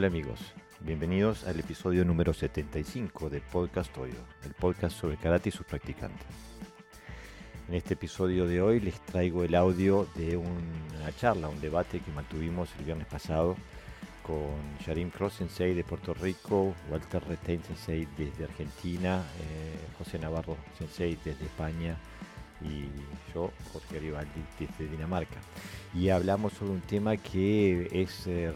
Hola amigos, bienvenidos al episodio número 75 de Podcast Oyo, el podcast sobre karate y sus practicantes. En este episodio de hoy les traigo el audio de una charla, un debate que mantuvimos el viernes pasado con Sharim Cross Sensei de Puerto Rico, Walter Retain Sensei desde Argentina, eh, José Navarro Sensei desde España y yo, Jorge Garibaldi desde Dinamarca. Y hablamos sobre un tema que es eh,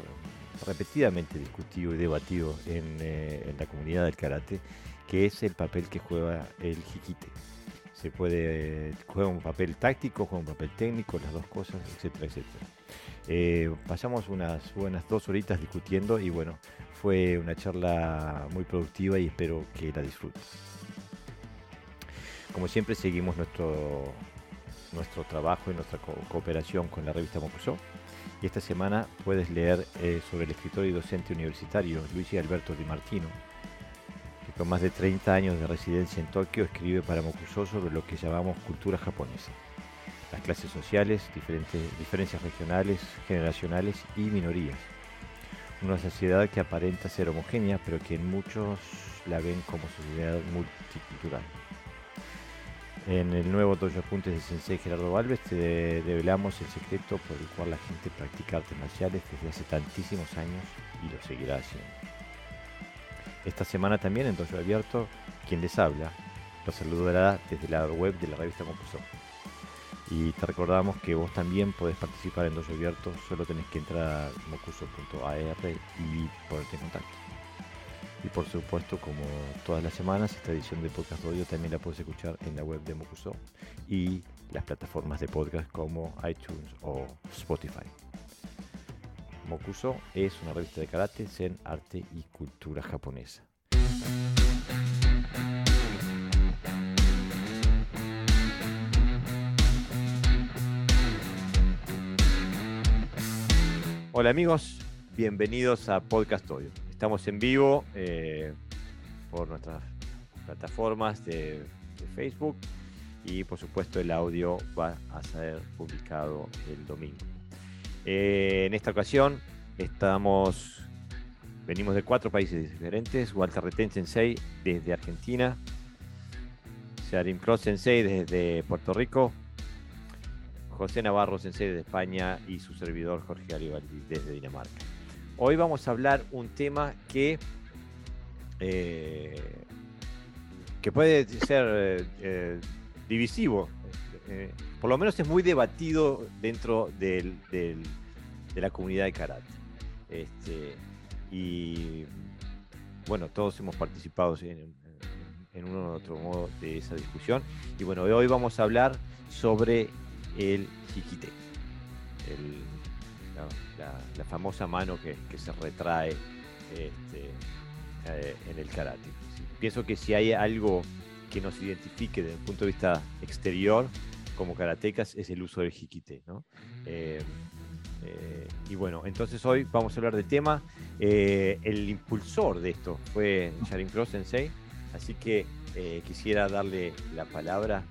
repetidamente discutido y debatido eh, en, la comunidad del karate, que es el papel que juega el jiquite. Se puede, juega un papel táctico, juega un papel técnico, las dos cosas, etcétera, etcétera. Eh, pasamos unas buenas dos horitas discutiendo y bueno, fue una charla muy productiva y espero que la disfruten. Como siempre seguimos nuestro, nuestro trabajo y nuestra cooperación con la revista Mocuso y esta semana puedes leer eh, sobre el escritor y docente universitario Luis Alberto Di Martino, que con más de 30 años de residencia en Tokio escribe para Mokuso sobre lo que llamamos cultura japonesa, las clases sociales, diferentes, diferencias regionales, generacionales y minorías. Una sociedad que aparenta ser homogénea, pero que en muchos la ven como sociedad multicultural. En el nuevo Dojo Apuntes de Sensei Gerardo Valves te develamos el secreto por el cual la gente practica artes marciales desde hace tantísimos años y lo seguirá haciendo. Esta semana también en Dojo Abierto, quien les habla, los saludará desde la web de la revista Compusor. Y te recordamos que vos también podés participar en Dojo Abierto, solo tenés que entrar a mocuso.ar y ponerte en contacto. Y por supuesto, como todas las semanas, esta edición de Podcast Audio también la puedes escuchar en la web de Mokuso y las plataformas de podcast como iTunes o Spotify. Mokuso es una revista de karate, zen, arte y cultura japonesa. Hola amigos, bienvenidos a Podcast Audio. Estamos en vivo eh, por nuestras plataformas de, Facebook y por supuesto el audio va a ser publicado el domingo. Eh, en esta ocasión estamos, venimos de cuatro países diferentes. Walter Reten Sensei desde Argentina, Sharim Cross Sensei desde Puerto Rico, José Navarro Sensei de España y su servidor Jorge Garibaldi desde Dinamarca. Hoy vamos a hablar un tema que, eh, que puede ser eh, eh, divisivo, por lo menos es muy debatido dentro de la comunidad de karate. Este, y bueno, todos hemos participado en, en uno u otro modo de esa discusión. Y bueno, hoy vamos a hablar sobre el jiquite, la, famosa mano que, se retrae este, eh, en el karate. Pienso que si hay algo que nos identifique desde el punto de vista exterior como karatecas es el uso del hikite. Eh, eh, y bueno, entonces hoy vamos a hablar del tema. el impulsor de esto fue Sharin Cross Sensei, así que quisiera darle la palabra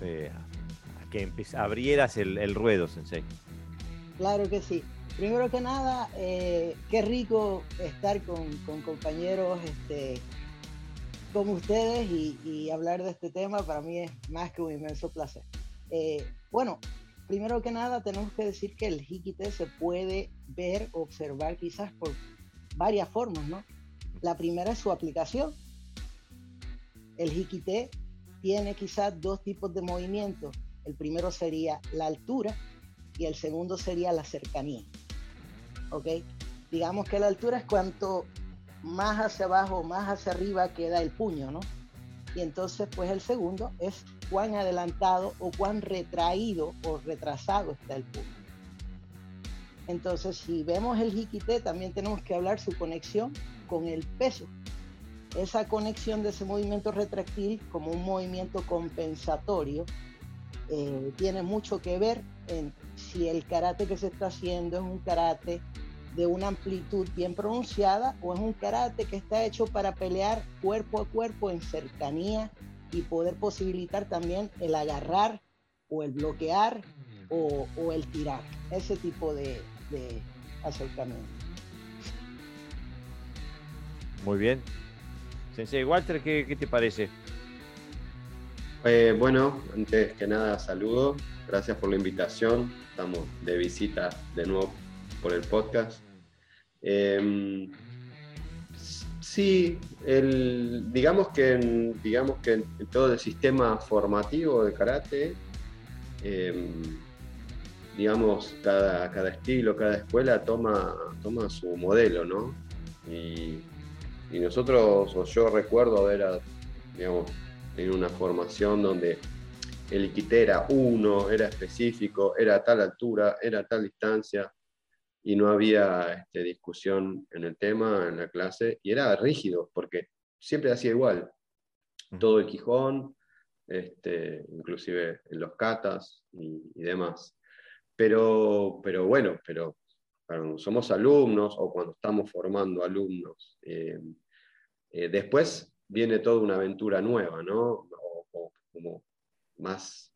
a que abrieras el, el ruedo, Sensei. Claro que sí. Primero que nada, eh, qué rico estar con, compañeros este, como ustedes y, hablar de este tema. Para mí es más que un inmenso placer. Eh, bueno, primero que nada tenemos que decir que el Hikite se puede ver, observar quizás por varias formas, ¿no? La primera es su aplicación. El Hikite tiene quizás dos tipos de movimientos. El primero sería la altura, y el segundo sería la cercanía. ¿Ok? Digamos que la altura es cuanto más hacia abajo, más hacia arriba queda el puño, ¿no? Y entonces, pues el segundo es cuán adelantado o cuán retraído o retrasado está el puño. Entonces, si vemos el jiquite, también tenemos que hablar su conexión con el peso. Esa conexión de ese movimiento retráctil como un movimiento compensatorio eh, tiene mucho que ver en si el karate que se está haciendo es un karate de una amplitud bien pronunciada o es un karate que está hecho para pelear cuerpo a cuerpo en cercanía y poder posibilitar también el agarrar o el bloquear o, el tirar, ese tipo de, de acercamiento. Muy bien. Sensei Walter, ¿qué, te parece? Eh, bueno, antes que nada, saludo. Gracias por la invitación. Estamos de visita de nuevo por el podcast. Em, sí, digamos que, en, digamos que en todo el sistema formativo de karate, em, digamos, cada, cada estilo, cada escuela toma, toma su modelo, ¿no? Y, nosotros, o yo recuerdo haber, digamos, en una formación donde el era uno, era específico, era a tal altura, era a tal distancia, y no había este, discusión en el tema, en la clase, y era rígido, porque siempre hacía igual. Todo el Quijón, este, inclusive en los catas y demás. Pero, pero bueno, pero cuando somos alumnos o cuando estamos formando alumnos, eh, eh, después viene toda una aventura nueva, ¿no? O, como más,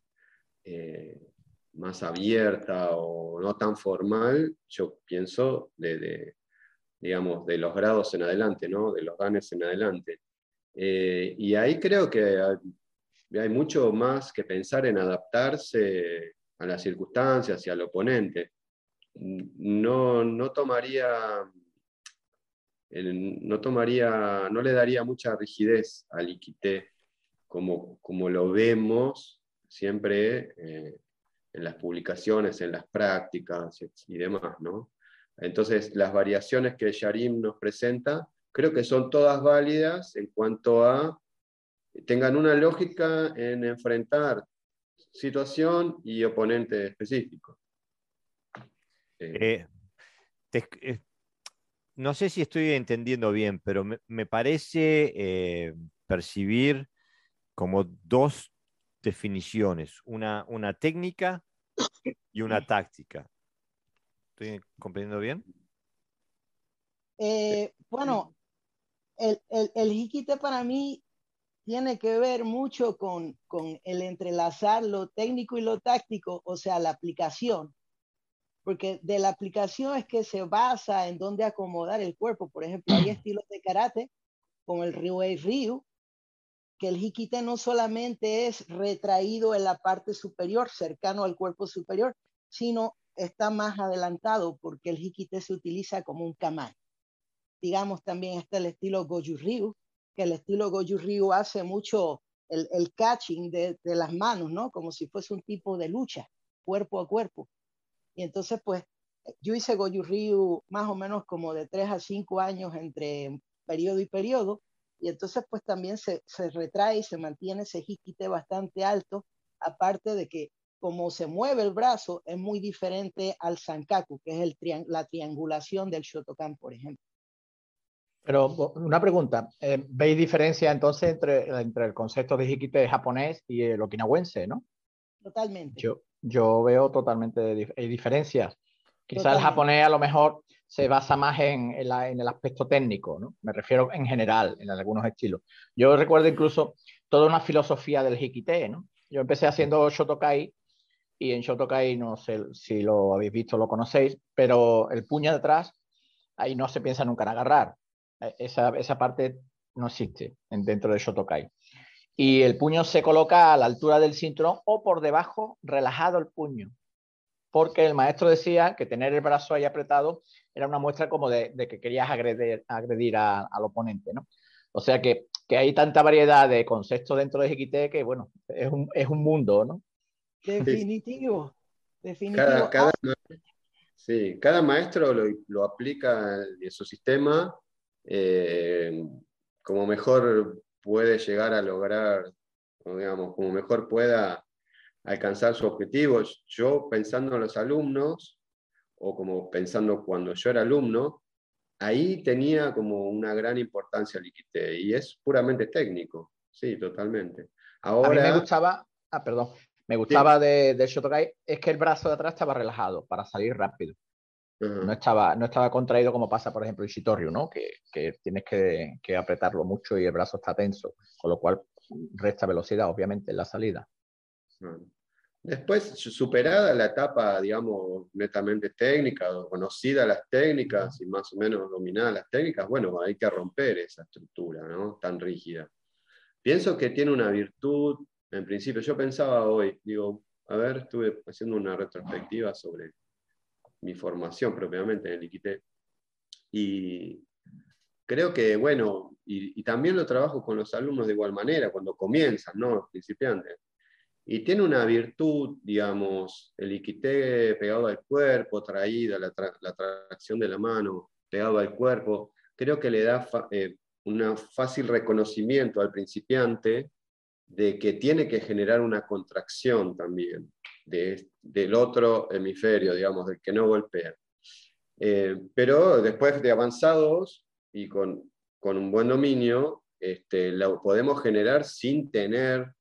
eh, más abierta o no tan formal, yo pienso de, digamos, de los grados en adelante, ¿no? De los danes en adelante. y ahí creo que hay, hay mucho más que pensar en adaptarse a las circunstancias y al oponente. No, no tomaría, no tomaría, no le daría mucha rigidez al Iquité como, como lo vemos siempre eh, en las publicaciones, en las prácticas y demás, ¿no? Entonces, las variaciones que Yarim nos presenta, creo que son todas válidas en cuanto a tengan una lógica en enfrentar situación y oponente específico. Eh, eh, no sé si estoy entendiendo bien, pero me, parece eh, percibir como dos definiciones, una, una técnica y una táctica. ¿Estoy comprendiendo bien? bueno, el, el, el para mí tiene que ver mucho con, el entrelazar lo técnico y lo táctico, o sea, la aplicación. Porque de la aplicación es que se basa en dónde acomodar el cuerpo. Por ejemplo, hay estilos de karate, como el Ryuei Ryu, que el hikite no solamente es retraído en la parte superior, cercano al cuerpo superior, sino está más adelantado porque el hikite se utiliza como un kamai. Digamos, también está el estilo Goju Ryu, que el estilo Goju Ryu hace mucho el, catching de, las manos, ¿no? Como si fuese un tipo de lucha, cuerpo a cuerpo. Y entonces, pues, yo hice Goju Ryu más o menos como de 3 a 5 años entre periodo y periodo, y entonces, pues, también se, se retrae y se mantiene ese hikite bastante alto, aparte de que como se mueve el brazo es muy diferente al sankaku, que es el la triangulación del Shotokan, por ejemplo. Pero una pregunta, eh, ¿veis diferencia entonces entre, entre el concepto de hikite japonés y el okinawense, no? Totalmente. Yo, yo veo totalmente hay diferencias. Quizás el japonés a lo mejor se basa más en, el aspecto técnico, ¿no? Me refiero en general, en algunos estilos. Yo recuerdo incluso toda una filosofía del hikite, ¿no? Yo empecé haciendo Shotokai y en Shotokai, no sé si lo habéis visto lo conocéis, pero el puño detrás, ahí no se piensa nunca en agarrar. Eh, esa, esa parte no existe dentro de Shotokai. Y el puño se coloca a la altura del cinturón o por debajo, relajado el puño. Porque el maestro decía que tener el brazo ahí apretado era una muestra como de, de que querías agredir, agredir a, al oponente, ¿no? O sea que, que, hay tanta variedad de conceptos dentro de GT que, bueno, es un, es un mundo, ¿no? Definitivo, definitivo. Cada, sí, cada maestro lo, lo aplica en su sistema eh, como mejor puede llegar a lograr, digamos, como mejor pueda alcanzar su objetivo. Yo pensando en los alumnos, o como pensando cuando yo era alumno, ahí tenía como una gran importancia el Iquite, y es puramente técnico, sí, totalmente. Ahora, a mí me gustaba, ah, perdón, me gustaba de, de Shotokai, es que el brazo de atrás estaba relajado para salir rápido. No, estaba, no estaba contraído como pasa, por ejemplo, en Shitoryu, ¿no? Que, que tienes que, que, apretarlo mucho y el brazo está tenso, con lo cual resta velocidad, obviamente, en la salida. Después, superada la etapa, digamos, netamente técnica, o conocida las técnicas y más o menos dominadas las técnicas, bueno, hay que romper esa estructura, ¿no? Tan rígida. Pienso que tiene una virtud, en principio, yo pensaba hoy, digo, a ver, estuve haciendo una retrospectiva sobre mi formación propiamente en el IQT, y creo que, bueno, y, también lo trabajo con los alumnos de igual manera, cuando comienzan, ¿no? Los principiantes. Y tiene una virtud, digamos, el iquité pegado al cuerpo, traída, la, tracción de la mano pegado al cuerpo, creo que le da eh, un fácil reconocimiento al principiante de que tiene que generar una contracción también del otro hemisferio, digamos, del que no golpea. Eh, pero después de avanzados y con, con un buen dominio, este, lo podemos generar sin tener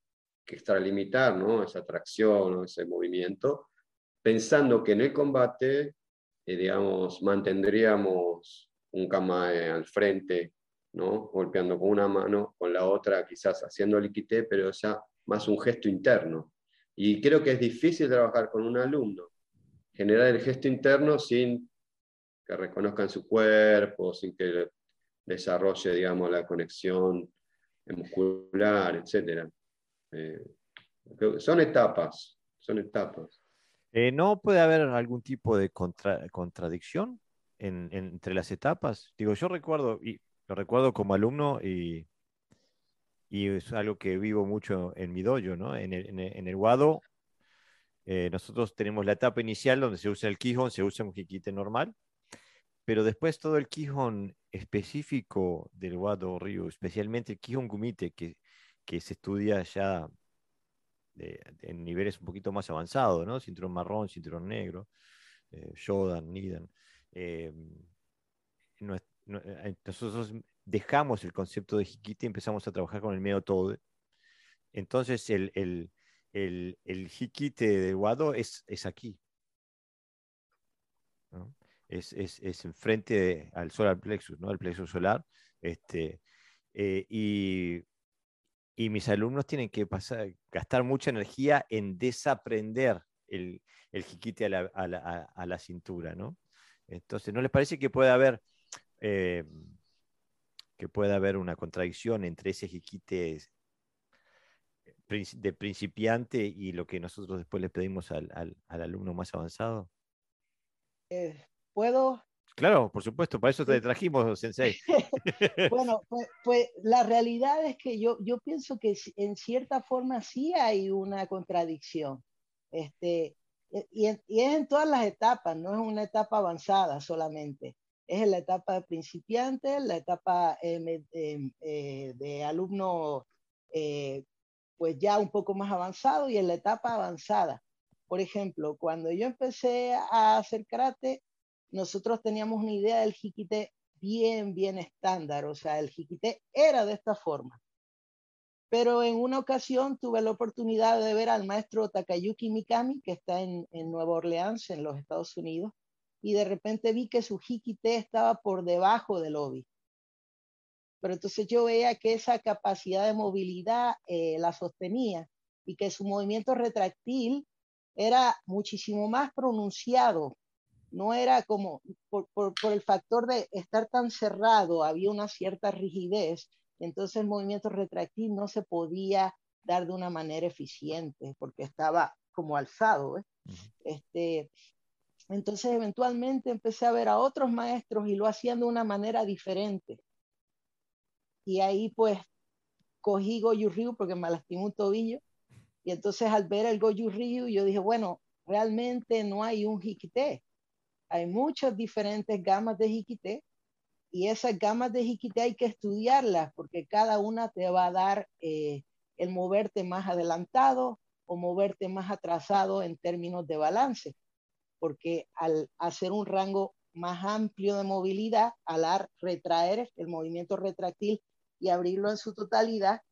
que extralimitar ¿no? esa atracción o ese movimiento, pensando que en el combate, eh, digamos, mantendríamos un kamae al frente, ¿no? golpeando con una mano, con la otra quizás haciendo el quité, pero ya más un gesto interno. Y creo que es difícil trabajar con un alumno, generar el gesto interno sin que reconozcan su cuerpo, sin que desarrolle, digamos, la conexión muscular, etc. Eh, son etapas, son etapas. Eh, ¿No puede haber algún tipo de contradicción entre las etapas? Digo, yo recuerdo, y lo recuerdo como alumno y, y es algo que vivo mucho en mi dojo, ¿no? En el, en Wado, eh, nosotros tenemos la etapa inicial donde se usa el Kihon, se usa un jiquite normal, pero después todo el Kihon específico del Wado Ryu, especialmente el Kihon Gumite, que, que se estudia ya en niveles un poquito más avanzados, ¿no? Cinturón marrón, cinturón negro, eh, Nidan. Eh, eh, nosotros dejamos el concepto de Hikite y empezamos a trabajar con el medio. Entonces el, el, el, el Hikite de Wado es, es aquí. es, es, es enfrente al solar plexus, ¿no? El plexus solar. Este, eh, y, y, mis alumnos tienen que pasar, gastar mucha energía en desaprender el, el jiquite a la, a, la, a la, cintura, ¿no? Entonces, ¿no les parece que puede haber, eh, que puede haber una contradicción entre ese jiquite de principiante y lo que nosotros después le pedimos al, al, al alumno más avanzado? Eh, ¿Puedo? Claro, por supuesto, para eso te trajimos, Sensei. bueno, pues, pues, la realidad es que yo, yo pienso que en cierta forma sí hay una contradicción. Este, e, y, y, es en todas las etapas, no es una etapa avanzada solamente. Es en la etapa principiante, la etapa eh, eh, de alumno eh, pues ya un poco más avanzado y en la etapa avanzada. Por ejemplo, cuando yo empecé a hacer karate, nosotros teníamos una idea del jiquite bien, bien estándar, o sea, el jiquite era de esta forma. Pero en una ocasión tuve la oportunidad de ver al maestro Takayuki Mikami, que está en, Nueva Orleans, en los Estados Unidos, y de repente vi que su jiquite estaba por debajo del obi. Pero entonces yo veía que esa capacidad de movilidad eh, la sostenía y que su movimiento retractil era muchísimo más pronunciado no era como por, el factor de estar tan cerrado, había una cierta rigidez, entonces el movimiento retractil no se podía dar de una manera eficiente porque estaba como alzado. ¿eh? este, entonces eventualmente empecé a ver a otros maestros y lo hacían de una manera diferente. Y ahí pues cogí Goju Ryu porque me lastimó un tobillo. Y entonces al ver el Goju Ryu yo dije, bueno, realmente no hay un Hikite hay muchas diferentes gamas de jiquité y esas gamas de jiquité hay que estudiarlas porque cada una te va a dar eh, el moverte más adelantado o moverte más atrasado en términos de balance, porque al hacer un rango más amplio de movilidad, al retraer el movimiento retráctil y abrirlo en su totalidad,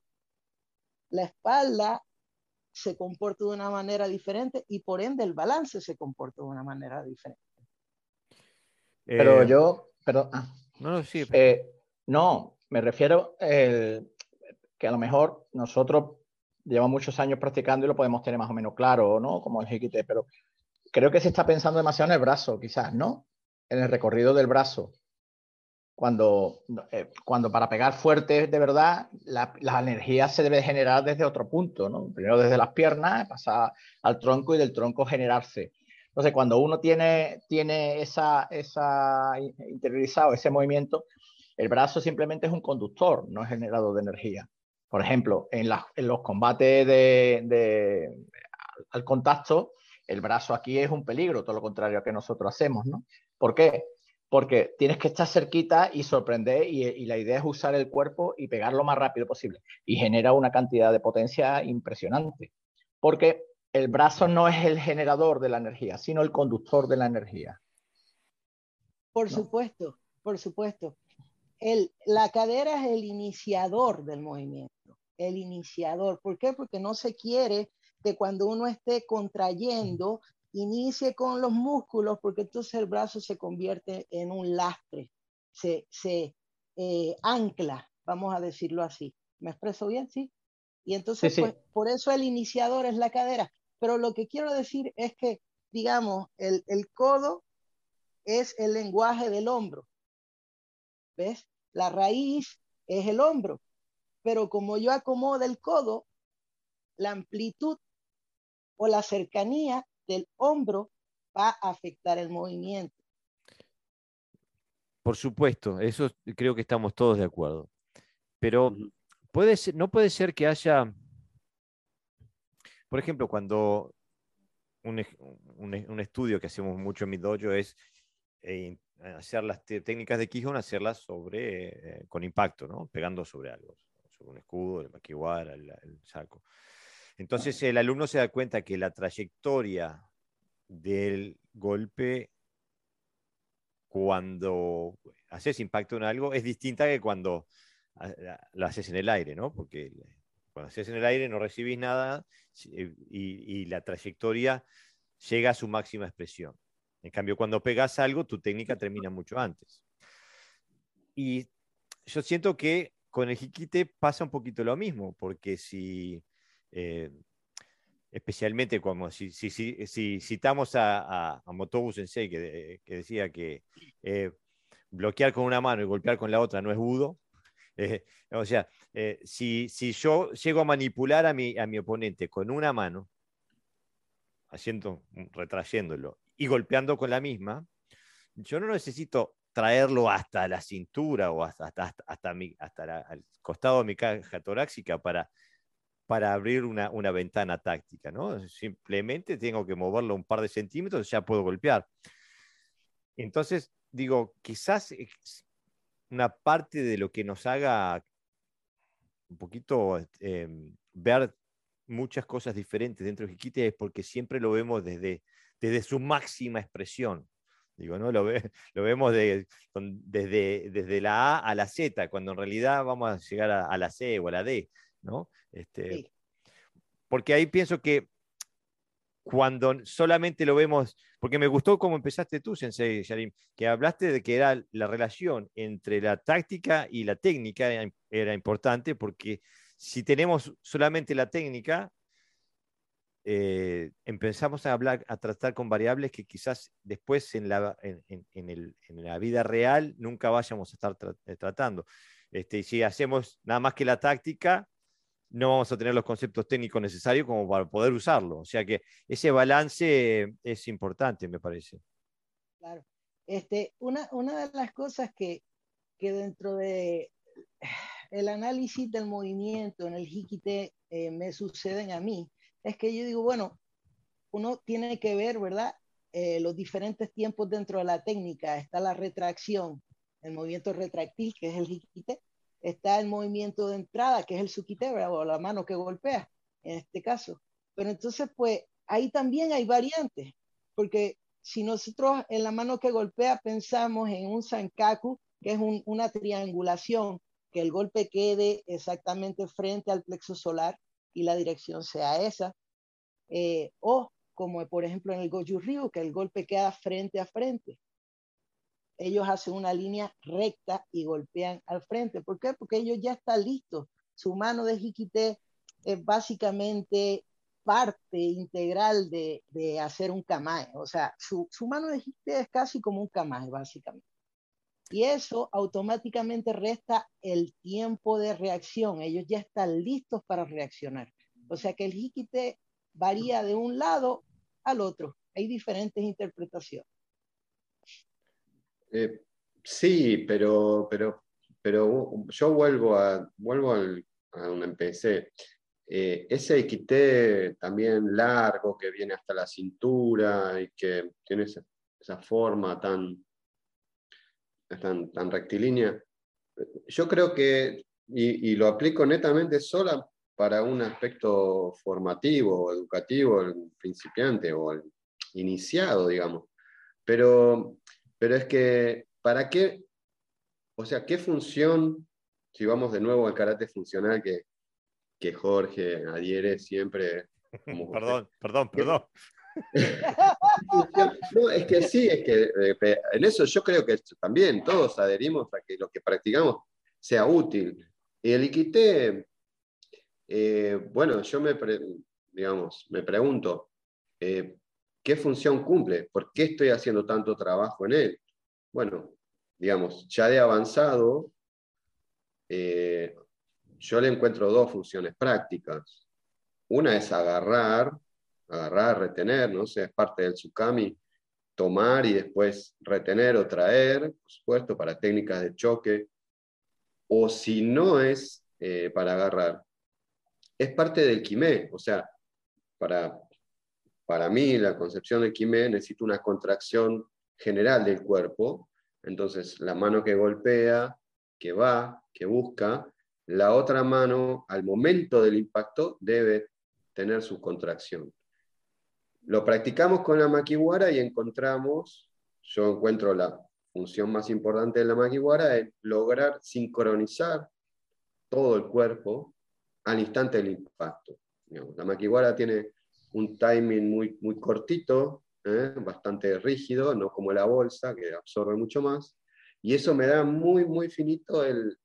la espalda se comporta de una manera diferente y por ende el balance se comporta de una manera diferente. Pero eh, yo, pero, ah. no, sí, eh, no, me refiero que a lo mejor nosotros lleva muchos años practicando y lo podemos tener más o menos claro, ¿no? Como el jiquite, pero creo que se está pensando demasiado en el brazo, quizás, ¿no? En el recorrido del brazo. Cuando, eh, cuando para pegar fuerte de verdad, la, energía se debe generar desde otro punto, ¿no? Primero desde las piernas, pasar al tronco y del tronco generarse. Entonces, cuando uno tiene, tiene esa, esa interiorizado ese movimiento, el brazo simplemente es un conductor, no es generador de energía. Por ejemplo, en, los combates de, al contacto, el brazo aquí es un peligro, todo lo contrario a que nosotros hacemos, ¿no? ¿Por qué? Porque tienes que estar cerquita y sorprender y, y, la idea es usar el cuerpo y pegar lo más rápido posible. Y genera una cantidad de potencia impresionante. Porque el brazo no es el generador de la energía, sino el conductor de la energía. Por supuesto, por supuesto. El, la cadera es el iniciador del movimiento, el iniciador. ¿Por qué? Porque no se quiere que cuando uno esté contrayendo, inicie con los músculos, porque entonces el brazo se convierte en un lastre, se, se eh, ancla, vamos a decirlo así. ¿Me expreso bien? Sí. Y entonces, Pues, por eso el iniciador es la cadera. Pero lo que quiero decir es que, digamos, el, codo es el lenguaje del hombro. ¿Ves? La raíz es el hombro. Pero como yo acomodo el codo, la amplitud o la cercanía del hombro va a afectar el movimiento. Por supuesto, eso creo que estamos todos de acuerdo. Pero puede ser, no puede ser que haya por ejemplo, cuando un, estudio que hacemos mucho en mi dojo es eh, hacer las técnicas de Kihon, hacerlas sobre, eh, con impacto, ¿no? pegando sobre algo, sobre un escudo, el maquiwara, el, saco. Entonces el alumno se da cuenta que la trayectoria del golpe cuando haces impacto en algo es distinta que cuando ah, lo haces en el aire, ¿no? Porque cuando haces en el aire no recibís nada eh, y, la trayectoria llega a su máxima expresión. En cambio, cuando pegas algo, tu técnica termina mucho antes. Y yo siento que con el jiquite pasa un poquito lo mismo, porque si, eh, especialmente como si, citamos a, a, Motobu Sensei, que, decía que eh, bloquear con una mano y golpear con la otra no es budo, eh, o sea, eh, si, si, yo llego a manipular a mi, a mi oponente con una mano, haciendo, retrayéndolo y golpeando con la misma, yo no necesito traerlo hasta la cintura o hasta, hasta, hasta, mi, hasta el costado de mi caja torácica para, para abrir una, una, ventana táctica, ¿no? Simplemente tengo que moverlo un par de centímetros ya puedo golpear. Entonces, digo, quizás una parte de lo que nos haga un poquito em, ver muchas cosas diferentes dentro de Jiquite es porque siempre lo vemos desde, desde su máxima expresión. Digo, ¿no? Lo, ve, lo vemos desde, desde la A a la Z, cuando en realidad vamos a llegar a, la C o a la D, ¿no? Este, Porque ahí pienso que cuando solamente lo vemos, porque me gustó cómo empezaste tú, Sensei Yarim, que hablaste de que era la relación entre la táctica y la técnica era, importante, porque si tenemos solamente la técnica, eh, empezamos a hablar, a tratar con variables que quizás después en la, en, la vida real nunca vayamos a estar eh, tratando. Este, si hacemos nada más que la táctica, no vamos a tener los conceptos técnicos necesarios como para poder usarlo. O sea que ese balance es importante, me parece. Claro. Este, una, una de las cosas que, que dentro de el análisis del movimiento en el Hikite eh, me suceden a mí, es que yo digo, bueno, uno tiene que ver, ¿verdad? Eh, los diferentes tiempos dentro de la técnica. Está la retracción, el movimiento retractil, que es el Hikite, está el movimiento de entrada, que es el suquitebra o la mano que golpea, en este caso. Pero entonces, pues ahí también hay variantes, porque si nosotros en la mano que golpea pensamos en un sankaku, que es una triangulación, que el golpe quede exactamente frente al plexo solar y la dirección sea esa, eh, o como por ejemplo en el Goju Ryu, que el golpe queda frente a frente ellos hacen una línea recta y golpean al frente. ¿Por qué? Porque ellos ya están listos. Su mano de jiquite es básicamente parte integral de, de hacer un kamae. O sea, su, su mano de Hikite es casi como un kamae, básicamente. Y eso automáticamente resta el tiempo de reacción. Ellos ya están listos para reaccionar. O sea que el Hikite varía de un lado al otro. Hay diferentes interpretaciones. Eh, sí, pero, pero, pero yo vuelvo a, vuelvo a donde empecé. Eh, ese equité también largo que viene hasta la cintura y que tiene esa, forma tan, tan, tan, rectilínea, yo creo que, y, lo aplico netamente sola para un aspecto formativo, educativo, el principiante o el iniciado, digamos. Pero, pero es que, ¿para qué? O sea, ¿qué función, si vamos de nuevo al karate funcional que, que Jorge adhiere siempre? perdón, perdón, perdón. no, es que sí, es que eh, en eso yo creo que también todos adherimos a que lo que practicamos sea útil. Y el Iquité eh, bueno, yo me, digamos, me pregunto, eh, ¿qué función cumple? ¿Por qué estoy haciendo tanto trabajo en él? Bueno, digamos, ya de avanzado, eh, yo le encuentro dos funciones prácticas. Una es agarrar, agarrar, retener, ¿no? es parte del tsukami, tomar y después retener o traer, por supuesto, para técnicas de choque. O si no es para agarrar, es parte del quimé, o sea, para, para mí la concepción del quimé necesita una contracción general del cuerpo, entonces la mano que golpea, que va, que busca, la otra mano al momento del impacto debe tener su contracción. Lo practicamos con la makiwara y encontramos, yo encuentro la función más importante de la makiwara es lograr sincronizar todo el cuerpo al instante del impacto. La maquiwara tiene un timing muy, muy cortito, ¿eh? bastante rígido, no como la bolsa, que absorbe mucho más, y eso me da muy, muy finito el,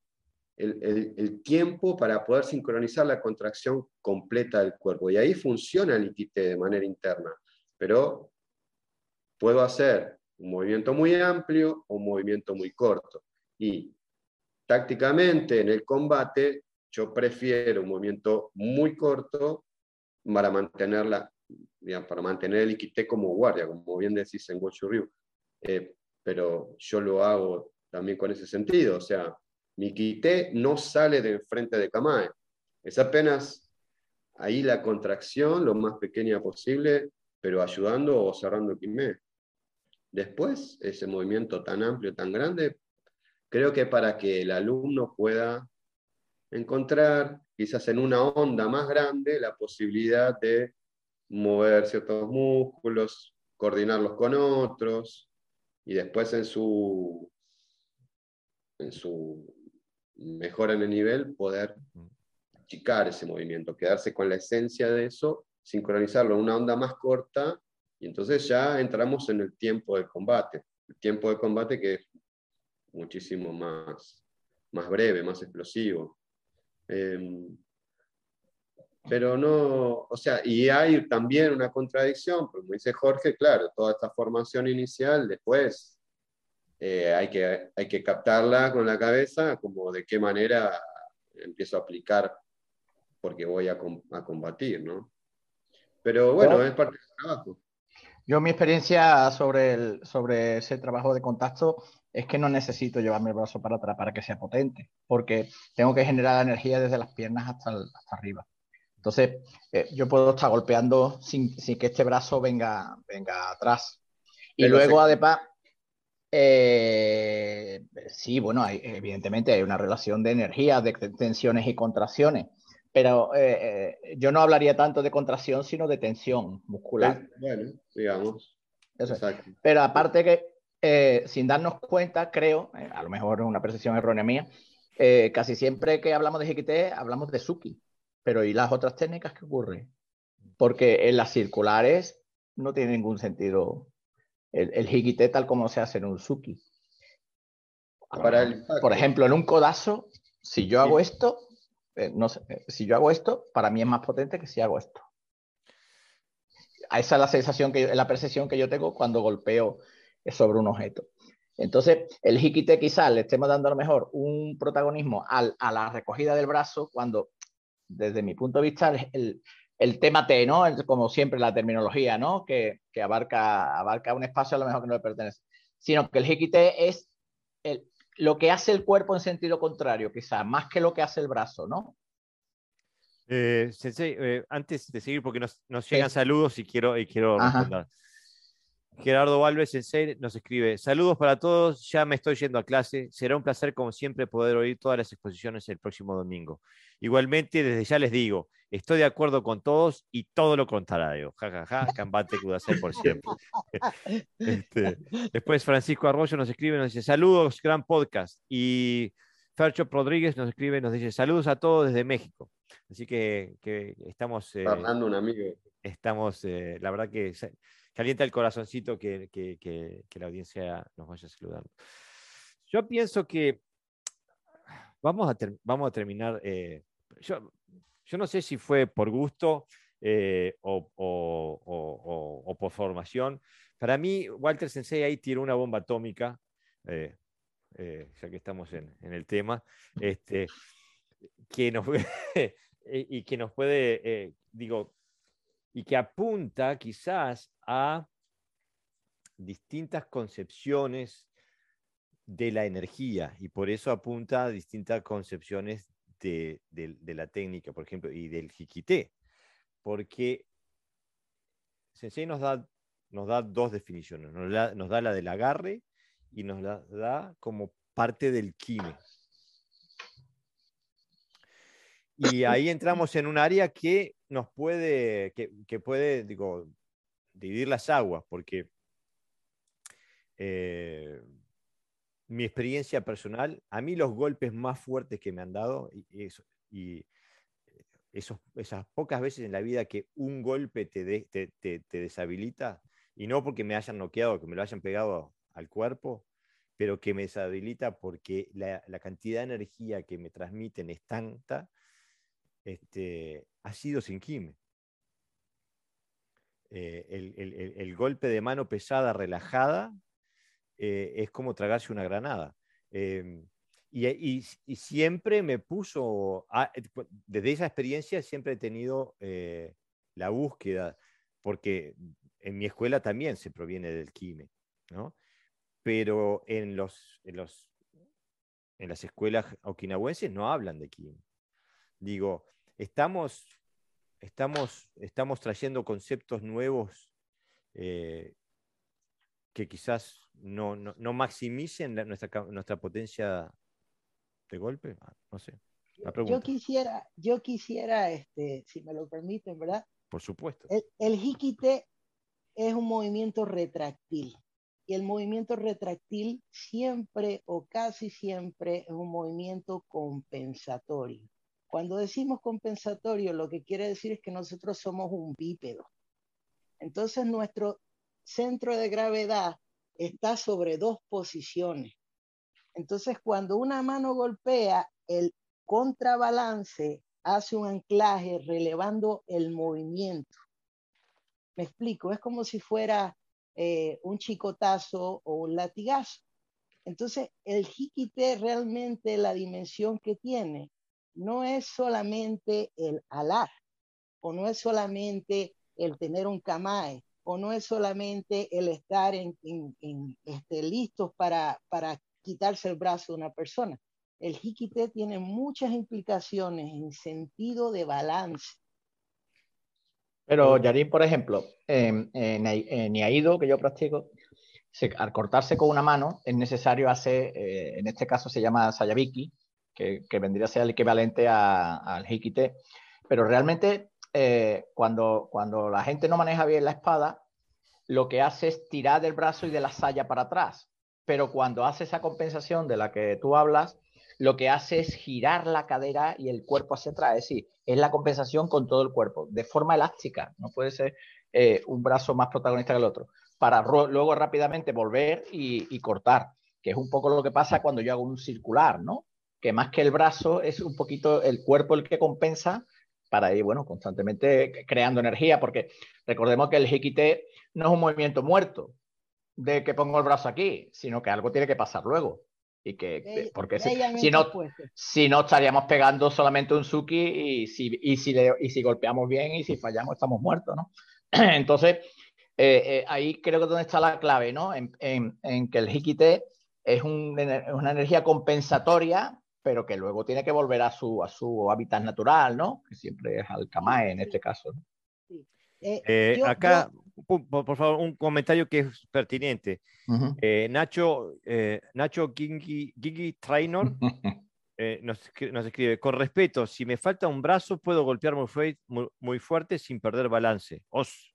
el, el, tiempo para poder sincronizar la contracción completa del cuerpo. Y ahí funciona el ITT de manera interna, pero puedo hacer un movimiento muy amplio o un movimiento muy corto. Y tácticamente en el combate yo prefiero un movimiento muy corto para, mantenerla, para mantener el Iquité como guardia, como bien decís en Gochu. Eh, pero yo lo hago también con ese sentido. O sea, mi Iquité no sale de frente de Kamae. Es apenas ahí la contracción lo más pequeña posible, pero ayudando o cerrando Kimé. Después, ese movimiento tan amplio, tan grande, creo que para que el alumno pueda encontrar quizás en una onda más grande la posibilidad de mover ciertos músculos, coordinarlos con otros y después en su, en su mejora en el nivel poder achicar ese movimiento, quedarse con la esencia de eso, sincronizarlo en una onda más corta y entonces ya entramos en el tiempo de combate, el tiempo de combate que es muchísimo más, más breve, más explosivo. Em, pero no, o sea, y hay también una contradicción, como dice Jorge, claro, toda esta formación inicial, después eh, hay, que, hay que captarla con la cabeza, como de qué manera empiezo a aplicar porque voy a, a combatir, ¿no? Pero bueno, es parte del trabajo. Yo mi experiencia sobre, el, sobre ese trabajo de contacto es que no necesito llevarme el brazo para atrás para que sea potente, porque tengo que generar energía desde las piernas hasta, hasta arriba. Entonces, eh, yo puedo estar golpeando sin, sin, que este brazo venga, venga atrás. Y luego, además, eh, sí, bueno, hay, evidentemente hay una relación de energía, de tensiones y contracciones, pero eh, yo no hablaría tanto de contracción, sino de tensión muscular. Bueno, digamos. Pero aparte que eh, sin darnos cuenta, creo, eh, a lo mejor es una percepción errónea mía, eh, casi siempre que hablamos de GT hablamos de Suki. Pero ¿y las otras técnicas qué ocurre? Porque en las circulares no tiene ningún sentido el, el tal como se hace en un Suki. Para Por ejemplo, en un codazo, si yo hago esto, no sé, si yo hago esto, para mí es más potente que si hago esto. Esa es la sensación, que, la percepción que yo tengo cuando golpeo sobre un objeto. Entonces, el jiquite quizás le estemos dando a lo mejor un protagonismo a la recogida del brazo cuando, desde mi punto de vista, el, el tema T, ¿no? Como siempre la terminología, ¿no? Que, abarca, abarca un espacio a lo mejor que no le pertenece. Sino que el jiquite es el, lo que hace el cuerpo en sentido contrario, quizás, más que lo que hace el brazo, ¿no? Eh, sensei, eh, antes de seguir, porque nos, llegan saludos y quiero, y quiero responder. Gerardo Valves Sensei nos escribe: Saludos para todos, ya me estoy yendo a clase. Será un placer, como siempre, poder oír todas las exposiciones el próximo domingo. Igualmente, desde ya les digo: estoy de acuerdo con todos y todo lo contrario. Ja, ja, ja, cambate por siempre. Este, después, Francisco Arroyo nos escribe: nos dice, Saludos, gran podcast. Y Fercho Rodríguez nos escribe: nos dice, Saludos a todos desde México. Así que, estamos. Eh, un amigo. Estamos, eh, la verdad que calienta el corazoncito que, la audiencia nos vaya saludando. Yo pienso que vamos a, terminar. Eh, yo, no sé si fue por gusto o, o, por formación. Para mí, Walter Sensei ahí tiró una bomba atómica, ya que estamos en, el tema. Este, que nos, y que nos puede, eh, digo, y que apunta quizás a distintas concepciones de la energía y por eso apunta a distintas concepciones de, la técnica, por ejemplo, y del jiquité, porque Sensei nos da, nos da dos definiciones, nos, nos da la del agarre y nos la da como parte del kime. Y ahí entramos en un área que nos puede, que, puede, digo, dividir las aguas, porque eh, mi experiencia personal, a mí los golpes más fuertes que me han dado, y, eso, y esos, esas pocas veces en la vida que un golpe te, te, deshabilita, y no porque me hayan noqueado, que me lo hayan pegado al cuerpo, pero que me deshabilita porque la, la cantidad de energía que me transmiten es tanta este, ha sido sin quime. Eh, el, golpe de mano pesada, relajada, eh, es como tragarse una granada. Em, y, siempre me puso, eh, desde esa experiencia siempre he tenido la búsqueda, porque en mi escuela también se proviene del quime, ¿no? Pero en, los, en, los, en las escuelas okinawenses no hablan de quime digo, estamos, estamos, estamos trayendo conceptos nuevos eh, que quizás no, no, maximicen nuestra, nuestra potencia de golpe. Ah, no sé. Yo quisiera, yo quisiera, este, si me lo permiten, ¿verdad? Por supuesto. El, el jiquite es un movimiento retractil. Y el movimiento retractil siempre o casi siempre es un movimiento compensatorio. Cuando decimos compensatorio, lo que quiere decir es que nosotros somos un bípedo. Entonces nuestro centro de gravedad está sobre dos posiciones. Entonces cuando una mano golpea, el contrabalance hace un anclaje relevando el movimiento. Me explico, es como si fuera eh, un chicotazo o un latigazo. Entonces, el jiquite realmente la dimensión que tiene no es solamente el alar, o no es solamente el tener un kamae, o no es solamente el estar en, este, listos para, para quitarse el brazo de una persona. El hikite tiene muchas implicaciones en sentido de balance. Pero, Yarin, por ejemplo, en, en, Iaido, que yo practico, al cortarse con una mano es necesario hacer, eh, en este caso se llama sayabiki, que, vendría a ser el equivalente al hikite. Pero realmente, eh, cuando, cuando la gente no maneja bien la espada, lo que hace es tirar del brazo y de la saya para atrás. Pero cuando hace esa compensación de la que tú hablas, lo que hace es girar la cadera y el cuerpo hacia atrás. Es decir, es la compensación con todo el cuerpo, de forma elástica. No puede ser eh, un brazo más protagonista que el otro. Para luego rápidamente volver y, y, cortar, que es un poco lo que pasa cuando yo hago un circular, ¿no? Que más que el brazo es un poquito el cuerpo el que compensa para ir, bueno, constantemente creando energía, porque recordemos que el hikite no es un movimiento muerto de que pongo el brazo aquí, sino que algo tiene que pasar luego. Y que, porque si, no, si no estaríamos pegando solamente un suki y si, y si, y si golpeamos bien y si fallamos estamos muertos, ¿no? Entonces, eh, eh, ahí creo que es donde está la clave, ¿no? En, en, que el hikite es una energía compensatoria, pero que luego tiene que volver a su, a su hábitat natural, ¿no? Que siempre es al kamae en este caso. Eh, acá, por, favor, un comentario que es pertinente. Eh, Nacho, eh, Nacho Gigi, Trainor nos, escribe, con respeto, si me falta un brazo, puedo golpear muy, fuerte sin perder balance. Os,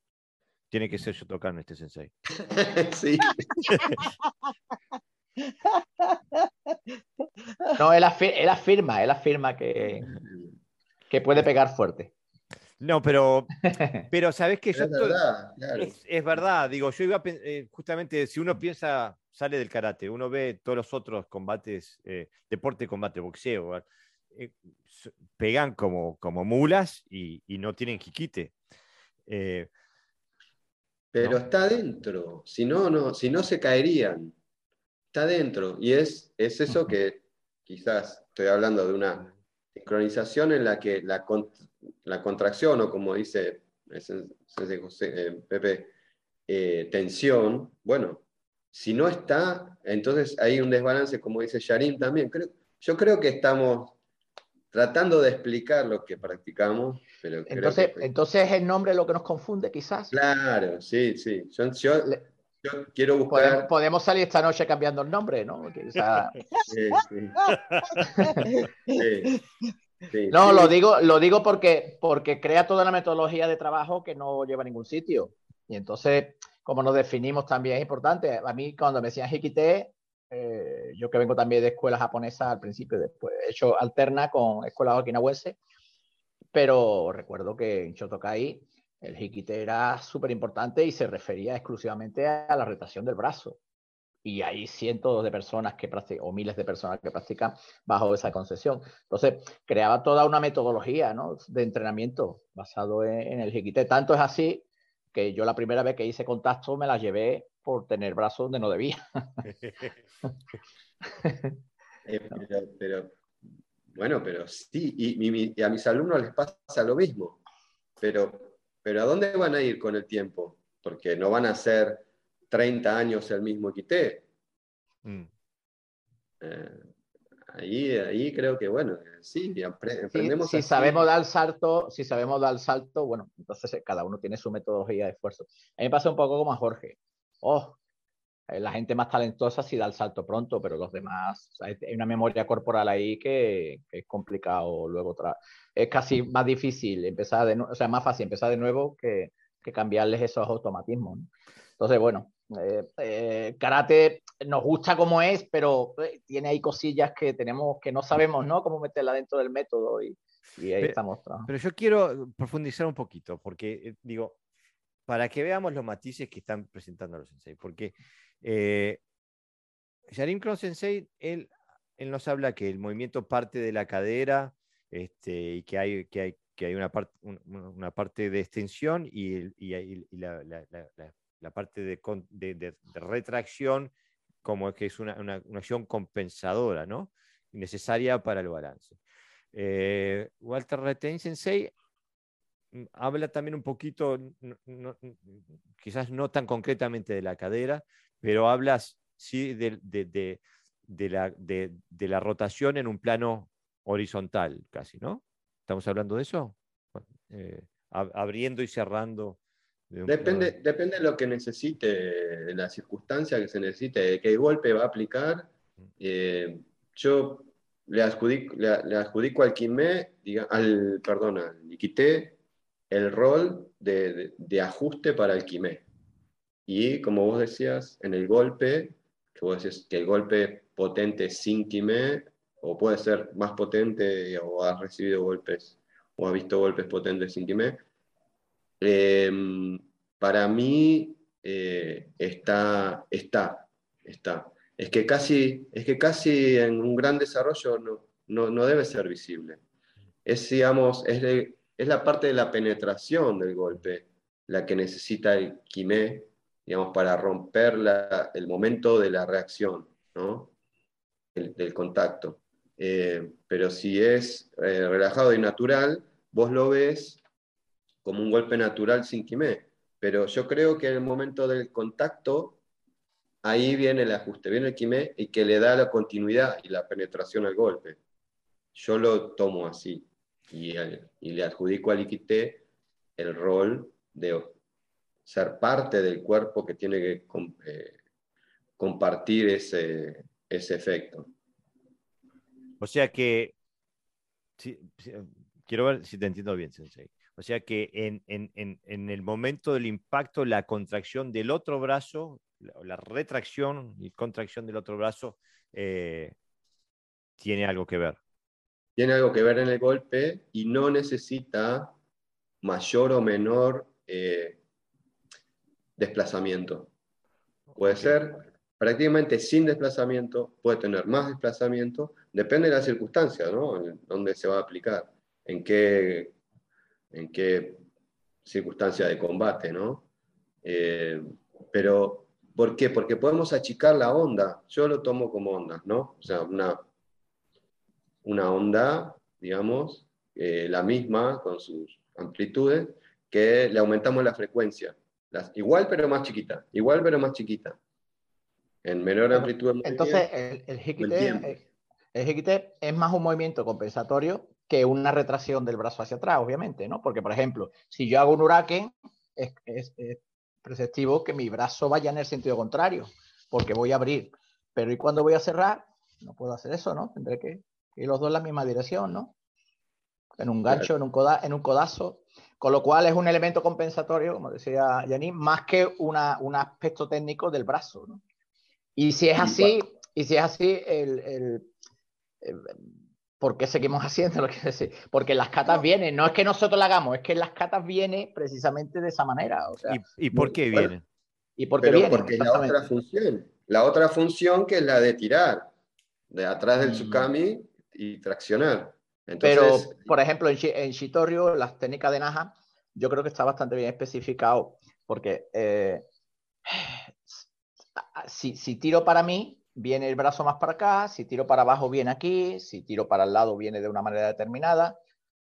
tiene que ser yo tocando este sensei. sí. no, él, afirma, él afirma que, que puede pegar fuerte. No, pero, pero sabes que yo es, verdad, es, verdad, digo, yo iba a, eh, justamente, si uno piensa, sale del karate, uno ve todos los otros combates, eh, deporte, combate, boxeo, eh, pegan como, como mulas y, no tienen jiquite. pero está dentro, si no, no, si no se caerían, está dentro. Y es, es eso que quizás estoy hablando de una sincronización en la que la, la contracción o como dice eh, Pepe, eh, tensión, bueno, si no está, entonces hay un desbalance, como dice Sharim también. Creo, yo creo que estamos tratando de explicar lo que practicamos. Pero entonces, entonces es el nombre lo que nos confunde, quizás. Claro, sí, sí. Yo, quiero buscar. Podemos, salir esta noche cambiando el nombre, ¿no? sí, sí. no, lo digo, lo digo porque, porque crea toda la metodología de trabajo que no lleva a ningún sitio. Y entonces, como nos definimos también es importante. A mí, cuando me decían Hikite, eh, yo que vengo también de escuela japonesa al principio, después he hecho alterna con escuela okinawense, pero recuerdo que en Shotokai el Hikite era súper importante y se refería exclusivamente a la rotación del brazo y hay cientos de personas que practican, o miles de personas que practican bajo esa concesión. Entonces, creaba toda una metodología de entrenamiento basado en, el jiquite. Tanto es así que yo la primera vez que hice contacto me la llevé por tener brazos donde no debía. Eh, pero, bueno, pero sí, y, a mis alumnos les pasa lo mismo. Pero, pero ¿a dónde van a ir con el tiempo? Porque no van a ser 30 años el mismo quité. Mm. Eh, ahí, ahí creo que, bueno, sí, aprendemos. si sabemos dar salto, si sabemos dar salto, bueno, entonces cada uno tiene su metodología de esfuerzo. A mí me pasa un poco como a Jorge. Oh, eh, la gente más talentosa sí da el salto pronto, pero los demás, hay una memoria corporal ahí que, es complicado luego. Es casi más difícil empezar de nuevo, o sea, más fácil empezar de nuevo que, que cambiarles esos automatismos. Entonces, bueno, eh, eh, karate nos gusta como es, pero eh, tiene ahí cosillas que tenemos que no sabemos, ¿no? Cómo meterla dentro del método y, ahí estamos. Pero yo quiero profundizar un poquito, porque digo, para que veamos los matices que están presentando los sensei, porque eh, Yarim Kron Sensei, él, él nos habla que el movimiento parte de la cadera este, y que hay, que hay, que hay una, parte una parte de extensión y, la, la parte de, retracción como que es una, una, acción compensadora, ¿no? necesaria para el balance. Eh, Walter Retain Sensei mm, habla también un poquito, quizás no tan concretamente de la cadera, pero habla sí de, de, de, la, de, la, rotación en un plano horizontal, casi, ¿no? ¿Estamos hablando de eso? Eh, abriendo y cerrando Depende, depende de lo que necesite, de la circunstancia que se necesite, de qué golpe va a aplicar. Eh, yo le adjudico, le, adjudico al Quimé, al, perdón, al el rol de, ajuste para el Quimé. Y como vos decías, en el golpe, que vos decís que el golpe potente sin Quimé, o puede ser más potente, o ha recibido golpes, o ha visto golpes potentes sin Quimé, Em, para mí eh, está, está, está. Es que, casi, es que casi en un gran desarrollo no, no, no debe ser visible. Es, digamos, es, es la parte de la penetración del golpe la que necesita el quimé, digamos, para romper el momento de la reacción, ¿no? El, del contacto. Eh, pero si es eh, relajado y natural, vos lo ves como un golpe natural sin quimé. Pero yo creo que en el momento del contacto, ahí viene el ajuste, viene el quimé y que le da la continuidad y la penetración al golpe. Yo lo tomo así y, y le adjudico al Iquité el rol de ser parte del cuerpo que tiene que eh, compartir ese, ese efecto. O sea que, quiero ver si te entiendo bien, Sensei. O sea que en, en, en, en, el momento del impacto, la contracción del otro brazo, la, retracción y contracción del otro brazo, eh, tiene algo que ver. Tiene algo que ver en el golpe y no necesita mayor o menor eh, desplazamiento. Puede ser prácticamente sin desplazamiento, puede tener más desplazamiento, depende de la circunstancia, ¿no? En dónde se va a aplicar, en qué, en qué circunstancia de combate, ¿no? Eh, pero, ¿por qué? Porque podemos achicar la onda. Yo lo tomo como onda, ¿no? O sea, una, una onda, digamos, eh, la misma con sus amplitudes, que le aumentamos la frecuencia igual pero más chiquita, igual pero más chiquita. En menor amplitud. Entonces, el, el, es más un movimiento compensatorio que una retracción del brazo hacia atrás, obviamente, ¿no? Porque, por ejemplo, si yo hago un huracán, es, es, preceptivo que mi brazo vaya en el sentido contrario, porque voy a abrir. Pero ¿y cuando voy a cerrar? No puedo hacer eso, ¿no? Tendré que ir los dos en la misma dirección, ¿no? En un gancho, en un, coda, en un codazo. Con lo cual es un elemento compensatorio, como decía Yaní, más que una, un aspecto técnico del brazo. ¿no? Y si es así, y si es así, el, ¿por qué seguimos haciendo lo que decir? Porque las catas vienen, no es que nosotros la hagamos, es que las catas vienen precisamente de esa manera. O sea, ¿Y, por qué vienen? ¿Y por qué vienen? Porque la otra función, la otra función que es la de tirar, de atrás del mm. tsukami y traccionar. Pero, por ejemplo, en, en Shitorio, las técnicas de Naja, yo creo que está bastante bien especificado, porque eh, si, si, tiro para mí, viene el brazo más para acá, si tiro para abajo, viene aquí, si tiro para el lado, viene de una manera determinada,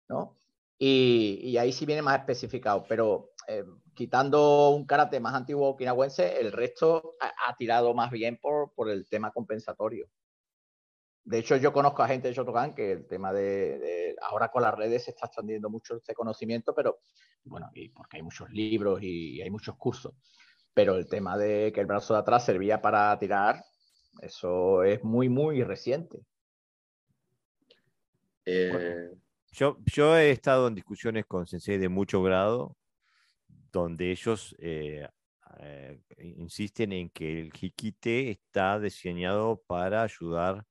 ¿no? Y, y ahí sí viene más especificado, pero eh, quitando un karate más antiguo okinawense, el resto ha, ha tirado más bien por, por el tema compensatorio. De hecho, yo conozco a gente de Shotokan que el tema de, ahora con las redes se está extendiendo mucho este conocimiento, pero bueno, y porque hay muchos libros y, hay muchos cursos. Pero el tema de que el brazo de atrás servía para tirar, eso es muy, muy reciente. Eh, yo, yo he estado en discusiones con sensei de mucho grado, donde ellos eh, eh, insisten en que el hikite está diseñado para ayudar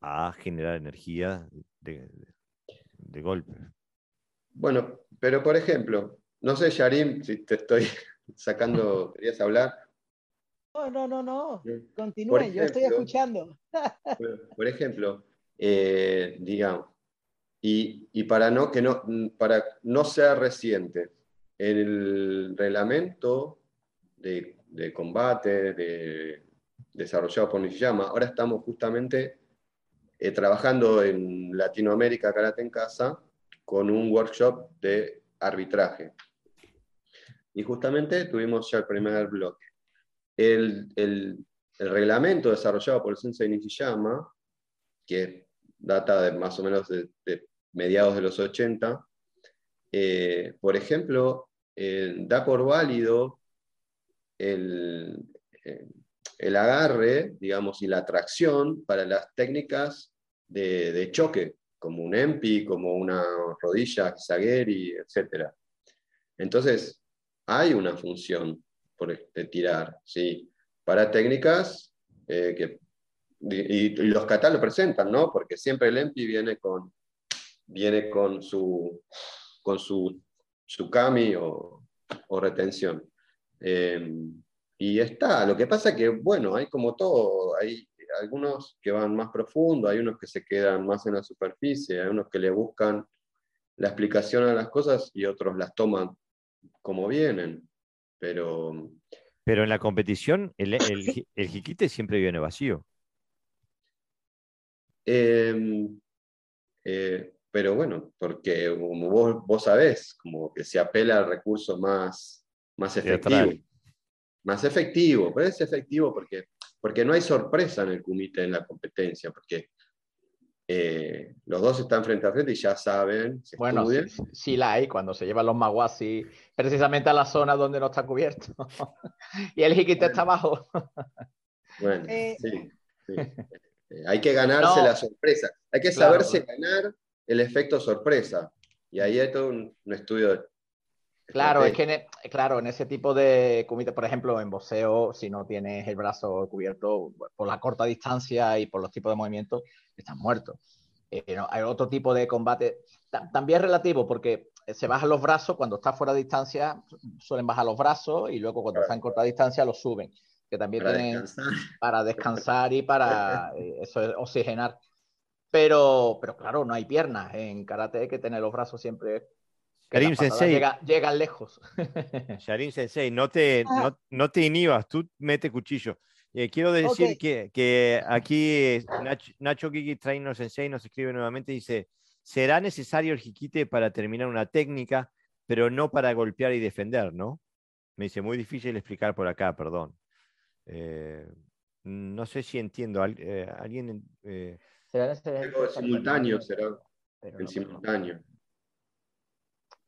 a generar energía de, golpe. Bueno, pero por ejemplo, no sé, Yarim, si te estoy sacando, ¿querías hablar? No, no, no, no. Continúen, yo estoy escuchando. por ejemplo, eh, digamos, y, para, no, que no, para no ser reciente, el reglamento de, de combate de, desarrollado por Nishiyama, ahora estamos justamente eh, trabajando en Latinoamérica Karate en Casa con un workshop de arbitraje. Y justamente tuvimos ya el primer bloque. El, el, reglamento desarrollado por el Sensei Nishiyama, que data de más o menos de, mediados de los 80, eh, por ejemplo, eh, da por válido el, el agarre, digamos, y la tracción para las técnicas de, choque, como un EMPI, como una rodilla Sageri, etc. Entonces, hay una función por, de tirar, ¿sí? Para técnicas eh, que, y, los katas lo presentan, ¿no? Porque siempre el EMPI viene con, viene con su, con su, su kami o, o retención. Eh, y está, lo que pasa que, bueno, hay como todo, hay, algunos que van más profundo, hay unos que se quedan más en la superficie, hay unos que le buscan la explicación a las cosas y otros las toman como vienen. Pero, pero en la competición el, el, jiquite siempre viene vacío. Em, eh, pero bueno, porque como vos, vos sabés, como que se apela al recurso más, más efectivo. Más efectivo, pero es efectivo porque, porque no hay sorpresa en el comité en la competencia, porque eh, los dos están frente a frente y ya saben. bueno, sí, la hay cuando se llevan los maguasi precisamente a la zona donde no está cubierto. y el jiquite está abajo. bueno, eh, sí, eh, hay que ganarse la sorpresa. Hay que saberse ganar el efecto sorpresa. Y ahí hay todo un, un estudio Claro, es que en, e, claro, en ese tipo de comité, por ejemplo, en boxeo, si no tienes el brazo cubierto por la corta distancia y por los tipos de movimientos, estás muerto. Eh, hay otro tipo de combate, también relativo, porque se bajan los brazos, cuando está fuera de distancia, suelen bajar los brazos y luego cuando está en corta distancia los suben, que también para tienen descansar. para descansar y para eh, eso oxigenar. Pero, pero claro, no hay piernas. En karate hay que tener los brazos siempre Karim Sensei. Llega, lejos. Karim Sensei, no te, ah. no, te inhibas, tú mete cuchillo. Eh, quiero decir que, que, aquí Nacho, Nacho Kiki Trainer Sensei nos escribe nuevamente y dice: será necesario el jiquite para terminar una técnica, pero no para golpear y defender, ¿no? Me dice: muy difícil explicar por acá, perdón. Eh, no sé si entiendo. Eh, alguien. será simultáneo, será. En simultáneo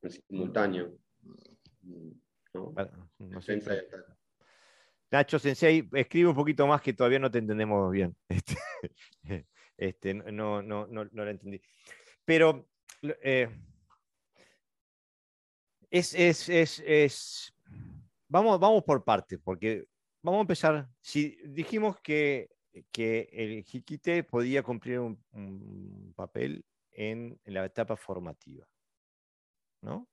en simultáneo. Nacho Sensei, escribe un poquito más que todavía no te entendemos bien. Este, este, no, no, no, no lo entendí. Pero eh, es, es, es, es, vamos, vamos por partes, porque vamos a empezar. Si dijimos que, que el jiquite podía cumplir un, un papel en, en la etapa formativa. ¿No?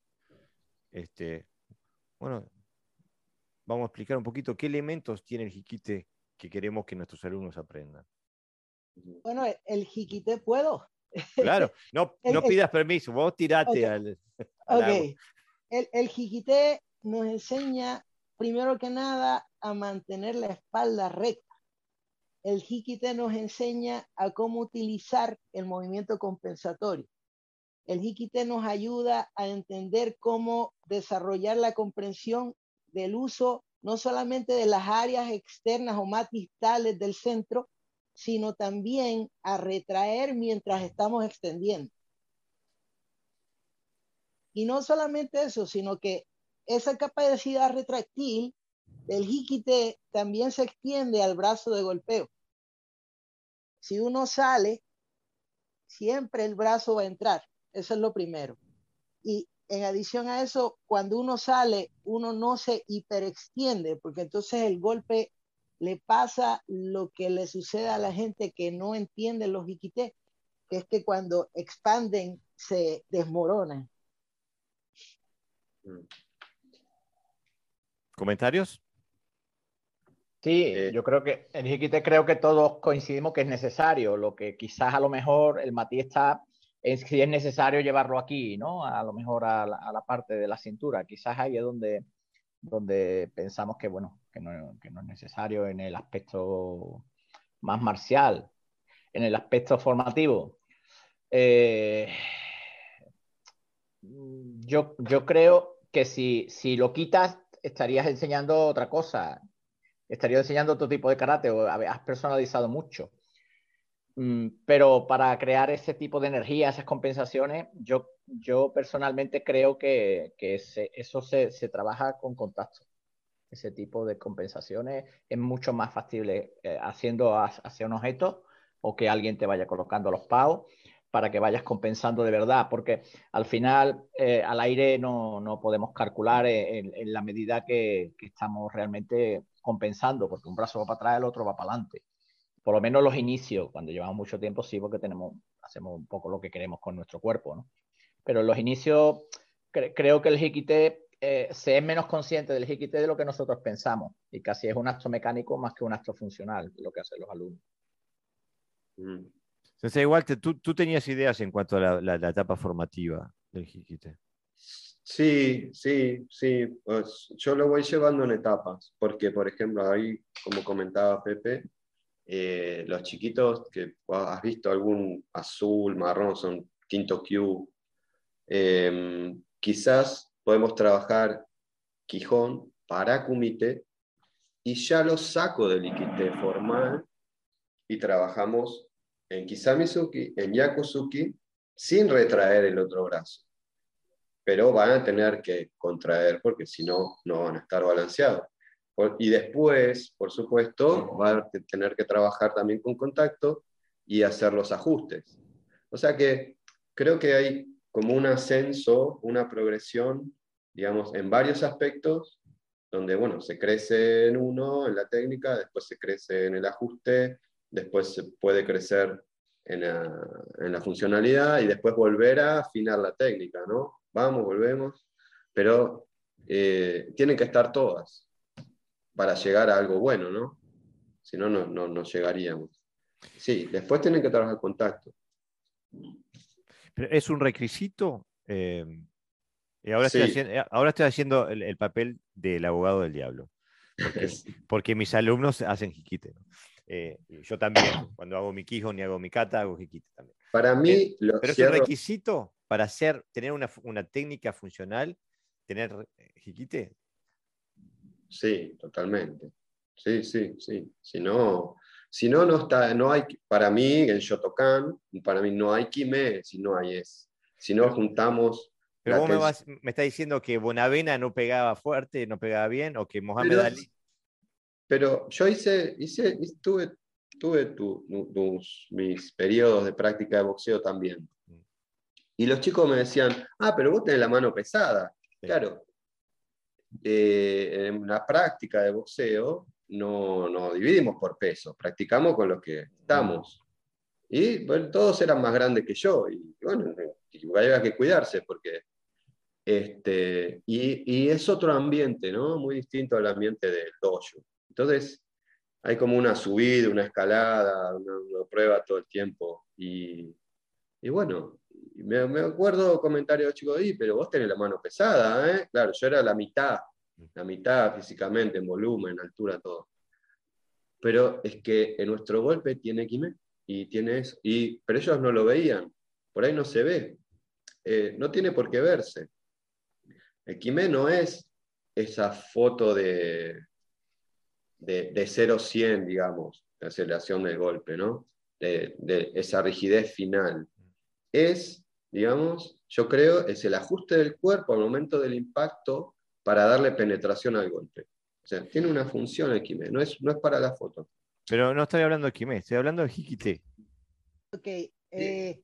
Este, bueno, vamos a explicar un poquito qué elementos tiene el jiquite que queremos que nuestros alumnos aprendan. Bueno, el jiquite puedo. Claro, no, no pidas permiso, vos tirate al, El, el jiquite nos enseña, primero que nada, a mantener la espalda recta. El jiquite nos enseña a cómo utilizar el movimiento compensatorio. El Hikite nos ayuda a entender cómo desarrollar la comprensión del uso no solamente de las áreas externas o más distales del centro, sino también a retraer mientras estamos extendiendo. Y no solamente eso, sino que esa capacidad retráctil del Hikite también se extiende al brazo de golpeo. Si uno sale, siempre el brazo va a entrar. Eso es lo primero. Y en adición a eso, cuando uno sale, uno no se hiperextiende, porque entonces el golpe le pasa lo que le sucede a la gente que no entiende los iquité, que es que cuando expanden se desmoronan. ¿Comentarios? Sí, eh, yo creo que en Jiquite creo que todos coincidimos que es necesario. Lo que quizás a lo mejor el Mati está si es necesario llevarlo aquí, ¿no? A lo mejor a la, parte de la cintura. Quizás ahí es donde, donde pensamos que, bueno, que no, que no es necesario en el aspecto más marcial, en el aspecto formativo. Eh, yo, yo creo que si, si lo quitas, estarías enseñando otra cosa. Estarías enseñando otro tipo de karate o has personalizado mucho. Mm, pero para crear ese tipo de energía, esas compensaciones, yo, personalmente creo que, eso se, trabaja con contacto. Ese tipo de compensaciones es mucho más factible eh, haciendo hacia un objeto o que alguien te vaya colocando los pagos para que vayas compensando de verdad, porque al final eh, al aire no, podemos calcular en, en la medida que, que, estamos realmente compensando, porque un brazo va para atrás, el otro va para adelante por lo menos los inicios, cuando llevamos mucho tiempo, sí, porque tenemos, hacemos un poco lo que queremos con nuestro cuerpo, ¿no? Pero en los inicios creo que el jiquite eh, se es menos consciente del jiquite de lo que nosotros pensamos y casi es un acto mecánico más que un acto funcional, lo que hacen los alumnos. Entonces, igual tú, tú, tenías ideas en cuanto a la, la, etapa formativa del jiquite. Sí, sí, sí. Pues yo lo voy llevando en etapas, porque, por ejemplo, ahí, como comentaba Pepe, eh, los chiquitos que has visto algún azul, marrón, son quinto Q. Em, quizás podemos trabajar Quijón para Kumite y ya lo saco del Ikite formal y trabajamos en Kisamizuki, en Yakuzuki, sin retraer el otro brazo. Pero van a tener que contraer porque si no, no van a estar balanceados. Y después, por supuesto, van a tener que trabajar también con contacto y hacer los ajustes. O sea que creo que hay como un ascenso, una progresión, digamos, en varios aspectos, donde, bueno, se crece en uno, en la técnica, después se crece en el ajuste, después se puede crecer en la, funcionalidad y después volver a afinar la técnica, ¿no? Vamos, volvemos, pero eh, tienen que estar todas para llegar a algo bueno, ¿no? Si no, no, no, llegaríamos. Sí, después tienen que trabajar contacto. Pero ¿Es un requisito? Eh, ahora, estoy haciendo, eh, ahora, estoy haciendo, el, papel del abogado del diablo. Porque, mis alumnos hacen jiquite. Eh, yo también, cuando hago mi quijo ni hago mi cata, hago jiquite también. Para mí, pero es un requisito para hacer, tener una, una técnica funcional, tener jiquite. Sí, totalmente. Sí, sí, sí. Si no, si no, no está, no hay, para mí, en Shotokan, para mí no hay Kime si no hay es. Si no juntamos. Pero vos me, vas, me estás diciendo que Bonavena no pegaba fuerte, no pegaba bien, o que Mohamed Ali. Pero yo hice, hice, tuve, tuve mis periodos de práctica de boxeo también. Mm. Y los chicos me decían, ah, pero vos tenés la mano pesada. Claro, eh, en la práctica de boxeo no, no dividimos por peso, practicamos con los que estamos. Y bueno, todos eran más grandes que yo, y bueno, había que cuidarse porque... Este, y, y, es otro ambiente, ¿no? Muy distinto al ambiente del dojo. Entonces, hay como una subida, una escalada, una, prueba todo el tiempo. Y, y bueno, me, me, acuerdo comentarios chicos, y, pero vos tenés la mano pesada, ¿eh? Claro, yo era la mitad, la mitad físicamente, en volumen, en altura, todo. Pero es que en nuestro golpe tiene Quimé, y tiene eso, y, pero ellos no lo veían, por ahí no se ve, eh, no tiene por qué verse. El Quimé no es esa foto de, de, de 0-100, digamos, de aceleración del golpe, ¿no? De, esa rigidez final. Es, digamos, yo creo, es el ajuste del cuerpo al momento del impacto para darle penetración al golpe. O sea, tiene una función el Quimé, no es, no es para la foto. Pero no estoy hablando de Quimé, estoy hablando de Jiquité. Ok. Eh,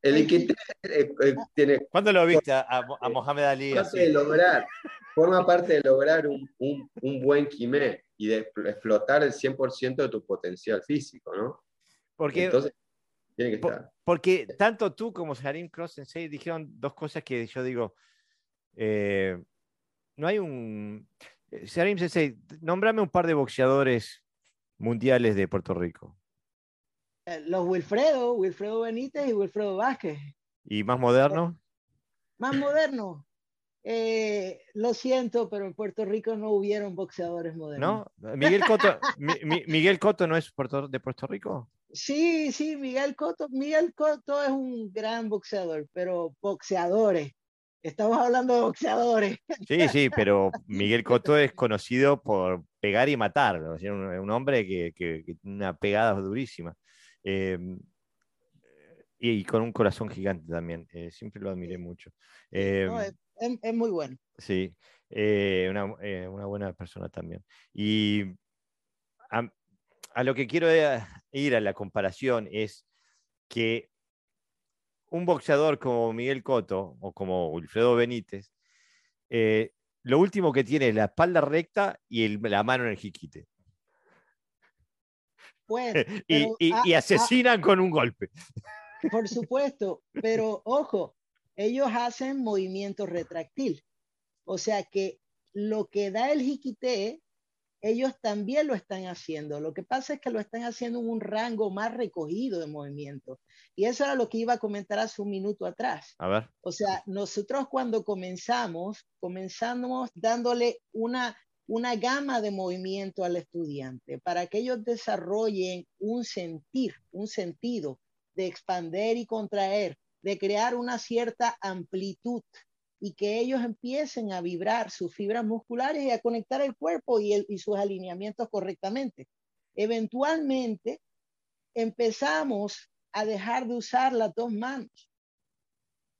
el Iquité eh, eh, tiene. ¿Cuándo lo viste a, a Mohamed Ali? de lograr, forma parte de lograr un, un, un buen Quimé y de explotar el 100% de tu potencial físico, ¿no? Porque, Entonces, tiene que estar. Porque tanto tú como Sarim Cross Sensei dijeron dos cosas que yo digo. Eh, no hay un. Sarim Sensei, nombrame un par de boxeadores mundiales de Puerto Rico. Eh, los Wilfredo, Wilfredo Benítez y Wilfredo Vázquez. ¿Y más moderno? Más moderno. Eh, lo siento, pero en Puerto Rico no hubieron boxeadores modernos. ¿No? ¿Miguel Cotto, Miguel Cotto no es de Puerto Rico? Sí, sí, Miguel Cotto. Miguel Cotto es un gran boxeador, pero boxeadores. Estamos hablando de boxeadores. Sí, sí, pero Miguel Cotto es conocido por pegar y matar. Un, hombre que, tiene una pegada durísima. Em, y, con un corazón gigante también. Eh, siempre lo admiré mucho. Em, es, muy bueno. Sí, eh, eh, una, buena persona también. Y a, lo que quiero ir a la comparación es que un boxeador como Miguel Cotto o como Wilfredo Benítez, eh, lo último que tiene es la espalda recta y la mano en el jiquite. y, asesinan con un golpe. Por supuesto, pero ojo, ellos hacen movimiento retráctil. O sea que lo que da el jiquité ellos también lo están haciendo. Lo que pasa es que lo están haciendo en un rango más recogido de movimiento. Y eso era lo que iba a comentar hace un minuto atrás. A ver. O sea, nosotros cuando comenzamos, comenzamos dándole una, una gama de movimiento al estudiante para que ellos desarrollen un sentir, un sentido de expander y contraer, de crear una cierta amplitud y que ellos empiecen a vibrar sus fibras musculares y a conectar el cuerpo y, sus alineamientos correctamente. Eventualmente empezamos a dejar de usar las dos manos,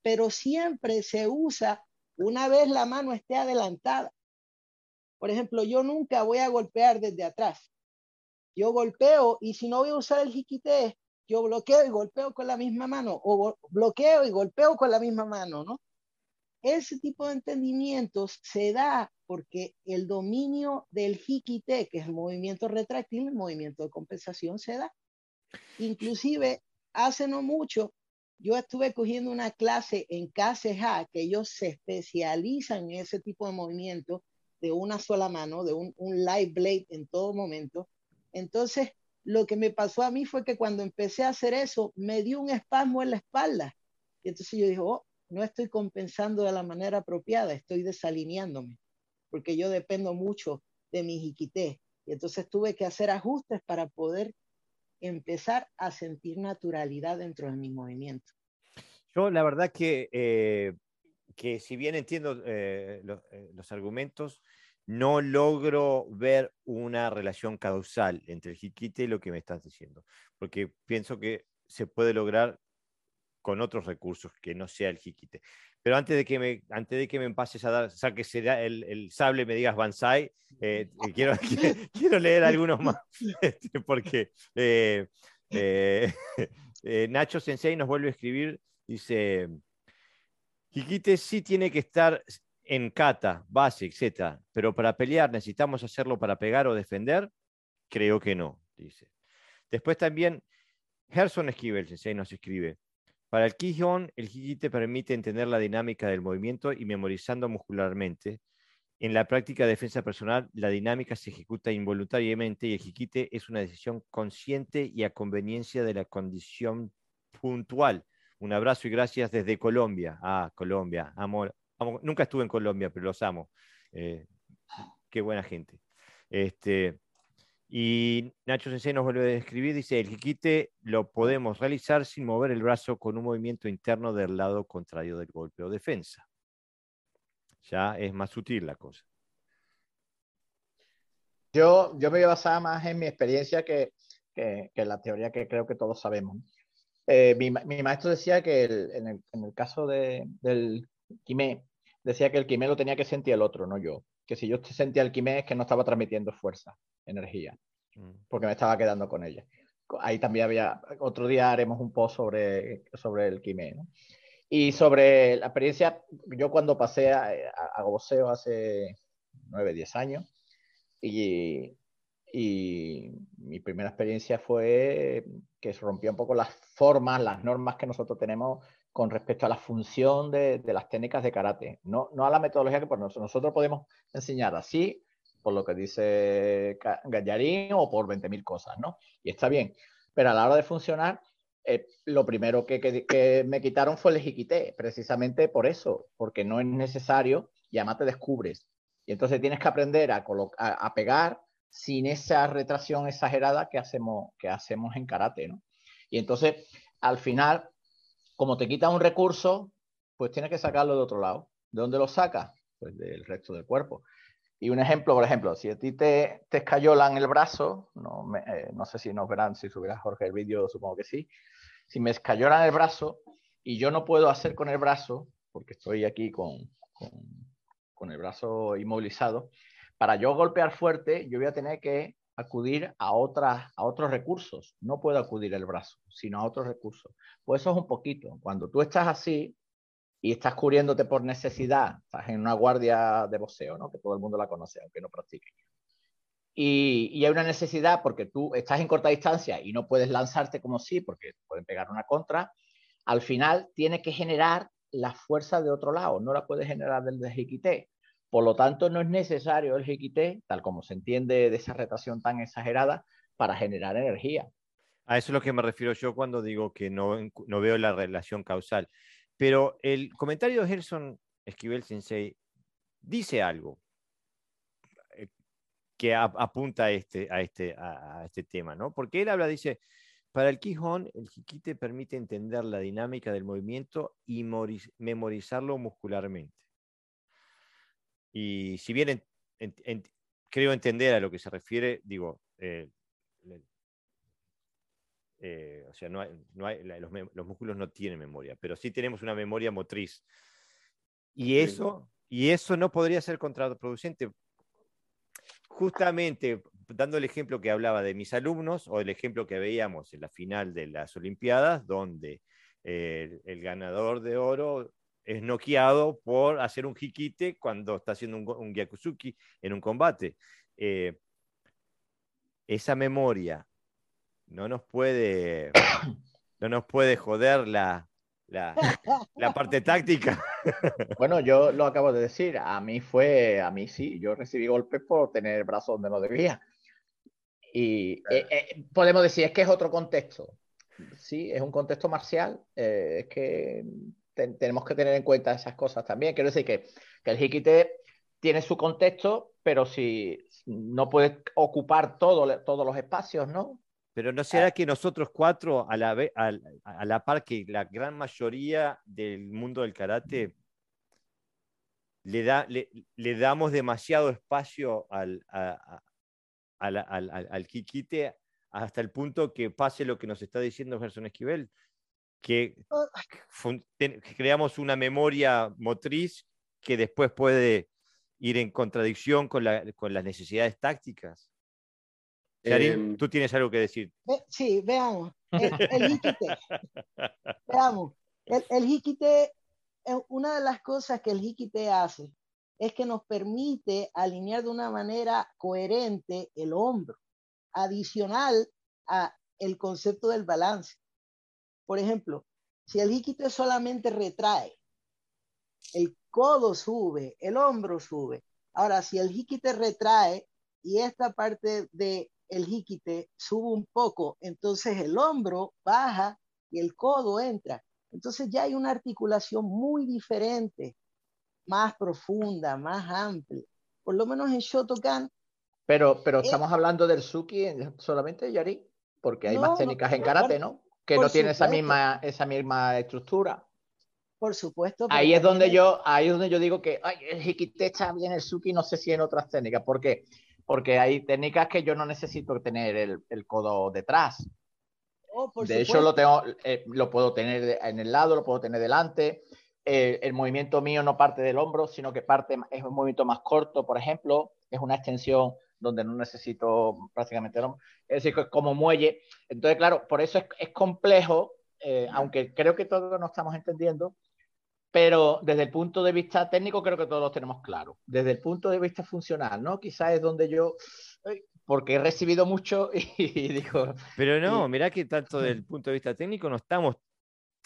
pero siempre se usa una vez la mano esté adelantada. Por ejemplo, yo nunca voy a golpear desde atrás. Yo golpeo y si no voy a usar el jiquité, yo bloqueo y golpeo con la misma mano o bloqueo y golpeo con la misma mano, ¿no? Ese tipo de entendimientos se da porque el dominio del jiquité, que es el movimiento retráctil, el movimiento de compensación, se da. Inclusive, hace no mucho, yo estuve cogiendo una clase en KCH, que ellos se especializan en ese tipo de movimiento de una sola mano, de un, un live blade en todo momento. Entonces, lo que me pasó a mí fue que cuando empecé a hacer eso, me dio un espasmo en la espalda. Y entonces yo dije, oh, no estoy compensando de la manera apropiada, estoy desalineándome, porque yo dependo mucho de mi jiquité. Y entonces tuve que hacer ajustes para poder empezar a sentir naturalidad dentro de mi movimiento. Yo la verdad que, eh, que si bien entiendo eh, eh, los argumentos, no logro ver una relación causal entre el jiquite y lo que me estás diciendo, porque pienso que se puede lograr con otros recursos que no sea el jiquite. Pero antes de que me, antes de que me pases a dar, saques el, el sable, me digas Banzai, eh, quiero, quiero leer algunos más, este, porque eh, eh, Nacho Sensei nos vuelve a escribir, dice, jiquite sí tiene que estar en kata, base, etc. Pero para pelear necesitamos hacerlo para pegar o defender, creo que no, dice. Después también Gerson Esquivel, sensei, nos escribe, para el Kihon, el Hiki te permite entender la dinámica del movimiento y memorizando muscularmente. En la práctica de defensa personal, la dinámica se ejecuta involuntariamente y el jiquite es una decisión consciente y a conveniencia de la condición puntual. Un abrazo y gracias desde Colombia. Ah, Colombia. Amo, nunca estuve en Colombia, pero los amo. Eh, qué buena gente. Este, y Nacho Sensei nos vuelve a describir, dice, el jiquite lo podemos realizar sin mover el brazo con un movimiento interno del lado contrario del golpe o defensa. Ya es más sutil la cosa. Yo, yo me voy a basar más en mi experiencia que, que, la teoría que creo que todos sabemos. Eh, mi, mi, maestro decía que en, el, en, el, caso de, del quimé, decía que el quimé lo tenía que sentir el otro, no yo. Que si yo sentía el quimé es que no estaba transmitiendo fuerza energía. Porque me estaba quedando con ella. Ahí también había, otro día haremos un post sobre, sobre el quimé. Y sobre la experiencia, yo cuando pasé a, a, a hace 9, 10 años, y, y, mi primera experiencia fue que se rompió un poco las formas, las normas que nosotros tenemos con respecto a la función de, de las técnicas de karate, no, no a la metodología que por nosotros, nosotros podemos enseñar así por lo que dice Gallarín o por 20.000 cosas, ¿no? Y está bien. Pero a la hora de funcionar, eh, lo primero que, me quitaron fue el jiquité, precisamente por eso, porque no es necesario y además te descubres. Y entonces tienes que aprender a, a, pegar sin esa retracción exagerada que hacemos, en karate, ¿no? Y entonces, al final, como te quita un recurso, pues tienes que sacarlo de otro lado. ¿De dónde lo sacas? Pues del resto del cuerpo. Y un ejemplo, por ejemplo, si a ti te, te escayolan el brazo, no, eh, no sé si nos verán, si subirá Jorge el vídeo, supongo que sí. Si me escayolan el brazo y yo no puedo hacer con el brazo, porque estoy aquí con, con, con el brazo inmovilizado, para yo golpear fuerte, yo voy a tener que acudir a, otras, a otros recursos. No puedo acudir el brazo, sino a otros recursos. Pues eso es un poquito. Cuando tú estás así, y estás cubriéndote por necesidad, estás en una guardia de boxeo, ¿no? que todo el mundo la conoce, aunque no practique. Y, y, hay una necesidad porque tú estás en corta distancia y no puedes lanzarte como sí, porque pueden pegar una contra, al final tiene que generar la fuerza de otro lado, no la puedes generar del de Por lo tanto, no es necesario el jiquité, tal como se entiende de esa retación tan exagerada, para generar energía. A eso es lo que me refiero yo cuando digo que no, no veo la relación causal. Pero el comentario de Gerson Esquivel Sensei dice algo eh, que apunta a este, a, este, a, este tema, ¿no? Porque él habla, dice, para el Quijón, el jiquite permite entender la dinámica del movimiento y memorizarlo muscularmente. Y si bien creo entender a lo que se refiere, digo, eh, eh, o sea, no los, músculos no tienen memoria, pero sí tenemos una memoria motriz. Y eso, y eso no podría ser contraproducente. Justamente dando el ejemplo que hablaba de mis alumnos o el ejemplo que veíamos en la final de las Olimpiadas, donde el, ganador de oro es noqueado por hacer un hikite cuando está haciendo un, un en un combate. Eh, esa memoria no nos puede, no nos puede joder la, la, parte táctica. Bueno, yo lo acabo de decir, a mí fue, a mí sí, yo recibí golpes por tener el brazo donde no debía. Y eh, eh, podemos decir, es que es otro contexto. Sí, es un contexto marcial, eh, es que tenemos que tener en cuenta esas cosas también. Quiero decir que, que el hikite tiene su contexto, pero si no puede ocupar todo, todos los espacios, ¿no? Pero ¿no será que nosotros cuatro, a la, a, la par que la gran mayoría del mundo del karate, le, da, le, damos demasiado espacio al, al, al, hasta el punto que pase lo que nos está diciendo Gerson Esquivel, que oh. creamos una memoria motriz que después puede ir en contradicción con, con las necesidades tácticas. Em, tú tienes algo que decir. Sí, veamos. El, el veamos. El, el una de las cosas que el jiquite hace es que nos permite alinear de una manera coherente el hombro, adicional a el concepto del balance. Por ejemplo, si el jiquite solamente retrae, el codo sube, el hombro sube. Ahora, si el jiquite retrae y esta parte de el jiquite sube un poco, entonces el hombro baja y el codo entra. Entonces ya hay una articulación muy diferente, más profunda, más amplia. Por lo menos en Shotokan. Pero, pero estamos hablando del Suki solamente, Yari, porque hay más técnicas en karate, ¿no? Que no tiene esa misma, esa misma estructura. Por supuesto. Ahí es donde yo, ahí es donde yo digo que ay, el hikite está bien, el Suki no sé si en otras técnicas, porque porque hay técnicas que yo no necesito tener el, codo detrás. Oh, de hecho, lo, tengo, eh, lo puedo tener en el lado, lo puedo tener delante. Eh, el movimiento mío no parte del hombro, sino que parte, es un movimiento más corto, por ejemplo, es una extensión donde no necesito prácticamente el hombro. Es decir, como muelle. Entonces, claro, por eso es, complejo, eh, aunque creo que todos nos estamos entendiendo, pero desde el punto de vista técnico creo que todos lo tenemos claro. Desde el punto de vista funcional, ¿no? Quizás es donde yo, porque he recibido mucho y, digo... Pero no, mira que tanto desde el punto de vista técnico no estamos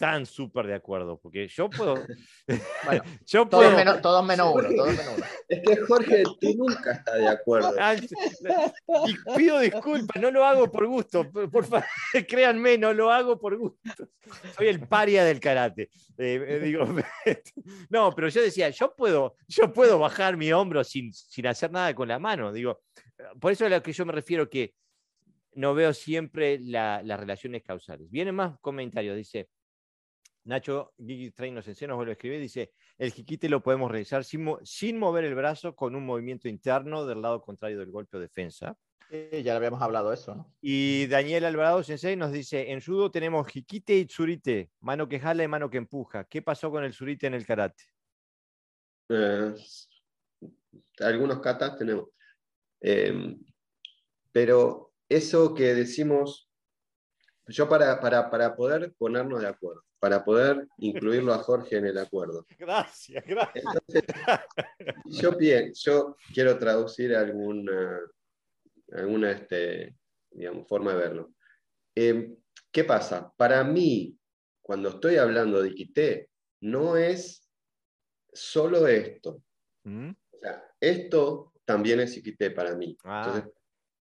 tan súper de acuerdo, porque yo puedo... Bueno, yo puedo... Todos, menos, todos menos uno, todos menos uno. Es que Jorge, tú nunca estás de acuerdo. Ah, y pido disculpas, no lo hago por gusto, por favor, créanme, no lo hago por gusto. Soy el paria del karate. Eh, eh, digo, no, pero yo decía, yo puedo, yo puedo bajar mi hombro sin, sin hacer nada con la mano. Digo, por eso es a lo que yo me refiero que no veo siempre las relaciones causales. Vienen más comentarios, dice, Nacho Gigi Train nos enseña, nos vuelve a escribir, dice, el jiquite lo podemos realizar sin, mover el brazo con un movimiento interno del lado contrario del golpe o defensa. ya lo habíamos hablado eso, ¿no? Y Daniel Alvarado Sensei nos dice, en judo tenemos jiquite y tsurite, mano que jala y mano que empuja. ¿Qué pasó con el tsurite en el karate? Eh, algunos katas tenemos. Em, pero eso que decimos, yo para, para, para poder ponernos de acuerdo, para poder incluirlo a Jorge en el acuerdo. Gracias, gracias. yo, yo quiero traducir alguna, alguna este, digamos, forma de verlo. Em, ¿Qué pasa? Para mí, cuando estoy hablando de Iquité, no es solo esto. ¿Mm? O sea, esto también es Iquité para mí. Ah. Entonces,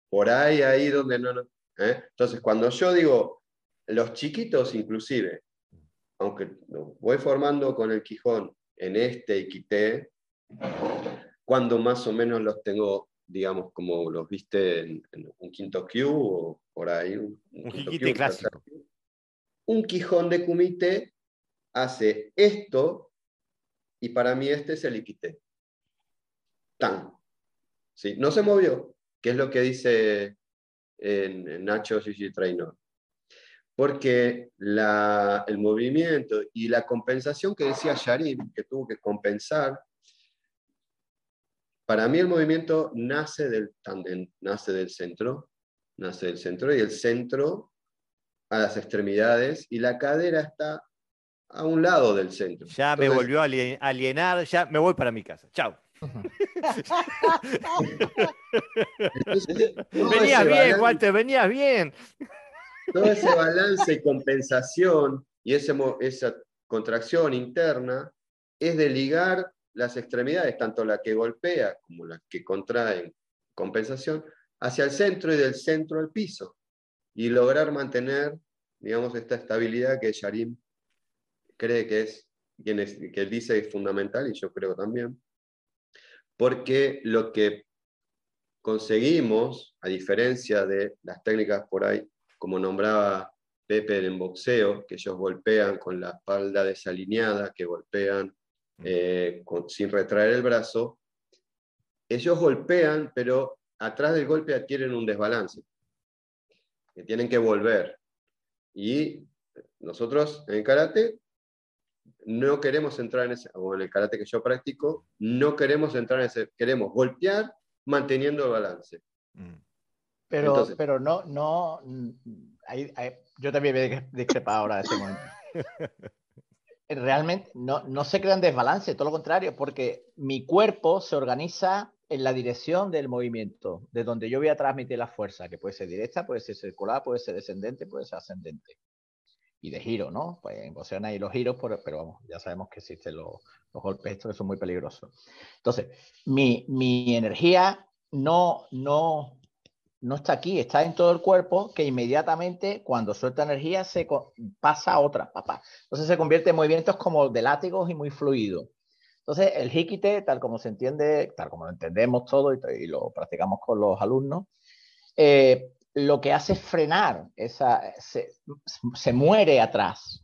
por ahí, ahí donde no... no ¿eh? Entonces, cuando yo digo, los chiquitos inclusive, aunque los voy formando con el Quijón en este Iquité, cuando más o menos los tengo, digamos, como los viste en, en un quinto Q o por ahí. Un, Un clásico. tercer. Un Quijón de Kumite hace esto y para mí este es el Iquité. Tan. ¿Sí? No se movió, que es lo que dice en, en Nacho Gigi Trainor. Porque la- el movimiento y la compensación que decía Sharim, que tuvo que compensar, para mí el movimiento nace del tándem, nace del centro, nace del centro y el centro a las extremidades y la cadera está a un lado del centro. Ya me Entonces, volvió a alien- alienar, ya me voy para mi casa. Chao. entonces, Venías bien, Walter, venías bien. Todo ese balance y compensación y ese esa contracción interna es de ligar las extremidades, tanto la que golpea como la que contrae en compensación, hacia el centro y del centro al piso. Y lograr mantener, digamos, esta estabilidad que Sharim cree que es, quien es- que él dice es fundamental, y yo creo también, porque lo que conseguimos, a diferencia de las técnicas por ahí como nombraba Pepe en boxeo, que ellos golpean con la espalda desalineada, que golpean eh, con- sin retraer el brazo, ellos golpean, pero atrás del golpe adquieren un desbalance, que tienen que volver. Y nosotros en karate no queremos entrar en ese, o en el karate que yo practico, no queremos entrar en ese, queremos golpear manteniendo el balance. Mm. Pero, Entonces- pero no, no, ahí- yo también voy a discrepar ahora de ese momento. Realmente no, no se crean desbalance, todo lo contrario, porque mi cuerpo se organiza en la dirección del movimiento, de donde yo voy a transmitir la fuerza, que puede ser directa, puede ser circular, puede ser descendente, puede ser ascendente. Y de giro, ¿no? Pues en boxeo hay los giros, pero, pero vamos, ya sabemos que existen los, los golpes estos que son muy peligrosos. Entonces, mi, mi energía no, no, no está aquí, está en todo el cuerpo, que inmediatamente cuando suelta energía se pasa a otra, papá. Entonces se convierte en movimientos como de látigos y muy fluido. Entonces el hikite, tal como se entiende, tal como lo entendemos todo y, lo practicamos con los alumnos, eh, lo que hace es frenar, esa, se, muere atrás.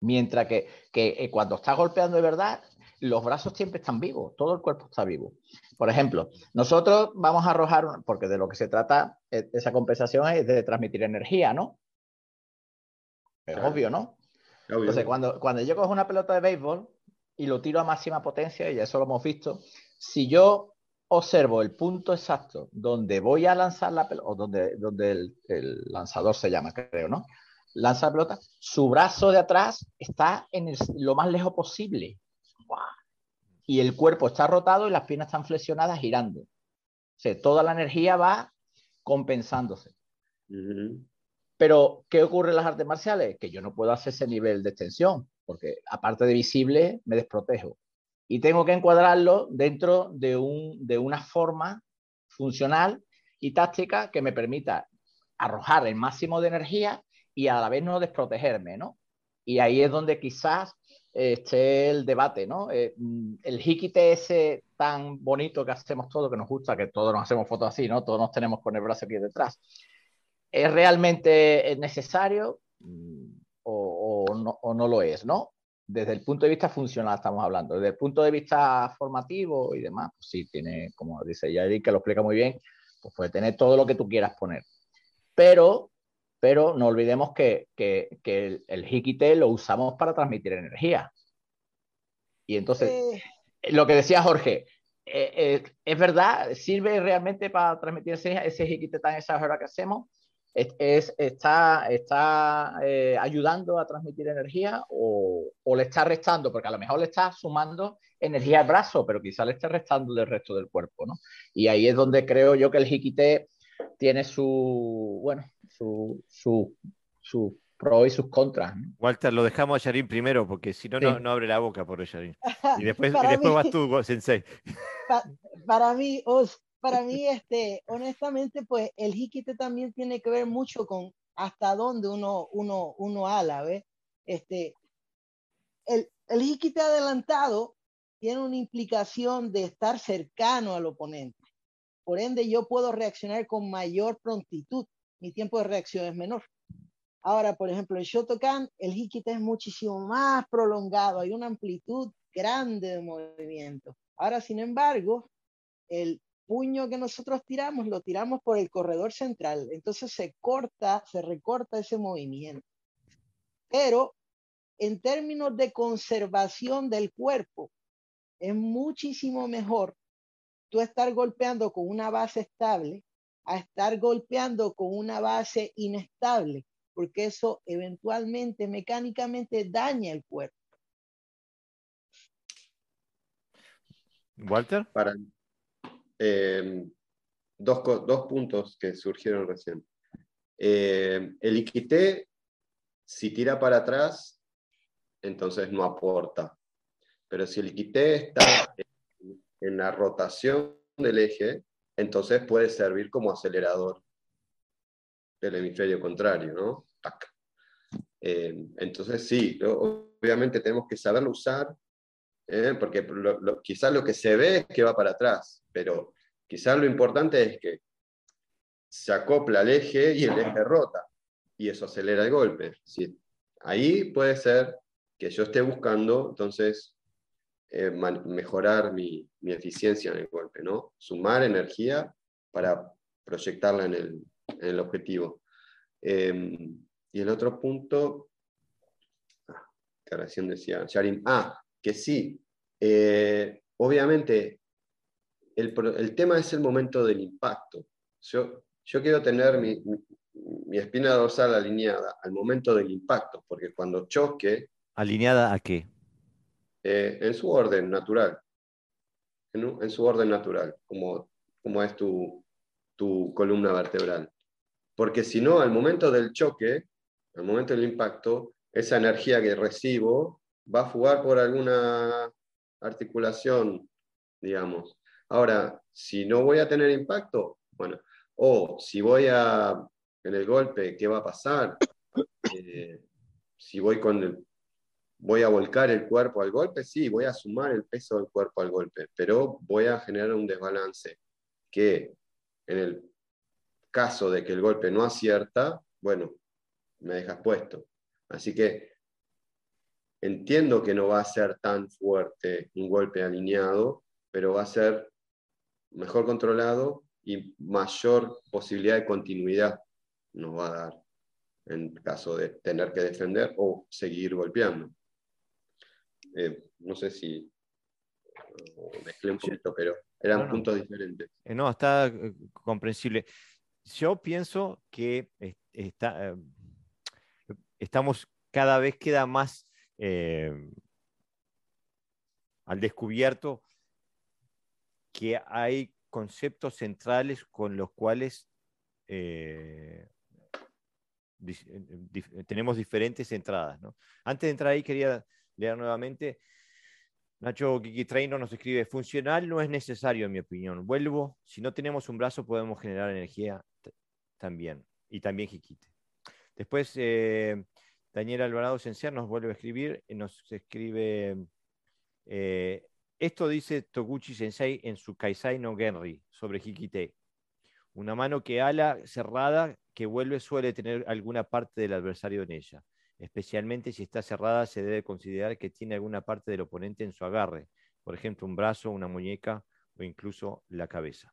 Mientras que, que eh, cuando está golpeando de verdad, los brazos siempre están vivos, todo el cuerpo está vivo. Por ejemplo, nosotros vamos a arrojar, porque de lo que se trata eh, esa compensación es de transmitir energía, ¿no? Es Claro. obvio, ¿no? Obvio. Entonces, cuando, cuando yo cojo una pelota de béisbol y lo tiro a máxima potencia, y eso lo hemos visto, si yo observo el punto exacto donde voy a lanzar la pelota, o donde, donde el, el lanzador se llama, creo, ¿no? Lanza la pelota, su brazo de atrás está en el- lo más lejos posible. Y el cuerpo está rotado y las piernas están flexionadas girando. O sea, toda la energía va compensándose. Pero, ¿qué ocurre en las artes marciales? Que yo no puedo hacer ese nivel de extensión, porque aparte de visible, me desprotejo. Y tengo que encuadrarlo dentro de, un, de una forma funcional y táctica que me permita arrojar el máximo de energía y a la vez no desprotegerme, ¿no? Y ahí es donde quizás esté el debate, ¿no? Eh, mm, el hikite ese tan bonito que hacemos todo, que nos gusta, que todos nos hacemos fotos así, ¿no? Todos nos tenemos con el brazo aquí detrás. ¿Es realmente necesario mm, o, o no, o no lo es, no? Desde el punto de vista funcional estamos hablando. Desde el punto de vista formativo y demás, pues sí, tiene, como dice Yair, que lo explica muy bien, pues puede tener todo lo que tú quieras poner. Pero, pero no olvidemos que, que, que el, el hikite lo usamos para transmitir energía. Y entonces, Eh, lo que decía Jorge, eh, eh, es verdad, sirve realmente para transmitir ese, ese hikite tan exagerado que hacemos. Es, es- está está eh, ayudando a transmitir energía o, o le está restando, porque a lo mejor le está sumando energía al brazo, pero quizá le está restando del resto del cuerpo, ¿no? Y ahí es donde creo yo que el hikite tiene su, bueno, su, su, su pros y sus contras. Walter, lo dejamos a Yarin primero, porque si no, no, abre la boca por Yarin. Y después, después vas tú, Sensei. para mí, para mí, este, honestamente, pues el jiquite también tiene que ver mucho con hasta dónde uno, uno, uno ala, ¿ves? Este, el, el jiquite adelantado tiene una implicación de estar cercano al oponente. Por ende, yo puedo reaccionar con mayor prontitud. Mi tiempo de reacción es menor. Ahora, por ejemplo, en Shotokan, el hikite es muchísimo más prolongado, hay una amplitud grande de movimiento. Ahora, sin embargo, el puño que nosotros tiramos lo tiramos por el corredor central, entonces se corta, se recorta ese movimiento. Pero en términos de conservación del cuerpo, es muchísimo mejor tú estar golpeando con una base estable a estar golpeando con una base inestable, porque eso eventualmente mecánicamente daña el cuerpo. Walter. Para, eh, dos, dos, puntos que surgieron recién. Eh, el Iquité, si tira para atrás, entonces no aporta. Pero si el Iquité está en la rotación del eje, entonces puede servir como acelerador del hemisferio contrario, ¿no? Eh, entonces sí, obviamente tenemos que saberlo usar, ¿eh? porque quizás lo que se ve es que va para atrás, pero quizás lo importante es que se acopla el eje y el eje rota, y eso acelera el golpe. Ahí puede ser que yo esté buscando, entonces, eh, mejorar mi, eficiencia en el golpe, ¿no? Sumar energía para proyectarla en el, en el objetivo. Em, y el otro punto, ah, que decía ah, que sí, eh, obviamente el, el, tema es el momento del impacto. Yo, yo quiero tener mi, mi, espina dorsal alineada al momento del impacto, porque cuando choque... ¿Alineada a qué? Eh, en su orden natural. En, su orden natural, como, como es tu, tu columna vertebral. Porque si no, al momento del choque, al momento del impacto, esa energía que recibo va a fugar por alguna articulación, digamos. Ahora, si no voy a tener impacto, bueno, o si voy a, en el golpe, ¿qué va a pasar? Eh, si voy con el, voy a volcar el cuerpo al golpe, sí, voy a sumar el peso del cuerpo al golpe, pero voy a generar un desbalance que en el caso de que el golpe no acierta, bueno, me dejas puesto. Así que entiendo que no va a ser tan fuerte un golpe alineado, pero va a ser mejor controlado y mayor posibilidad de continuidad nos va a dar en caso de tener que defender o seguir golpeando. Eh, no sé si mezclé un poquito, pero eran puntos diferentes. Eh, no, está eh, comprensible. Yo pienso que está, estamos cada vez queda más al descubierto que hay conceptos centrales con los cuales tenemos diferentes entradas. Antes de entrar ahí, quería leer nuevamente Nacho Kiki Trainer nos escribe, funcional no es necesario en mi opinión. Vuelvo, si no tenemos un brazo podemos generar energía también. Y también Jiquite. Después, eh, Daniel Alvarado Senciar nos vuelve a escribir, y nos escribe, eh, esto dice Toguchi Sensei en su Kaisai no Genri sobre Hikite. Una mano que ala cerrada que vuelve suele tener alguna parte del adversario en ella especialmente si está cerrada, se debe considerar que tiene alguna parte del oponente en su agarre, por ejemplo, un brazo, una muñeca o incluso la cabeza.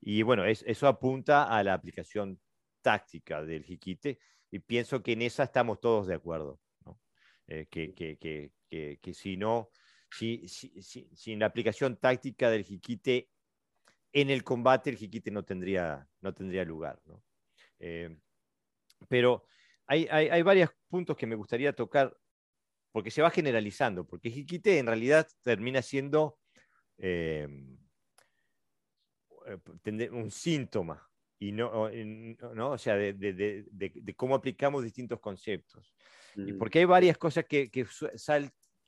Y bueno, eso apunta a la aplicación táctica del jiquite y pienso que en esa estamos todos de acuerdo. Eh, que, si no, si, si, en la aplicación táctica del jiquite en el combate el jiquite no tendría, no tendría lugar. Eh, pero hay, varios puntos que me gustaría tocar, porque se va generalizando, porque Jiquite en realidad termina siendo em, eh, un síntoma y no, no, o sea, de, cómo aplicamos distintos conceptos. Y porque hay varias cosas que, que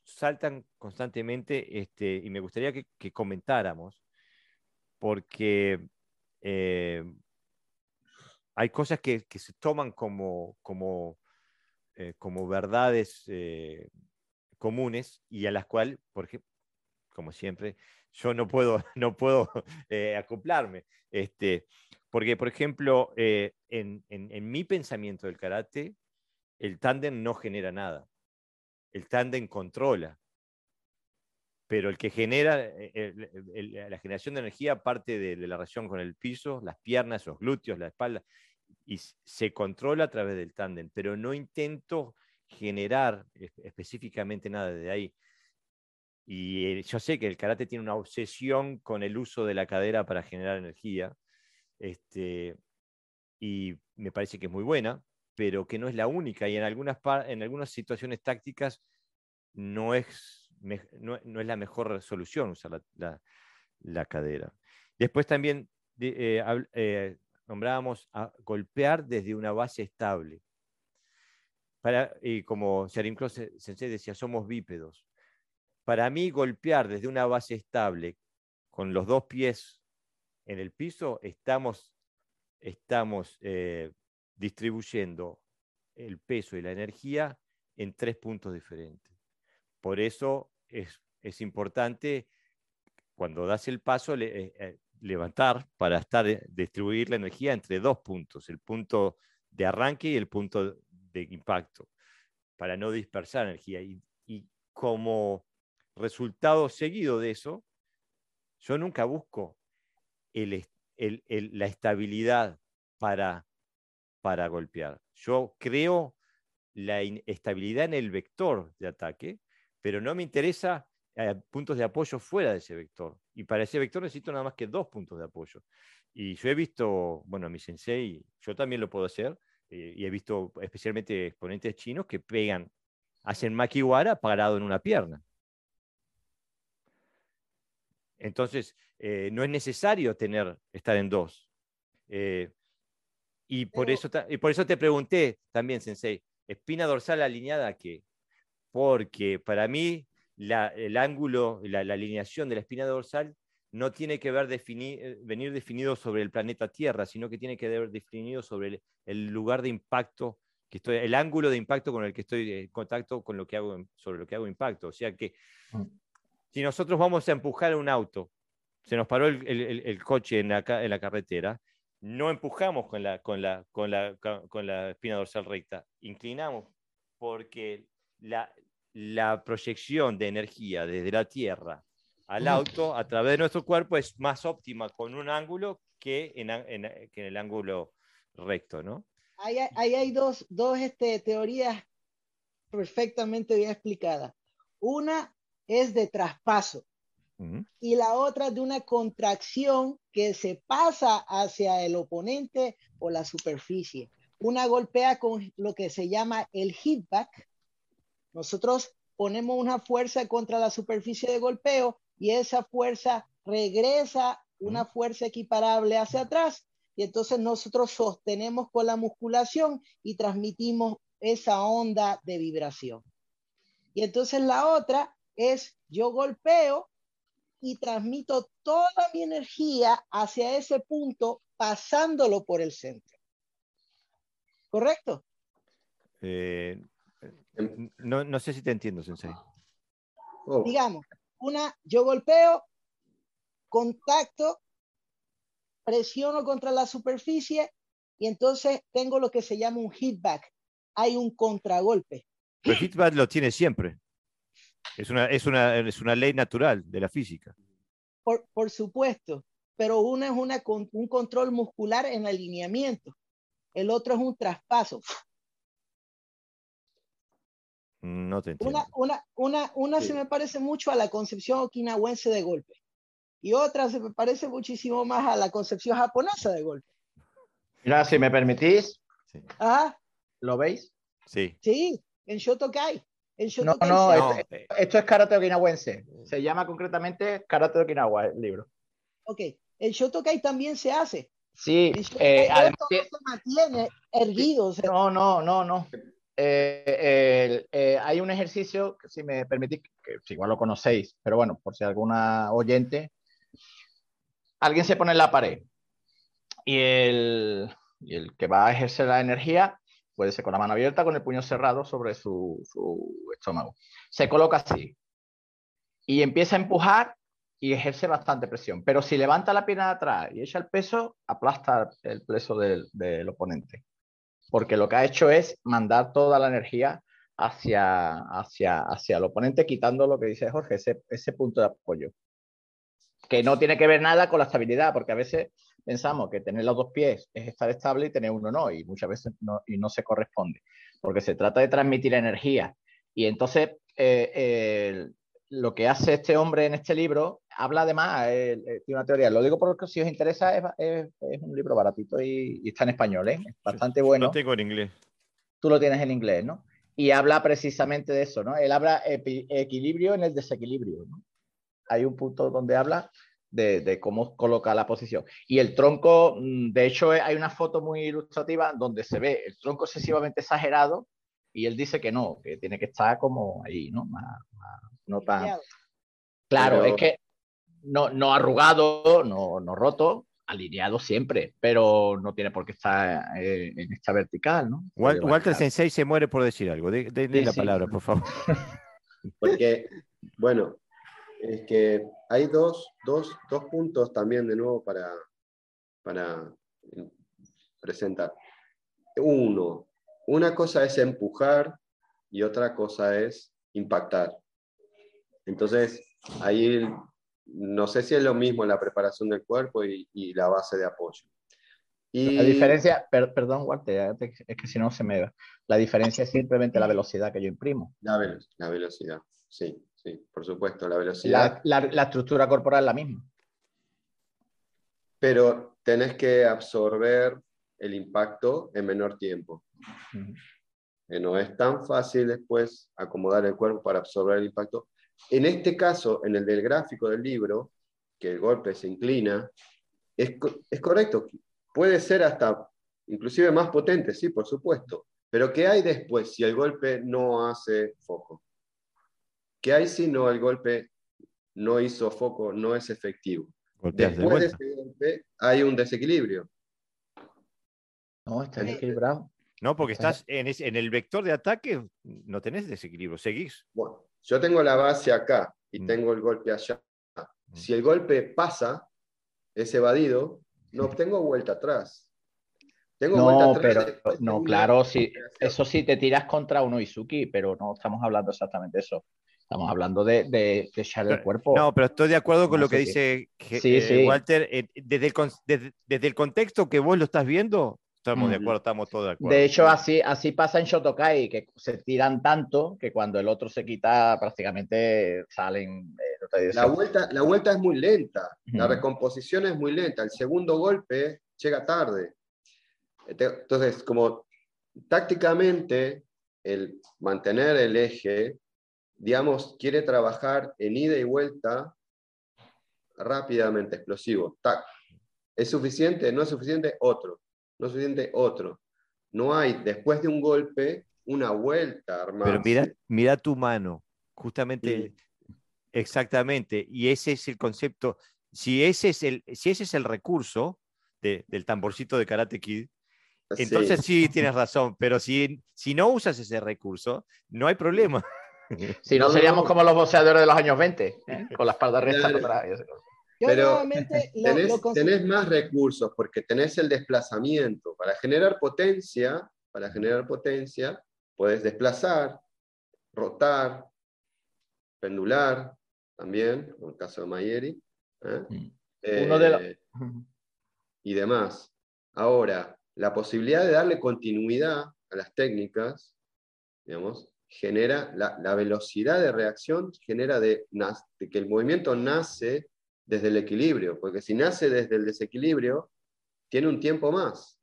saltan constantemente este, y me gustaría que, comentáramos, porque eh, hay cosas que, se toman como, como, eh, como verdades eh, comunes y a las cuales, porque, como siempre, yo no puedo, no puedo acoplarme. Este, porque, por ejemplo, en, en mi pensamiento del karate, el tándem no genera nada el tándem controla. Pero el que genera, eh, la generación de energía parte de, la relación con el piso, las piernas, los glúteos, la espalda, y se controla a través del tándem, pero no intento generar específicamente nada de ahí. Y eh, yo sé que el karate tiene una obsesión con el uso de la cadera para generar energía, este, y me parece que es muy buena, pero que no es la única y en algunas, en algunas situaciones tácticas no es, no, es la mejor solución usar la, cadera. Después también eh, eh, nombrábamos a golpear desde una base estable. Para, y como Sharim Sensei decía, somos bípedos. Para mí, golpear desde una base estable, con los dos pies en el piso, estamos, estamos eh, distribuyendo el peso y la energía en tres puntos diferentes. Por eso es, importante cuando das el paso eh, eh, levantar para estar, eh, distribuir la energía entre dos puntos, el punto de arranque y el punto de impacto, para no dispersar energía. Y, como resultado seguido de eso, yo nunca busco la estabilidad para para golpear. Yo creo la estabilidad en el vector de ataque, pero no me interesa eh, puntos de apoyo fuera de ese vector. Y para ese vector necesito nada más que dos puntos de apoyo. Y yo he visto, bueno, a mi sensei, yo también lo puedo hacer, eh, y he visto especialmente exponentes chinos que pegan, hacen makiwara parado en una pierna. Entonces, eh, no es necesario tener, estar en dos. Y por, eso, y por eso te pregunté también, Sensei, espina dorsal alineada a qué? Porque para mí el ángulo, la, la, alineación de la espina dorsal no tiene que ver eh, venir definido sobre el planeta Tierra, sino que tiene que ver definido sobre el, lugar de impacto, que estoy, el ángulo de impacto con el que estoy en contacto con lo que hago, sobre lo que hago impacto. O sea que mm. si nosotros vamos a empujar un auto, se nos paró el, el coche en la, en la carretera, no empujamos con la, con la, con la, con la espina dorsal recta, inclinamos porque la, la proyección de energía desde la Tierra al auto a través de nuestro cuerpo es más óptima con un ángulo que en, en, que en el ángulo recto, ¿no? Ahí, ahí hay dos, dos este, teorías perfectamente bien explicadas. Una es de traspaso y la otra de una contracción que se pasa hacia el oponente o la superficie. Una golpea con lo que se llama el hitback. Nosotros ponemos una fuerza contra la superficie de golpeo y esa fuerza regresa una fuerza equiparable hacia atrás y entonces nosotros sostenemos con la musculación y transmitimos esa onda de vibración. Y entonces la otra es yo golpeo y transmito toda mi energía hacia ese punto pasándolo por el centro. ¿Correcto? Eh, no, sé si te entiendo, Sensei. Oh. Digamos, una, yo golpeo, contacto, presiono contra la superficie y entonces tengo lo que se llama un hitback. Hay un contragolpe. El hitback lo tiene siempre. Es una, es una, es una ley natural de la física. Por, por supuesto, pero una es una, un control muscular en alineamiento, el otro es un traspaso. No te entiendo. Una, una, una, una se me parece mucho a la concepción okinawense de golpe y otra se me parece muchísimo más a la concepción japonesa de golpe. Mira, si me permitís. Sí. Ajá. ¿Lo veis? Sí. Sí, en Shotokai no, no, esto, es karate okinawense. Se llama concretamente karate okinawa el libro. Ok, el Shotokai también se hace, Sí, eh, se mantiene erguido. No, no, no, no. Eh, eh, hay un ejercicio, que si me permitís, que igual lo conocéis, pero bueno, por si alguna oyente, alguien se pone en la pared y el, que va a ejercer la energía puede ser con la mano abierta, con el puño cerrado sobre su, estómago. Se coloca así y empieza a empujar y ejerce bastante presión. Pero si levanta la pierna de atrás y echa el peso, aplasta el peso del, oponente. Porque lo que ha hecho es mandar toda la energía hacia, hacia, hacia el oponente, quitando lo que dice Jorge, ese, ese punto de apoyo. Que no tiene que ver nada con la estabilidad, porque a veces pensamos que tener los dos pies es estar estable y tener uno no, y muchas veces no, y no se corresponde, porque se trata de transmitir energía. Y entonces, eh, lo que hace este hombre en este libro, habla además, eh, eh, tiene una teoría, lo digo porque si os interesa, es, un libro baratito y, está en español, ¿eh? es bastante bueno. Lo tengo en inglés. Tú lo tienes en inglés, ¿no? Y habla precisamente de eso, ¿no? Él habla equilibrio en el desequilibrio, ¿no? Hay un punto donde habla de, de, cómo coloca la posición. Y el tronco, mm, de hecho, hay una foto muy ilustrativa donde se ve el tronco excesivamente exagerado y él dice que no, que tiene que estar como ahí, ¿no? Más, no tan... Claro, es que no, no arrugado, no, no roto, alineado siempre, pero no tiene por qué estar eh, en esta vertical, ¿no? Walter, Sensei se muere por decir algo. De, la palabra, por favor. Porque, bueno, es que hay dos, dos, dos puntos también de nuevo para, para presentar. Uno, una cosa es empujar y otra cosa es impactar. Entonces, ahí no sé si es lo mismo la preparación del cuerpo y, la base de apoyo. Y... La diferencia, perdón, Walter, es que si no se me da. La diferencia es simplemente la velocidad que yo imprimo. La, la velocidad, sí, sí, por supuesto, la velocidad. La, la, estructura corporal es la misma. Pero tenés que absorber el impacto en menor tiempo. no es tan fácil después acomodar el cuerpo para absorber el impacto en este caso, en el del gráfico del libro, que el golpe se inclina, es, correcto, puede ser hasta inclusive más potente, sí, por supuesto, pero ¿qué hay después si el golpe no hace foco? ¿Qué hay si no el golpe no hizo foco, no es efectivo? después de, ese golpe hay un desequilibrio. No, está equilibrado. No, porque estás en, en, el vector de ataque, no tenés desequilibrio, seguís. Bueno, yo tengo la base acá y mm. tengo el golpe allá. Mm. Si el golpe pasa, es evadido, no obtengo vuelta atrás. Tengo no, vuelta atrás pero no, claro, sí, eso sí te tiras contra uno Izuki, pero no estamos hablando exactamente de eso. Estamos hablando de, de, echar el cuerpo. No, pero estoy de acuerdo con lo que dice eh, Walter. Eh, desde, el, desde, el contexto que vos lo estás viendo, Estamos de acuerdo, estamos todos de acuerdo. De hecho, así, así pasa en Shotokai, que se tiran tanto que cuando el otro se quita, prácticamente salen. Eh, la, vuelta, la vuelta es muy lenta, la recomposición es muy lenta, el segundo golpe llega tarde. Entonces, como tácticamente, el mantener el eje, digamos, quiere trabajar en ida y vuelta rápidamente, explosivo. Tac. ¿Es suficiente? ¿No es suficiente? Otro no suficiente otro. No hay, después de un golpe, una vuelta armada. Pero mira, mira tu mano, justamente, exactamente, y ese es el concepto. Si ese es el, si ese es el recurso del tamborcito de Karate Kid, entonces sí. tienes razón, pero si, si no usas ese recurso, no hay problema. Si no, seríamos como los boxeadores de los años 20, ¿eh? con la espalda recta. Pero tenés, más recursos porque tenés el desplazamiento. Para generar potencia, para generar potencia, puedes desplazar, rotar, pendular, también, en el caso de Mayeri. ¿eh? Mm. Eh, y demás. Ahora, la posibilidad de darle continuidad a las técnicas, digamos, genera la, la velocidad de reacción, genera de, de que el movimiento nace desde el equilibrio, porque si nace desde el desequilibrio, tiene un tiempo más.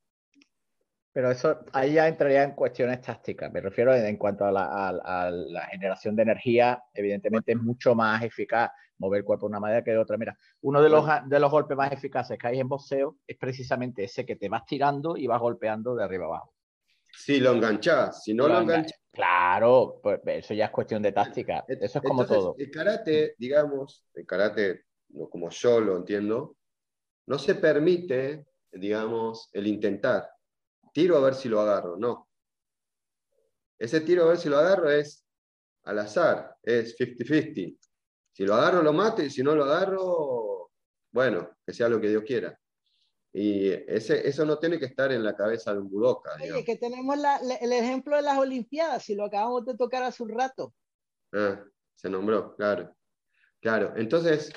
Pero eso ahí ya entraría en cuestiones tácticas. Me refiero en, cuanto a la, generación de energía, evidentemente es mucho más eficaz mover el cuerpo de una manera que de otra. Mira, uno de los, de los golpes más eficaces que hay en boxeo es precisamente ese que te vas tirando y vas golpeando de arriba abajo. Si lo enganchas, si no lo, enganchas. Claro, pues eso ya es cuestión de táctica. Eso es como todo. El karate, digamos, el karate, como yo lo entiendo, no se permite, digamos, el intentar tiro a ver si lo agarro, no. Ese tiro a ver si lo agarro es al azar, es 50-50. Si lo agarro, lo mato, y si no lo agarro, bueno, que sea lo que Dios quiera. Y ese, eso no tiene que estar en la cabeza de un budoka. Oye, que tenemos el ejemplo de las Olimpiadas, si lo acabamos de tocar hace un rato. Ah, se nombró, claro. Claro, entonces,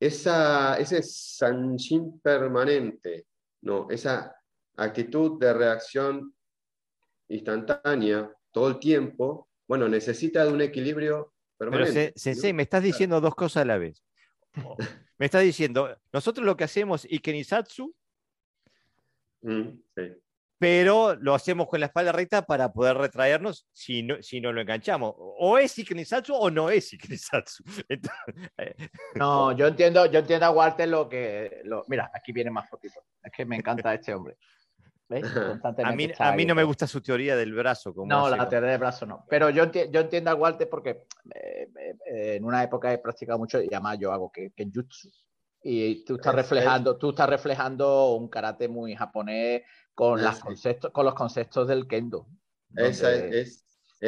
esa, ese sanshin permanente, no, esa actitud de reacción instantánea todo el tiempo, bueno, necesita de un equilibrio permanente. Pero, Sensei, me estás diciendo dos cosas a la vez. me estás diciendo, nosotros lo que hacemos Ikenisatsu, mm, pero lo hacemos con la espalda recta para poder retraernos si no, si no lo enganchamos. O es Ikenisatsu o no es Ikenisatsu. Eh, no, yo entiendo, yo entiendo a Walter lo que... Lo, mira, aquí viene más fotitos. Es que me encanta este hombre. A mí, a mí no me gusta su teoría del brazo. Como no, la teoría del brazo no. Pero yo, yo entiendo a Walter porque eh, eh, en una época he practicado mucho y además yo hago que, jutsu. Y tú estás, reflejando, tú estás reflejando un karate muy japonés con, las conceptos, con los conceptos del kendo. es, es,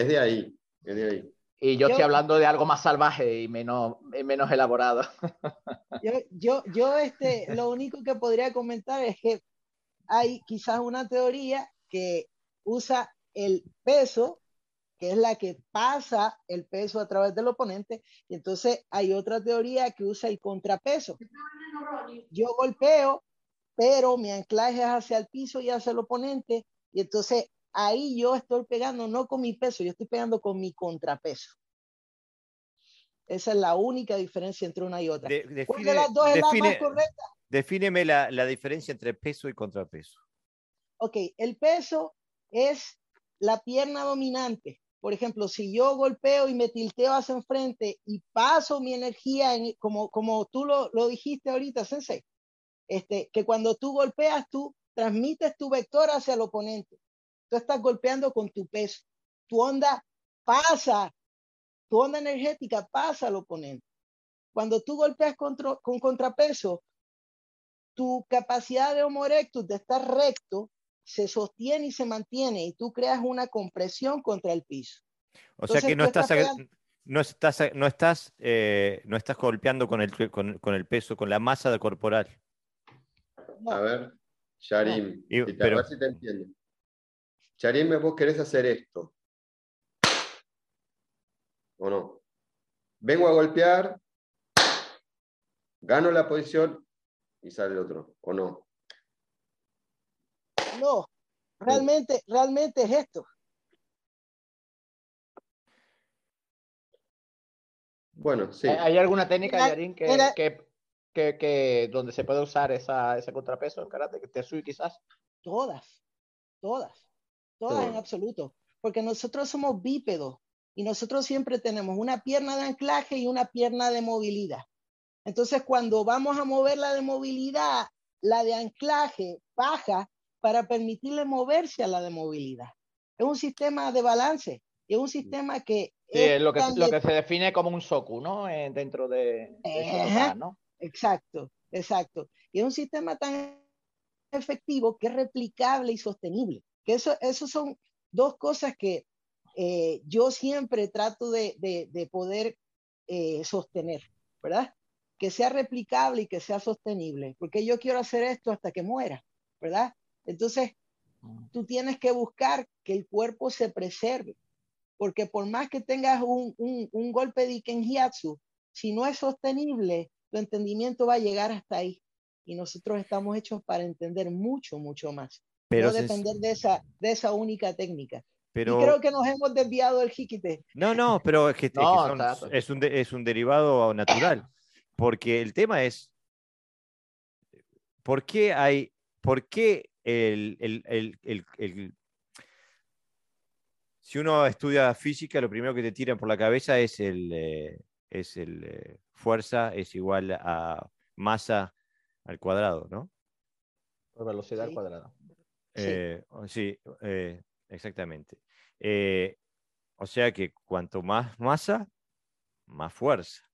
de ahí, es de ahí. Y yo, estoy hablando de algo más salvaje y menos, menos elaborado. Yo, yo, yo este, lo único que podría comentar es que hay quizás una teoría que usa el peso, que es la que pasa el peso a través del oponente, y entonces hay otra teoría que usa el contrapeso. Yo golpeo, pero mi anclaje es hacia el piso y hacia el oponente, y entonces ahí yo estoy pegando no con mi peso, yo estoy pegando con mi contrapeso. Esa es la única diferencia entre una y otra. ¿Cuál de las dos es la más correcta? Defíneme la, diferencia entre peso y contrapeso. Ok, el peso es la pierna dominante. Por ejemplo, si yo golpeo y me tilteo hacia enfrente y paso mi energía, en, como, como tú lo, dijiste ahorita, Sensei, este, que cuando tú golpeas, tú transmites tu vector hacia el oponente. Tú estás golpeando con tu peso. Tu onda pasa, tu onda energética pasa al oponente. Cuando tú golpeas con contrapeso, tu capacidad de Homo erectus de estar recto se sostiene y se mantiene y tú creas una compresión contra el piso. O sea que no estás, no estás, no estás, eh, no estás golpeando con el, con, el peso, con la masa corporal. A ver, Sharim, a ver si te entiendo. Sharim, vos querés hacer esto. ¿O no? Vengo a golpear, gano la posición y sale el otro, ¿o no? No, realmente, realmente es esto. Bueno, sí. ¿Hay alguna técnica, Yarin, que, que, que, donde se puede usar esa, ese contrapeso en karate? ¿Que te quizás? Todas, todas, todas en absoluto. Porque nosotros somos bípedos y nosotros siempre tenemos una pierna de anclaje y una pierna de movilidad. Entonces, cuando vamos a mover la de movilidad, la de anclaje baja para permitirle moverse a la de movilidad. Es un sistema de balance, es un sistema que... es lo que, lo que se define como un soku, ¿no? Eh, dentro de, ¿no? Exacto, exacto. Y es un sistema tan efectivo que es replicable y sostenible. Que eso, eso son dos cosas que eh, yo siempre trato de, de, poder eh, sostener, ¿verdad? que sea replicable y que sea sostenible, porque yo quiero hacer esto hasta que muera, ¿verdad? Entonces, mm. tú tienes que buscar que el cuerpo se preserve, porque por más que tengas un, un, golpe de Ikenhiatsu, si no es sostenible, tu entendimiento va a llegar hasta ahí. Y nosotros estamos hechos para entender mucho, mucho más. Pero no depender de esa, de esa única técnica. Pero... Y creo que nos hemos desviado del jiquite. No, no, pero es que, es, un es un derivado natural. Porque el tema es, ¿por qué hay, por qué si uno estudia física, lo primero que te tiran por la cabeza es el, eh, es el eh, fuerza es igual a masa al cuadrado, ¿no? Por velocidad al cuadrado. sí, eh, exactamente. o sea que cuanto más masa, más fuerza.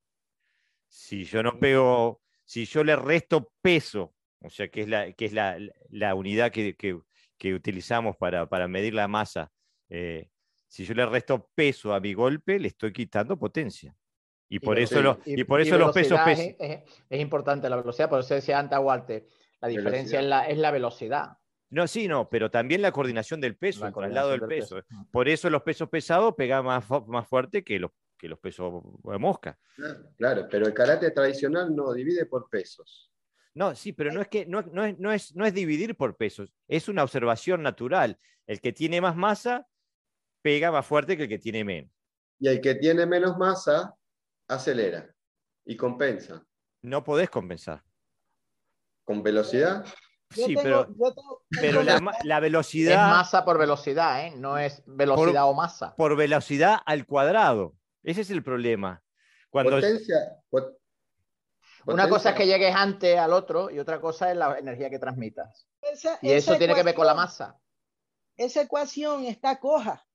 Si yo no pego, si yo le resto peso, o sea que es la, que es la, unidad que, que, utilizamos para, para, medir la masa, si yo le resto peso a mi golpe, le estoy quitando potencia. Y por eso, y, por eso los pesos... Es, es, importante la velocidad, por eso decía antes Walter, la diferencia es la, es la, velocidad. No, sí, no, pero también la coordinación del peso, el traslado del, peso. Por eso los pesos pesados pegan más, más fuerte que los, que los pesos de mosca. Claro, pero el karate tradicional no divide por pesos. No, sí, pero no es que no, no, es, no, es, no es dividir por pesos, es una observación natural. El que tiene más masa pega más fuerte que el que tiene menos. Y el que tiene menos masa acelera y compensa. No podés compensar. ¿Con velocidad? Sí, pero, pero la, velocidad... Es masa por velocidad, ¿eh? no es velocidad o masa. Por velocidad al cuadrado. Ese es el problema. Cuando... Potencia, Una cosa es que llegues antes al otro y otra cosa es la energía que transmitas. y eso tiene que ver con la masa. Esa ecuación está coja.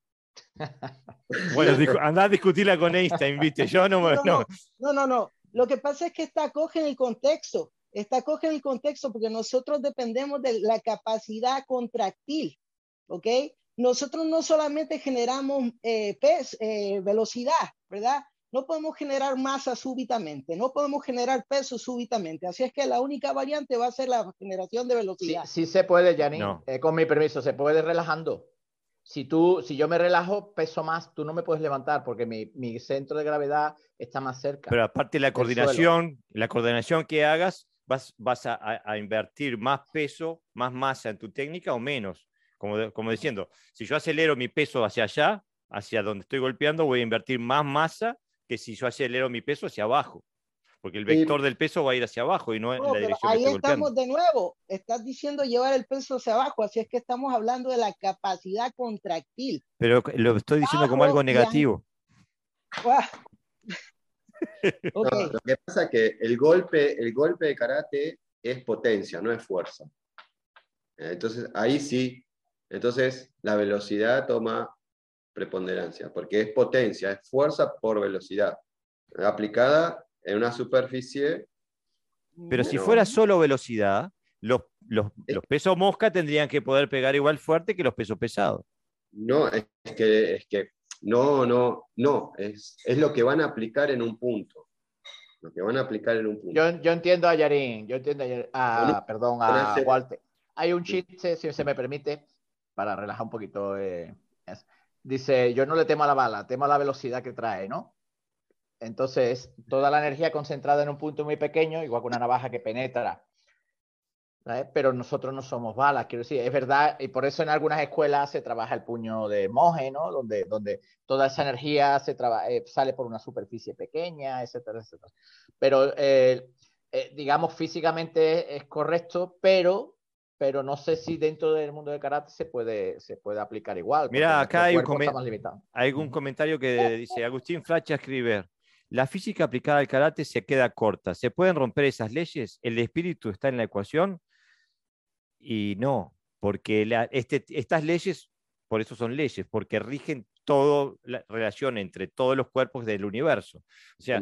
Bueno, anda a discutirla con Einstein, ¿viste? Yo no me. No, no, no, no. Lo que pasa es que está coge en el contexto. Está coge en el contexto porque nosotros dependemos de la capacidad contractil. ¿Ok? Nosotros no solamente generamos eh, eh, velocidad, ¿verdad? No podemos generar masa súbitamente, no podemos generar peso súbitamente. Así es que la única variante va a ser la generación de velocidad. Sí, se puede, Janine. Eh, con mi permiso, se puede relajando si, tú, si yo me relajo, peso más, tú no me puedes levantar porque mi, mi centro de gravedad está más cerca. Pero aparte la coordinación, la coordinación que hagas, vas, vas a, a, invertir más peso, más masa en tu técnica o menos. Como, como diciendo, si yo acelero mi peso hacia allá, hacia donde estoy golpeando, voy a invertir más masa que si yo acelero mi peso hacia abajo porque el vector del peso va a ir hacia abajo y no, en la dirección ahí que estamos de nuevo, estás diciendo llevar el peso hacia abajo, así es que estamos hablando de la capacidad contractil. Pero lo estoy diciendo como algo negativo. lo que pasa es que el golpe, el golpe de karate es potencia, no es fuerza. Entonces, ahí sí, entonces la velocidad toma preponderancia, porque es potencia, es fuerza por velocidad. Aplicada en una superficie. Pero si fuera solo velocidad, los, los, eh. los, pesos mosca tendrían que poder pegar igual fuerte que los pesos pesados. No, es que, es que no, no, no, es, es lo que van a aplicar en un punto. Lo que van a aplicar en un punto. Yo, yo entiendo a Yarín, yo entiendo a, perdón, a Walter. Hay un chiste, si se me permite, para relajar un poquito. Eh, dice, yo no le temo a la bala, temo a la velocidad que trae, ¿no? Entonces, toda la energía concentrada en un punto muy pequeño, igual que una navaja que penetra. Pero nosotros no somos balas, quiero decir, es verdad, y por eso en algunas escuelas se trabaja el puño de monje, ¿no? Donde, donde toda esa energía se eh, sale por una superficie pequeña, etcétera, etcétera. Pero, eh, eh, digamos, físicamente es correcto, pero pero no sé si dentro del mundo del karate se puede, se puede aplicar igual. Mira, acá hay un, hay un, comentario que dice, Agustín Flacha escribe, la física aplicada al karate se queda corta. ¿Se pueden romper esas leyes? ¿El espíritu está en la ecuación? Y no, porque este, estas leyes, por eso son leyes, porque rigen toda la relación entre todos los cuerpos del universo. O sea,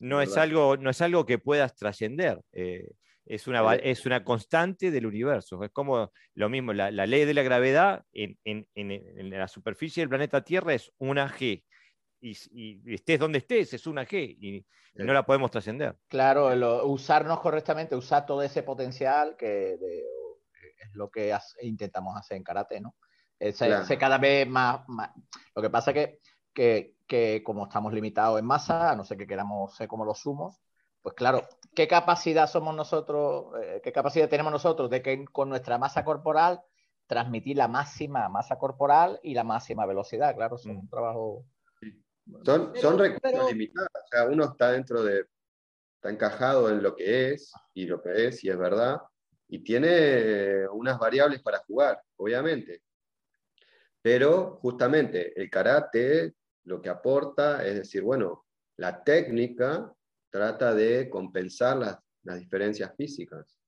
no, es algo, no es algo que puedas trascender. Eh, es una, es una constante del universo. Es como lo mismo, la, ley de la gravedad en, en, en, la superficie del planeta Tierra es una G y, estés donde estés, es una G y, no la podemos trascender. Claro, usarnos correctamente, usar todo ese potencial que es lo que intentamos hacer en karate, ¿no? Se, cada vez más, Lo que pasa es que, que, como estamos limitados en masa, a no ser que queramos ser como los sumos, pues claro, ¿qué capacidad somos nosotros, eh, qué capacidad tenemos nosotros de que con nuestra masa corporal transmitir la máxima masa corporal y la máxima velocidad? Claro, es un mm. trabajo son, son recursos limitados. O sea, uno está dentro de. Está encajado en lo que es y lo que es, y es verdad. y tiene unas variables para jugar, obviamente. Pero justamente el karate lo que aporta es decir, bueno, la técnica trata de compensar las, diferencias físicas.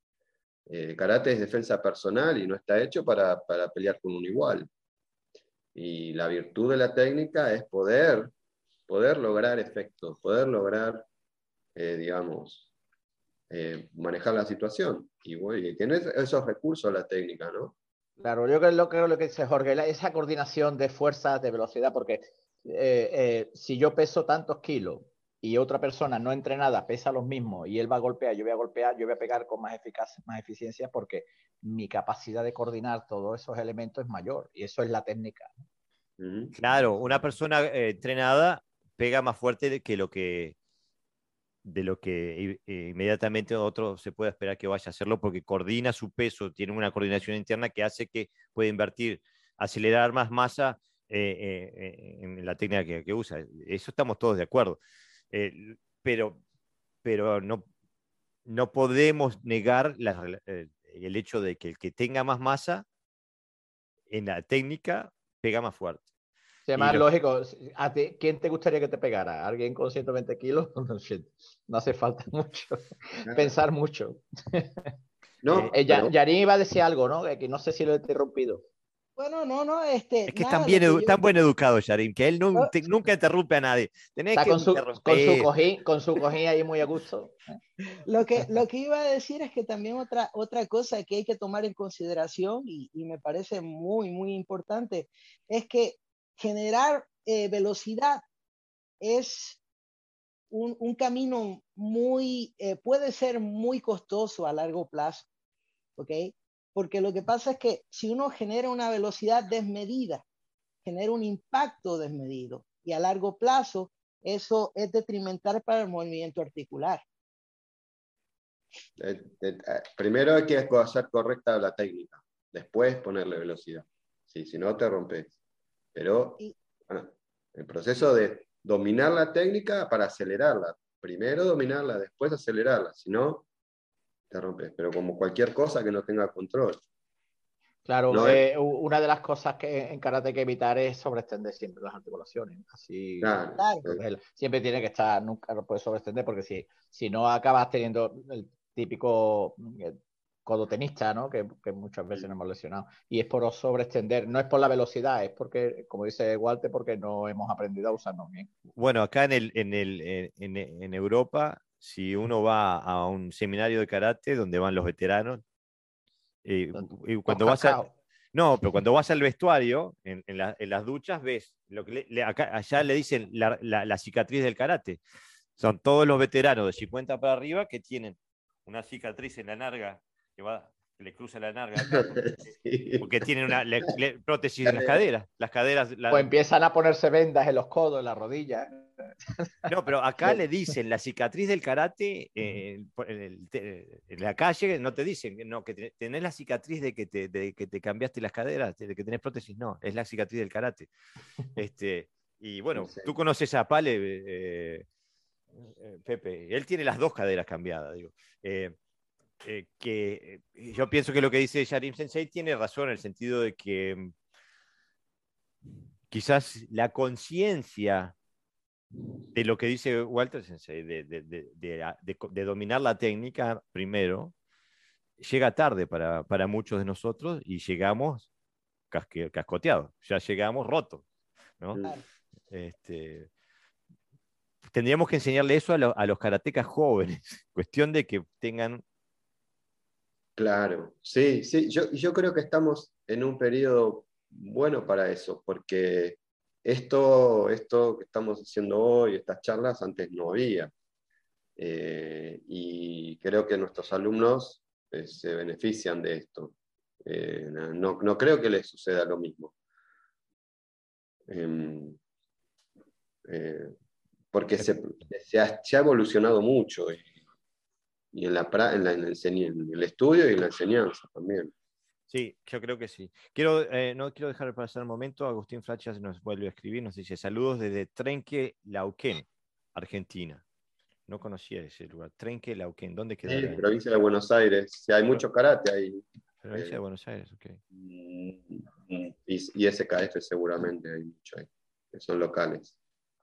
El eh, karate es defensa personal y no está hecho para, para pelear con un igual. Y la virtud de la técnica es poder, poder lograr efectos, poder lograr, eh, digamos, eh, manejar la situación. Y, bueno, tiene esos recursos la técnica, ¿no? Claro, yo creo, que lo que dice Jorge, esa coordinación de fuerzas, de velocidad, porque eh, si yo peso tantos kilos y otra persona no entrenada pesa los mismos y él va a golpear, yo voy a golpear, yo voy a pegar con más, eficacia, más eficiencia porque mi capacidad de coordinar todos esos elementos es mayor y eso es la técnica. Claro, una persona eh, entrenada pega más fuerte que lo que de lo que eh, inmediatamente otro se puede esperar que vaya a hacerlo porque coordina su peso, tiene una coordinación interna que hace que pueda invertir, acelerar más masa eh, en la técnica que, usa. Eso estamos todos de acuerdo. pero pero no, no podemos negar el hecho de que el que tenga más masa en la técnica pega más fuerte. Se más lógico, ¿a ti, ¿quién te gustaría que te pegara? ¿Alguien con 120 kilos? No, hace falta mucho, pensar mucho. No, eh, Yarin iba a decir algo, ¿no? Que no sé si lo he interrumpido. Bueno, no, no, este. Es que tan, bien tan buen educado, Yarim, que él nunca interrumpe a nadie. Tenés que con, su, con, su cojín, con su cojín ahí muy a gusto. Lo que, lo que iba a decir es que también otra, otra cosa que hay que tomar en consideración y, y me parece muy, muy importante es que generar eh, velocidad es un, camino muy, eh, puede ser muy costoso a largo plazo, ¿ok? porque lo que pasa es que si uno genera una velocidad desmedida, genera un impacto desmedido y a largo plazo eso es detrimental para el movimiento articular. Eh, primero hay que hacer correcta la técnica, después ponerle velocidad. Sí, si no te rompes. Pero el proceso de dominar la técnica para acelerarla. Primero dominarla, después acelerarla. Si no, te rompes, pero como cualquier cosa que no tenga control. Claro, eh, una de las cosas que en karate hay que evitar es sobreextender siempre las articulaciones. Así, siempre tiene que estar, nunca lo puedes sobreextender porque si, si no acabas teniendo el típico eh, codotenista, ¿no? Que, muchas veces nos hemos lesionado. Y es por sobreextender, no es por la velocidad, es porque, como dice Walter, porque no hemos aprendido a usarnos bien. Bueno, acá en, el, en, el, en, en Europa si uno va a un seminario de karate donde van los veteranos, eh, y cuando vas a, no, pero cuando vas al vestuario, en, las duchas, ves lo que allá le dicen la, cicatriz del karate. Son todos los veteranos de 50 para arriba que tienen una cicatriz en la narga que va le cruza la narga porque, tienen una prótesis en las caderas. Las caderas O empiezan a ponerse vendas en los codos, en las rodillas. No, pero acá le dicen la cicatriz del karate eh, en, la calle, no te dicen no, que tenés la cicatriz de que, te, de que te cambiaste las caderas, de que tenés prótesis, no, es la cicatriz del karate. Este, y bueno, tú conoces a Pale, eh, eh, Pepe, él tiene las dos caderas cambiadas, digo. Que yo pienso que lo que dice Sharim Sensei tiene razón en el sentido de que mm, quizás la conciencia de lo que dice Walter Sensei, de, dominar la técnica primero, llega tarde para, muchos de nosotros y llegamos cascoteados, ya llegamos rotos. Este, tendríamos que enseñarle eso a, los karatecas jóvenes, cuestión de que tengan... Claro, sí, sí, yo, yo creo que estamos en un periodo bueno para eso, porque esto, esto que estamos haciendo hoy, estas charlas, antes no había. Eh, y creo que nuestros alumnos eh, se benefician de esto. Eh, no, creo que les suceda lo mismo. Em, porque se, ha, evolucionado mucho y, en, la, en, en el estudio y en la enseñanza también. Sí, yo creo que sí. Quiero, eh, no quiero dejar de pasar un momento. Agustín Flachas nos vuelve a escribir, nos dice saludos desde Trenque Lauquén, Argentina. no conocía ese lugar. Trenquelauquen, ¿dónde queda? Sí, provincia de Buenos Aires. Sí, hay mucho karate ahí. Provincia de eh, Buenos Aires, ok. Mm, Y, y SKF seguramente hay mucho ahí, que son locales.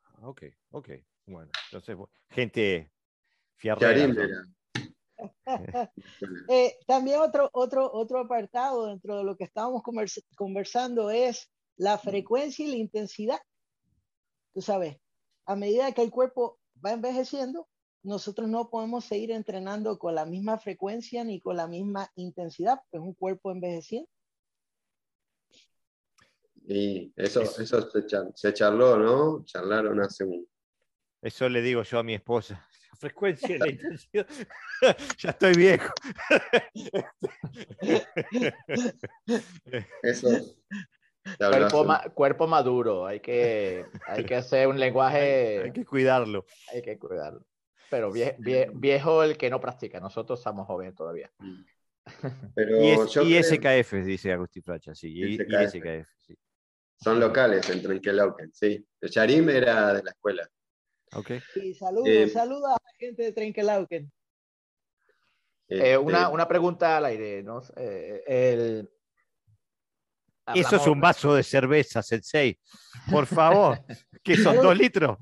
Ah, Ok, ok. Bueno, entonces, gente fierrera. Eh, también otro, otro, otro apartado dentro de lo que estábamos convers- conversando es la frecuencia y la intensidad. Tú sabes, a medida que el cuerpo va envejeciendo, nosotros no podemos seguir entrenando con la misma frecuencia ni con la misma intensidad, porque es un cuerpo envejeciendo. Y eso, Es- eso se, char- se charló, ¿no? Charlaron hace un... Eso le digo yo a mi esposa. La frecuencia y la intensidad. ya estoy viejo. Eso Cuerpo, hace- ma- cuerpo maduro, hay que, hay que hacer un lenguaje, Hay que cuidarlo. hay que cuidarlo. Pero vie- vie- viejo el que no practica, nosotros estamos jóvenes todavía. Pero Y, es, yo y creo- SKF, dice Agustín Fracha, sí. Y, y SKF. Sí. son locales en Trenquelauquen, sí. El Charim era de la escuela. Ok. Y saludos, Eh, saludos a la gente de Trenquelauquen. Eh, Este, una, una pregunta al aire, ¿no? Eh, el- Eso es un vaso de cerveza, Sensei. Por favor. que son dos litros.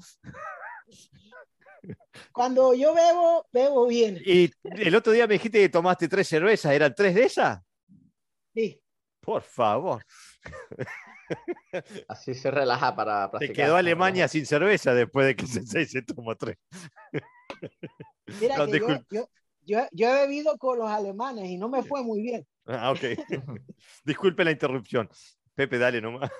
Cuando yo bebo, bebo bien. Y el otro día me dijiste que tomaste tres cervezas. ¿Eran tres de esas? Sí. Por favor. Así se relaja para Te practicar. quedó Alemania sin cerveza después de que Sensei se tomó tres. Mira No, que yo, disculpe. yo, yo, yo he bebido con los alemanes y no me fue muy bien. Ah, ok. Disculpe la interrupción. Pepe, dale nomás.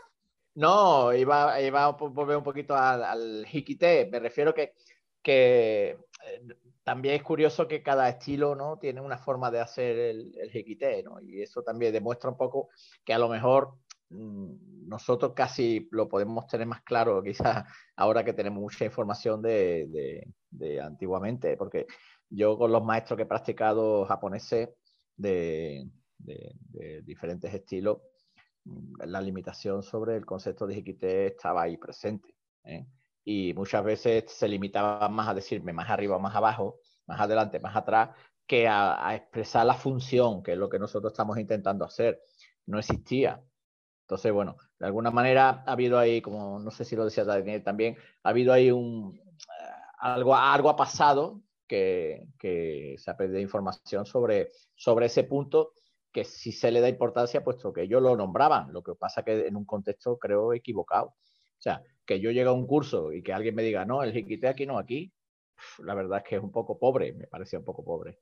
No, iba, iba a volver un poquito al, al Hikite. Me refiero que, que eh, también es curioso que cada estilo ¿no? tiene una forma de hacer el, el Hikite, ¿no? Y eso también demuestra un poco que a lo mejor nosotros casi lo podemos tener más claro, quizás ahora que tenemos mucha información de, antiguamente, porque yo con los maestros que he practicado japoneses de, diferentes estilos, mm, la limitación sobre el concepto de Hikite estaba ahí presente. ¿eh? Y muchas veces se limitaban más a decirme más arriba, más abajo, más adelante, más atrás, que a, a expresar la función, que es lo que nosotros estamos intentando hacer. No existía. Entonces, bueno, de alguna manera ha habido ahí, como no sé si lo decía Daniel también, ha habido ahí un eh, algo, algo ha pasado que, se ha perdido información sobre, sobre ese punto que sí se le da importancia, puesto que ellos lo nombraban. Lo que pasa que en un contexto creo equivocado. O sea, que yo llegue a un curso y que alguien me diga, no, el jiquite aquí no, aquí, la verdad es que es un poco pobre, me parecía un poco pobre.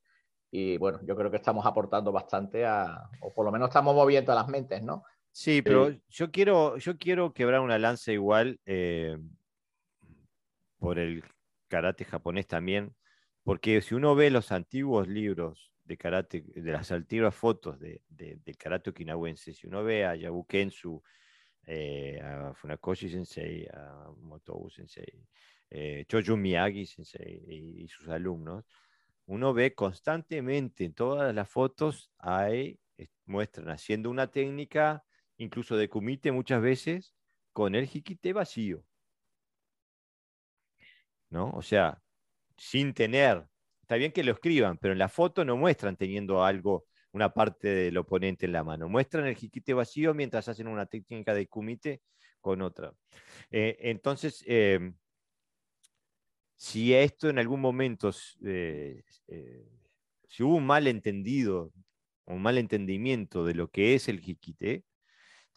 Y bueno, yo creo que estamos aportando bastante a, o por lo menos estamos moviendo las mentes, ¿no? Sí, pero yo quiero, yo quiero quebrar una lanza igual eh, por el karate japonés también, porque si uno ve los antiguos libros de karate, de las antiguas fotos de, de- del karate okinawense, si uno ve a Yabukensu, eh, a Funakoshi Sensei, a Motobu Sensei, eh, Chojo Miyagi Sensei y, y sus alumnos, uno ve constantemente en todas las fotos, hay, eh, muestran haciendo una técnica, incluso de kumite muchas veces, con el hikite vacío. ¿No? O sea, sin tener, está bien que lo escriban, pero en la foto no muestran teniendo algo, una parte del oponente en la mano. Muestran el hikite vacío mientras hacen una técnica de kumite con otra. Eh, entonces, eh, si esto en algún momento, eh, si hubo un malentendido, un malentendimiento de lo que es el hikite,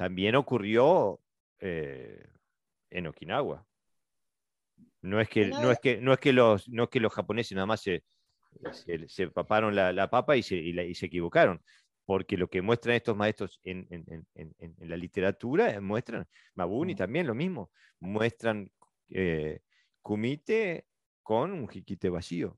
también ocurrió eh, en Okinawa. No es que, no es que, no es que, los, no es que los japoneses nada más se, se, se paparon la, la papa y se, y, la, y se equivocaron, porque lo que muestran estos maestros en, en, en, en la literatura, eh, muestran, Mabuni también lo mismo, muestran eh, kumite con un jiquite vacío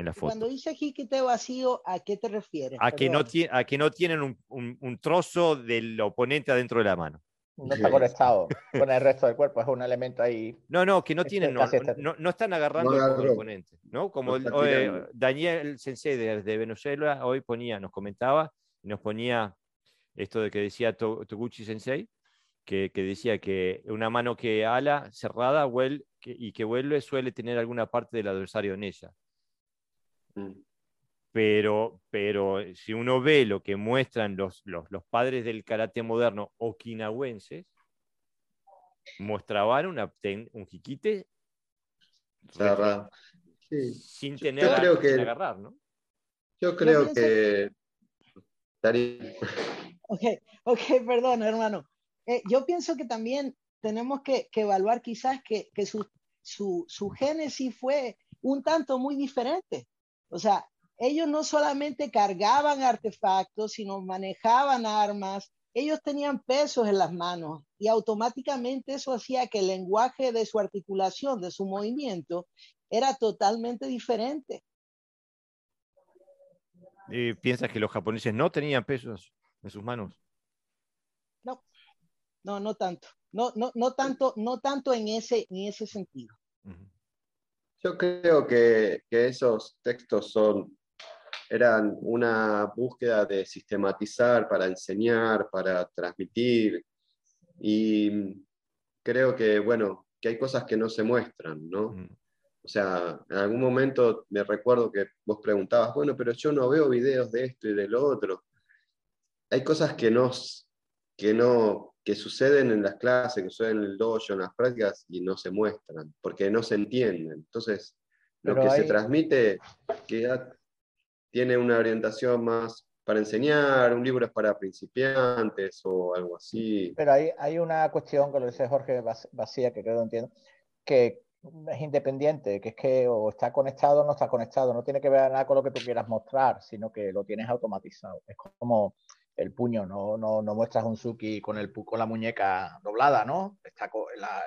en la foto. Cuando dice jiquite vacío, ¿a qué te refieres? A que, no a que no tienen un, un, un, trozo del oponente adentro de la mano. No está conectado con el resto del cuerpo, es un elemento ahí. No, no, que no tienen, no, no, no están agarrando no al oponente, ¿no? Como el, hoy, Daniel Sensei de, de, Venezuela hoy ponía, nos comentaba, nos ponía esto de que decía Toguchi Sensei, que, decía que una mano que ala cerrada y que vuelve suele tener alguna parte del adversario en ella. Mm. Pero, pero si uno ve lo que muestran los, los, padres del karate moderno okinawenses, mostraban una, un jiquite sin tener yo creo que, agarrar, ¿no? Yo creo que... Ok, ok, perdón, hermano. Eh, yo pienso que también tenemos que, evaluar quizás que, su, su, su, génesis fue un tanto muy diferente. O sea, ellos no solamente cargaban artefactos, sino manejaban armas, ellos tenían pesos en las manos y automáticamente eso hacía que el lenguaje de su articulación, de su movimiento, era totalmente diferente. ¿Y ¿Piensas que los japoneses no tenían pesos en sus manos? No, no, no tanto. No, no, no tanto, no tanto en ese, en ese sentido. Yo creo que, que esos textos son eran una búsqueda de sistematizar para enseñar, para transmitir. Y creo que, bueno, que hay cosas que no se muestran, ¿no? O sea, en algún momento me recuerdo que vos preguntabas, bueno, pero yo no veo videos de esto y de lo otro. Hay cosas que no, que no, que suceden en las clases, que suceden en el dojo, en las prácticas y no se muestran, porque no se entienden. Entonces, lo que se transmite queda tiene una orientación más para enseñar, un libro es para principiantes o algo así. Pero hay, hay una cuestión que lo dice Jorge Vacía, que creo que entiendo, que es independiente, que es que o está conectado o no está conectado, no tiene que ver nada con lo que tú quieras mostrar, sino que lo tienes automatizado. Es como el puño, no, no, no muestras un Suki con, el, con la muñeca doblada, ¿no? Está,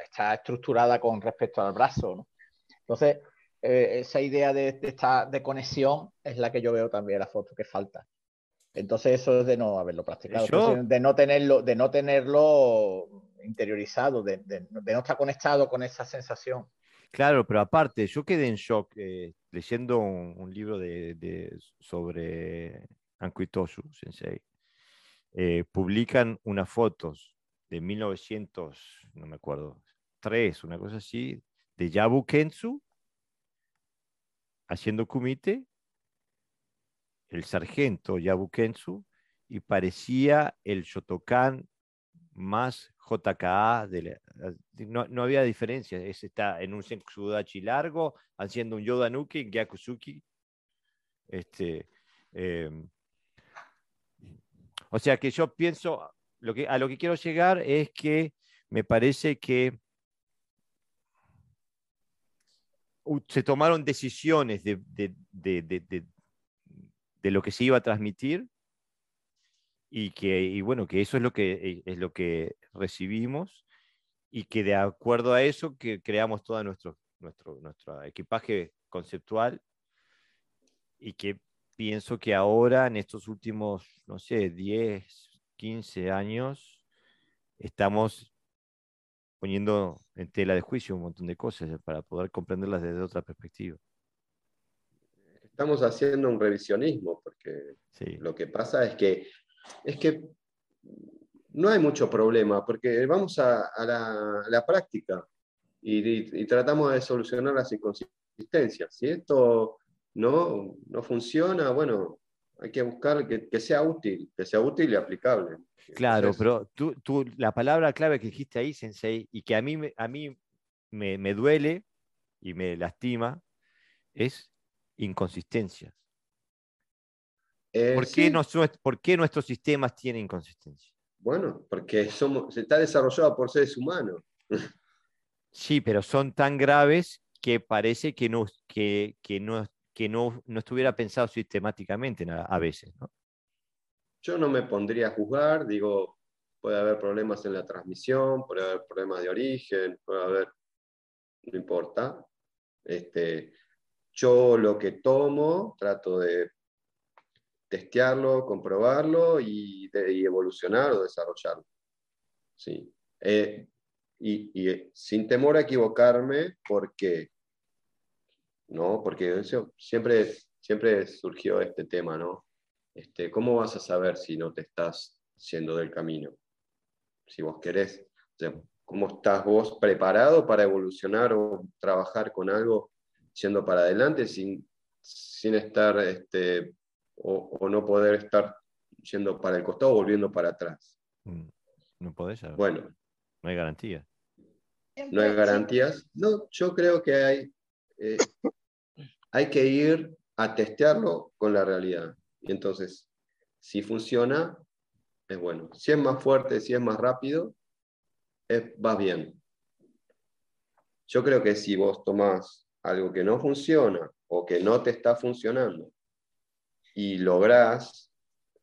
está estructurada con respecto al brazo, ¿no? Entonces, eh, esa idea de, esta, de conexión es la que yo veo también en la foto que falta. Entonces eso es de no haberlo practicado, de no tenerlo, de no tenerlo interiorizado, de, no estar conectado con esa sensación. Claro, pero aparte, yo quedé en shock eh, leyendo un, libro de, sobre Ankuitosu Sensei. Eh, publican unas fotos de 1900, no me acuerdo, tres, una cosa así, de Yabu Kensu haciendo kumite, el sargento Yabukensu, y parecía el Shotokan más JKA. De no, había diferencia. Está en un Senkudachi largo, haciendo un Yodanuki, Gyakusuki. Este, em, o sea que yo pienso, lo que, a lo que quiero llegar es que me parece que se tomaron decisiones de, de, lo que se iba a transmitir y que bueno que eso es lo que eh, es lo que recibimos y que de acuerdo a eso que creamos todo nuestro nuestro nuestro equipaje conceptual y que pienso que ahora en estos últimos no sé 10 15 años estamos poniendo en tela de juicio un montón de cosas eh, para poder comprenderlas desde otra perspectiva. Estamos haciendo un revisionismo, porque lo que pasa es que, es que no hay mucho problema, porque vamos a, la, práctica y, tratamos de solucionar las inconsistencias. Si esto no, no funciona, bueno, hay que buscar que, sea útil, que sea útil y aplicable. Claro, pero tú, tú, la palabra clave que dijiste ahí, Sensei, y que a mí, a mí me, duele y me lastima, es inconsistencias. Eh, ¿Por, qué ¿Por, qué nuestros sistemas tienen inconsistencia? Bueno, porque somos, se está desarrollado por seres humanos. Sí, pero son tan graves que parece que no, que, que no, que no, no estuviera pensado sistemáticamente a veces. ¿no? Yo no me pondría a juzgar, digo, puede haber problemas en la transmisión, puede haber problemas de origen, puede haber, no importa. Este, yo lo que tomo, trato de testearlo, comprobarlo y, de, evolucionar o desarrollarlo. Sí. Eh, y, y, sin temor a equivocarme, porque ¿no? Porque siempre, siempre surgió este tema, ¿no? Este, ¿Cómo vas a saber si no te estás siendo del camino? si vos querés. ¿Cómo estás vos preparado para evolucionar o trabajar con algo yendo para adelante sin, sin estar este, o, no poder estar yendo para el costado o volviendo para atrás? Mm, no podés saber. Bueno. No hay garantía. No hay garantías. No, yo creo que hay, eh, hay que ir a testearlo con la realidad. Y entonces, si funciona, es bueno. Si es más fuerte, si es más rápido, va bien. Yo creo que si vos tomás algo que no funciona o que no te está funcionando y lográs,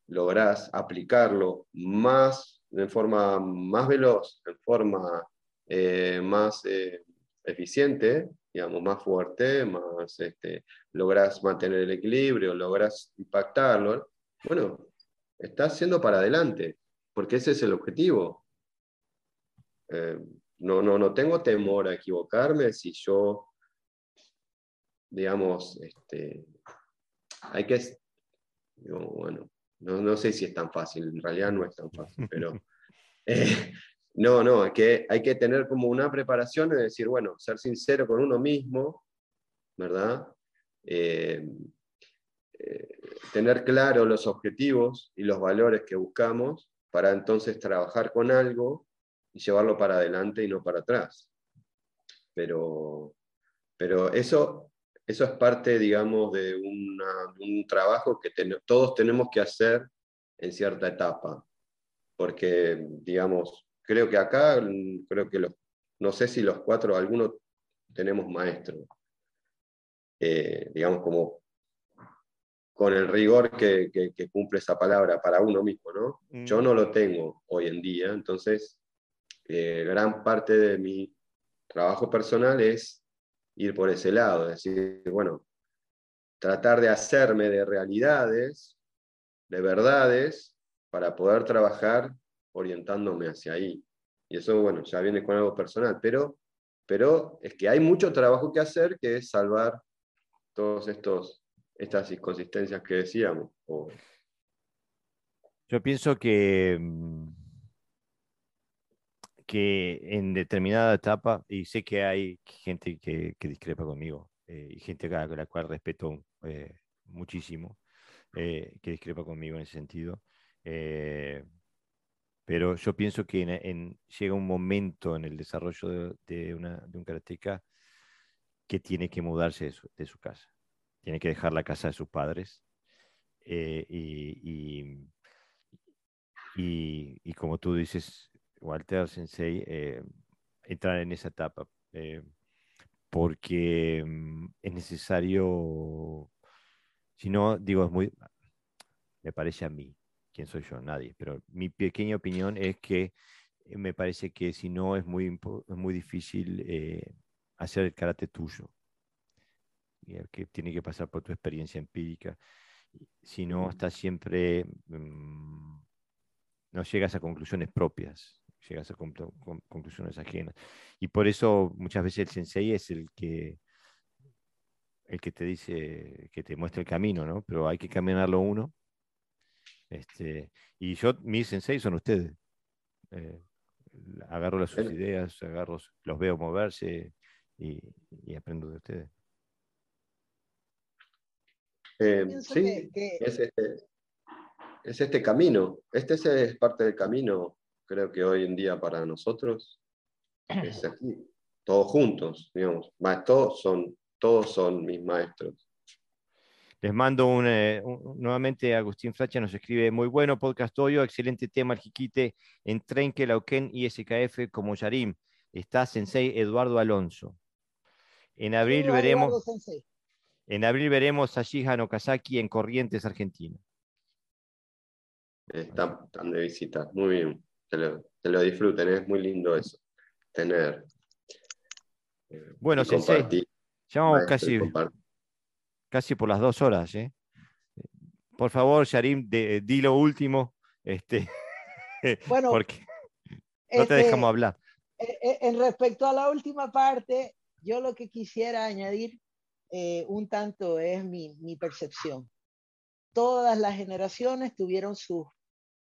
lográs aplicarlo más, de forma más veloz, en forma eh, más eh, eficiente, digamos, más fuerte, más este, lográs mantener el equilibrio, lográs impactarlo, bueno, estás siendo para adelante, porque ese es el objetivo. Eh, no, no, no tengo temor a equivocarme si yo, digamos, este, hay que, bueno, no, no, sé si es tan fácil, en realidad no es tan fácil, pero eh, no, no, hay que, hay que tener como una preparación de decir, bueno, ser sincero con uno mismo, ¿verdad? Eh, tener claro los objetivos y los valores que buscamos para entonces trabajar con algo y llevarlo para adelante y no para atrás. Pero, pero eso, eso es parte, digamos, de, un trabajo que todos tenemos que hacer en cierta etapa. Porque, digamos, creo que acá, creo que los, no sé si los cuatro, algunos tenemos maestros. Eh, digamos, como con el rigor que, cumple esa palabra para uno mismo, ¿no? Yo mm. no lo tengo hoy en día, entonces eh, gran parte de mi trabajo personal es ir por ese lado, es decir, bueno, tratar de hacerme de realidades, de verdades, para poder trabajar orientándome hacia ahí. Y eso, bueno, ya viene con algo personal, pero, pero es que hay mucho trabajo que hacer, que es salvar todos estos estas inconsistencias que decíamos. Yo pienso que mm, que en determinada etapa, y sé que hay gente que, discrepa conmigo, eh, y gente a la cual respeto eh, muchísimo, eh, que discrepa conmigo en ese sentido, pero yo pienso que llega un momento en el desarrollo de, un karateca que tiene que mudarse de su, de casa, tiene que dejar la casa de sus padres. y, y, y, como tú dices, Walter Sensei eh, entrar en esa etapa, eh, porque mm, es necesario, si no, digo, es muy, me parece a mí, quién soy yo, nadie, pero mi pequeña opinión es que eh, me parece que si no es muy, muy difícil hacer el karate tuyo, que tiene que pasar por tu experiencia empírica, si no, estás siempre, mm, no llegas a conclusiones propias llegas a conclusiones ajenas. Y por eso muchas veces el sensei es el que, el que te dice, que te muestra el camino, ¿no? Pero hay que caminarlo uno. Este, y yo, mis sensei son ustedes. Eh, agarro las sus ideas, agarro, los veo moverse y, aprendo de ustedes. Eh, sí, Es, este, es este camino. Este es parte del camino creo que hoy en día para nosotros es aquí, todos juntos, digamos, todos son, todos son mis maestros. Les mando un, eh, nuevamente Agustín Flacha nos escribe, muy bueno podcast hoy, excelente tema el jiquite en Trenque, Lauquén y SKF como Yarim. Está Sensei Eduardo Alonso. En abril veremos en abril veremos a Shihan Okazaki en Corrientes, Argentina. Están, están de visita, muy bien te lo, disfruten, es muy lindo eso, tener. Eh, bueno, Sensei, ya vamos casi, casi por las dos horas. ¿eh? Por favor, Sharim, di lo último, este, bueno, porque no te dejamos este, hablar. Eh, en respecto a la última parte, yo lo que quisiera añadir un tanto es mi, mi percepción. Todas las generaciones tuvieron sus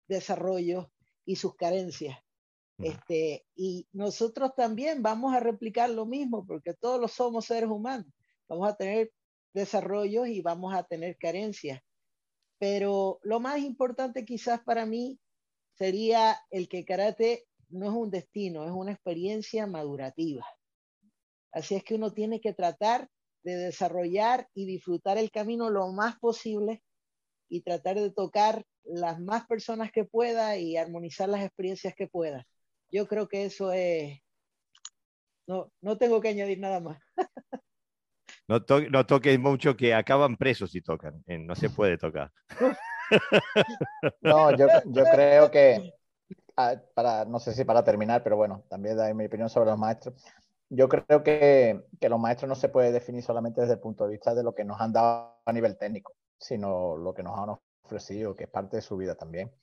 desarrollos y sus carencias. Este, y nosotros también vamos a replicar lo mismo, porque todos los somos seres humanos. Vamos a tener desarrollos y vamos a tener carencias. Pero lo más importante quizás para mí sería el que karate no es un destino, es una experiencia madurativa. Así es que uno tiene que tratar de desarrollar y disfrutar el camino lo más posible y tratar de tocar las más personas que pueda y armonizar las experiencias que pueda. Yo creo que eso es... No, no tengo que añadir nada más. No, no toques mucho que acaban presos si tocan. No se puede tocar. No, yo, yo creo que, ah, para, no sé si para terminar, pero bueno, también da mi opinión sobre los maestros. Yo creo que, que, los maestros no se puede definir solamente desde el punto de vista de lo que nos han dado a nivel técnico, sino lo que nos han ofrecido, que es parte de su vida también.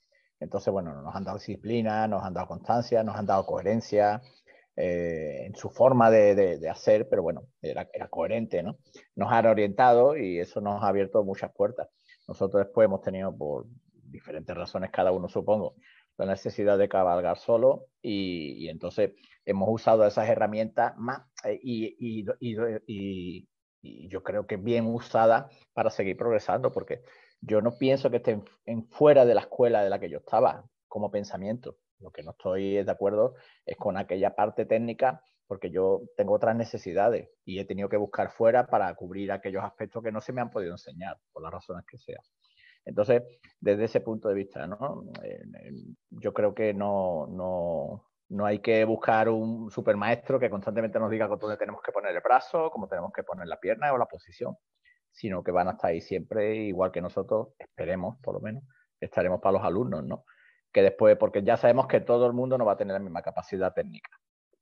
Entonces, bueno, nos han dado disciplina, nos han dado constancia, nos han dado coherencia, eh, en su forma de, de, hacer, pero bueno, era, era, coherente, ¿no? Nos han orientado y eso nos ha abierto muchas puertas. Nosotros después hemos tenido, por diferentes razones, cada uno supongo, la necesidad de cabalgar solo y, y entonces hemos usado esas herramientas más eh, y, y, y, yo creo que bien usada para seguir progresando, porque yo no pienso que estén en fuera de la escuela de la que yo estaba como pensamiento. Lo que no estoy de acuerdo es con aquella parte técnica, porque yo tengo otras necesidades y he tenido que buscar fuera para cubrir aquellos aspectos que no se me han podido enseñar, por las razones que sean. Entonces, desde ese punto de vista, ¿no? yo creo que no, no, no hay que buscar un supermaestro que constantemente nos diga dónde tenemos que poner el brazo, cómo tenemos que poner la pierna o la posición, sino que van a estar ahí siempre, igual que nosotros, esperemos por lo menos, estaremos para los alumnos, ¿no? Que después, porque ya sabemos que todo el mundo no va a tener la misma capacidad técnica,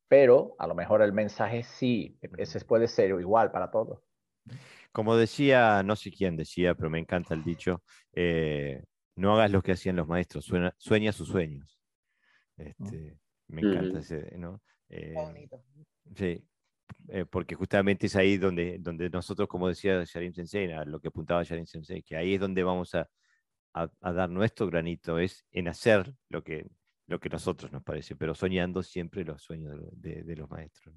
pero a lo mejor el mensaje sí, ese puede ser igual para todos. Como decía, no sé quién decía, pero me encanta el dicho, eh, no hagas lo que hacían los maestros, sueña sus sueños. Este, me encanta ese, ¿no? Eh, sí, eh, porque justamente es ahí donde, donde nosotros, como decía Sharim Sensei, lo que apuntaba Sharim Sensei, que ahí es donde vamos a, a, dar nuestro granito es en hacer lo que, lo que nosotros nos parece, pero soñando siempre los sueños de, los maestros.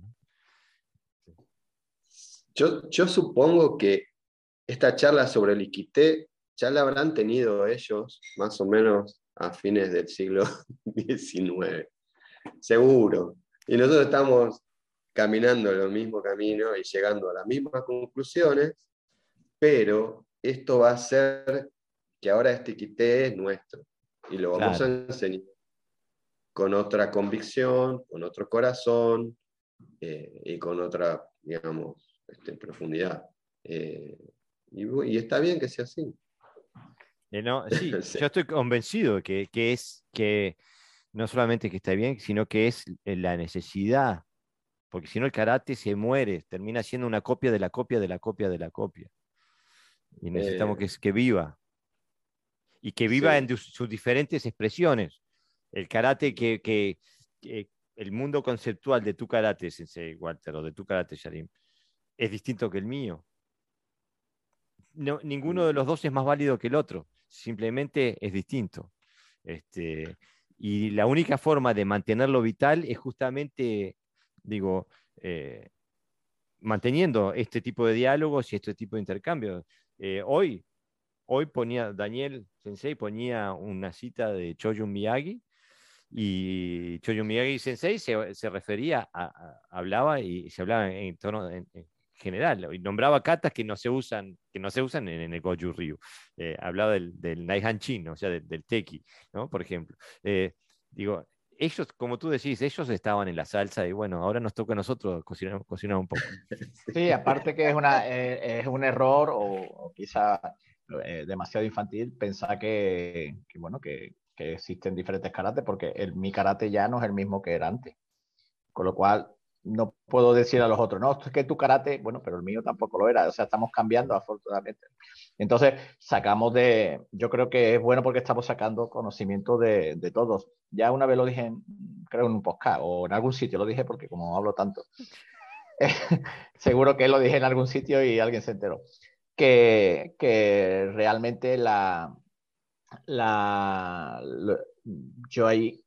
Yo, yo, supongo que esta charla sobre el Iquité ya la habrán tenido ellos más o menos a fines del siglo XIX, seguro. Y nosotros estamos caminando el mismo camino y llegando a las mismas conclusiones, pero esto va a ser que ahora este quité es nuestro y lo vamos a enseñar con otra convicción, con otro corazón eh, y con otra, digamos, este, profundidad. Eh, y, está bien que sea así. Eh, sí, yo estoy convencido que, que, es que no solamente que está bien, sino que es la necesidad, porque si no el karate se muere, termina siendo una copia de la copia de la copia de la copia. Y necesitamos que, que viva y que viva en sus diferentes expresiones. El karate que, el mundo conceptual de tu karate, Sensei Walter, o de tu karate, Sharim, es distinto que el mío. No, ninguno de los dos es más válido que el otro, simplemente es distinto. Este, y la única forma de mantenerlo vital es justamente, digo, eh, manteniendo este tipo de diálogos y este tipo de intercambios. Eh, hoy hoy ponía, Daniel Sensei ponía una cita de Choyun Miyagi y Choyun Miyagi Sensei se, refería, a, hablaba y se hablaba en, tono en, general y nombraba katas que no se usan, que no se usan en, el Goju Ryu. Eh, hablaba del, del Naihan Chin, o sea, del, Teki, ¿no? Por ejemplo. Eh, digo, ellos, como tú decís, ellos estaban en la salsa y bueno, ahora nos toca a nosotros cocinar, cocinar un poco. Sí, aparte que es, una, eh, es un error o quizá eh, demasiado infantil pensar que, bueno, que, existen diferentes karates, porque el, mi karate ya no es el mismo que era antes. Con lo cual, no puedo decir a los otros, no, es que tu karate, bueno, pero el mío tampoco lo era, o sea, estamos cambiando afortunadamente. Entonces, sacamos de, yo creo que es bueno porque estamos sacando conocimiento de, de todos. Ya una vez lo dije, creo, en un podcast o en algún sitio, lo dije porque como hablo tanto, seguro que lo dije en algún sitio y alguien se enteró que, realmente la, la, yo ahí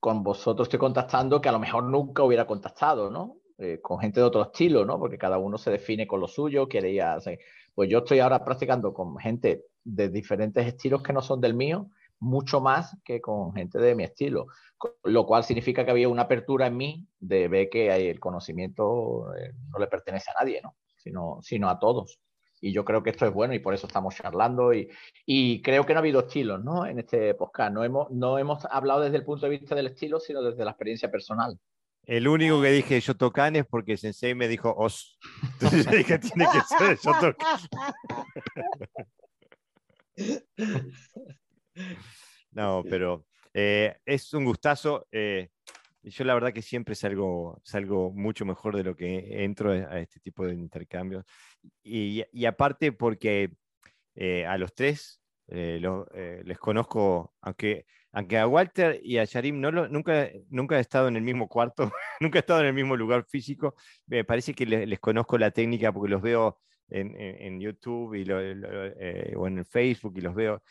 con vosotros estoy contactando que a lo mejor nunca hubiera contactado, ¿no? Eh, con gente de otro estilo, ¿no? Porque cada uno se define con lo suyo, quería hacer. Pues yo estoy ahora practicando con gente de diferentes estilos que no son del mío, mucho más que con gente de mi estilo, lo cual significa que había una apertura en mí de ver que el conocimiento eh, no le pertenece a nadie, ¿no? Sino, sino a todos. Y yo creo que esto es bueno y por eso estamos charlando. Y, y, creo que no ha habido estilos ¿no? en este podcast. No hemos, no hemos hablado desde el punto de vista del estilo, sino desde la experiencia personal. El único que dije Shotokan es porque Sensei me dijo os. Entonces yo dije, tiene que ser Shotokan. No, pero eh, es un gustazo. Eh, yo la verdad que siempre salgo, salgo mucho mejor de lo que entro a este tipo de intercambios. Y, aparte porque eh, a los tres les conozco, aunque aunque a Walter y a Sharim no nunca, nunca he estado en el mismo cuarto, nunca he estado en el mismo lugar físico, me parece que les, conozco la técnica porque los veo en, YouTube y eh, o en Facebook y los veo,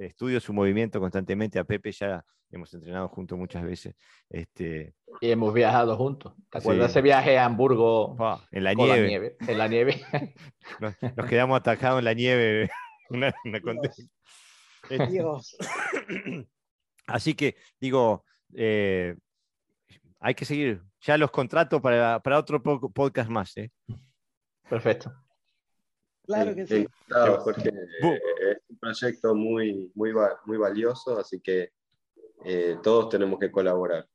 estudio su movimiento constantemente, a Pepe ya hemos entrenado juntos muchas veces. Este, y hemos viajado juntos. ¿Te acuerdas ese viaje a Hamburgo? en la nieve. En la nieve. nos, quedamos atacados en la nieve. Una, Dios. Así que digo, eh, hay que seguir. Ya los contratos para, para otro podcast más. ¿eh? Perfecto. Claro que sí. Jorge. Es un proyecto muy, muy, muy valioso, así que eh, todos tenemos que colaborar.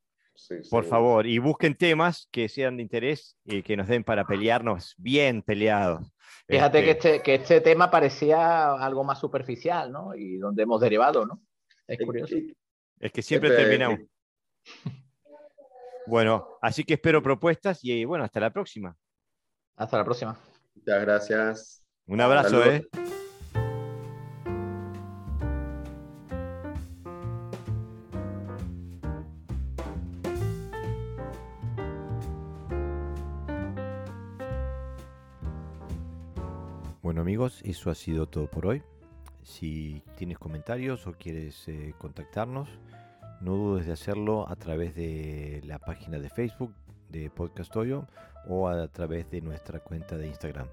Por favor, y busquen temas que sean de interés y que nos den para pelearnos bien peleados. Fíjate que, este, que este tema parecía algo más superficial, ¿no? Y donde hemos derivado, ¿no? Es curioso. Es que siempre terminamos. Bueno, así que espero propuestas y bueno, hasta la próxima. Hasta la próxima. Muchas gracias. Un abrazo, ¿eh? Bueno amigos, eso ha sido todo por hoy. Si tienes comentarios o quieres eh, contactarnos, no dudes de hacerlo a través de la página de Facebook de Podcast Oyo o a través de nuestra cuenta de Instagram.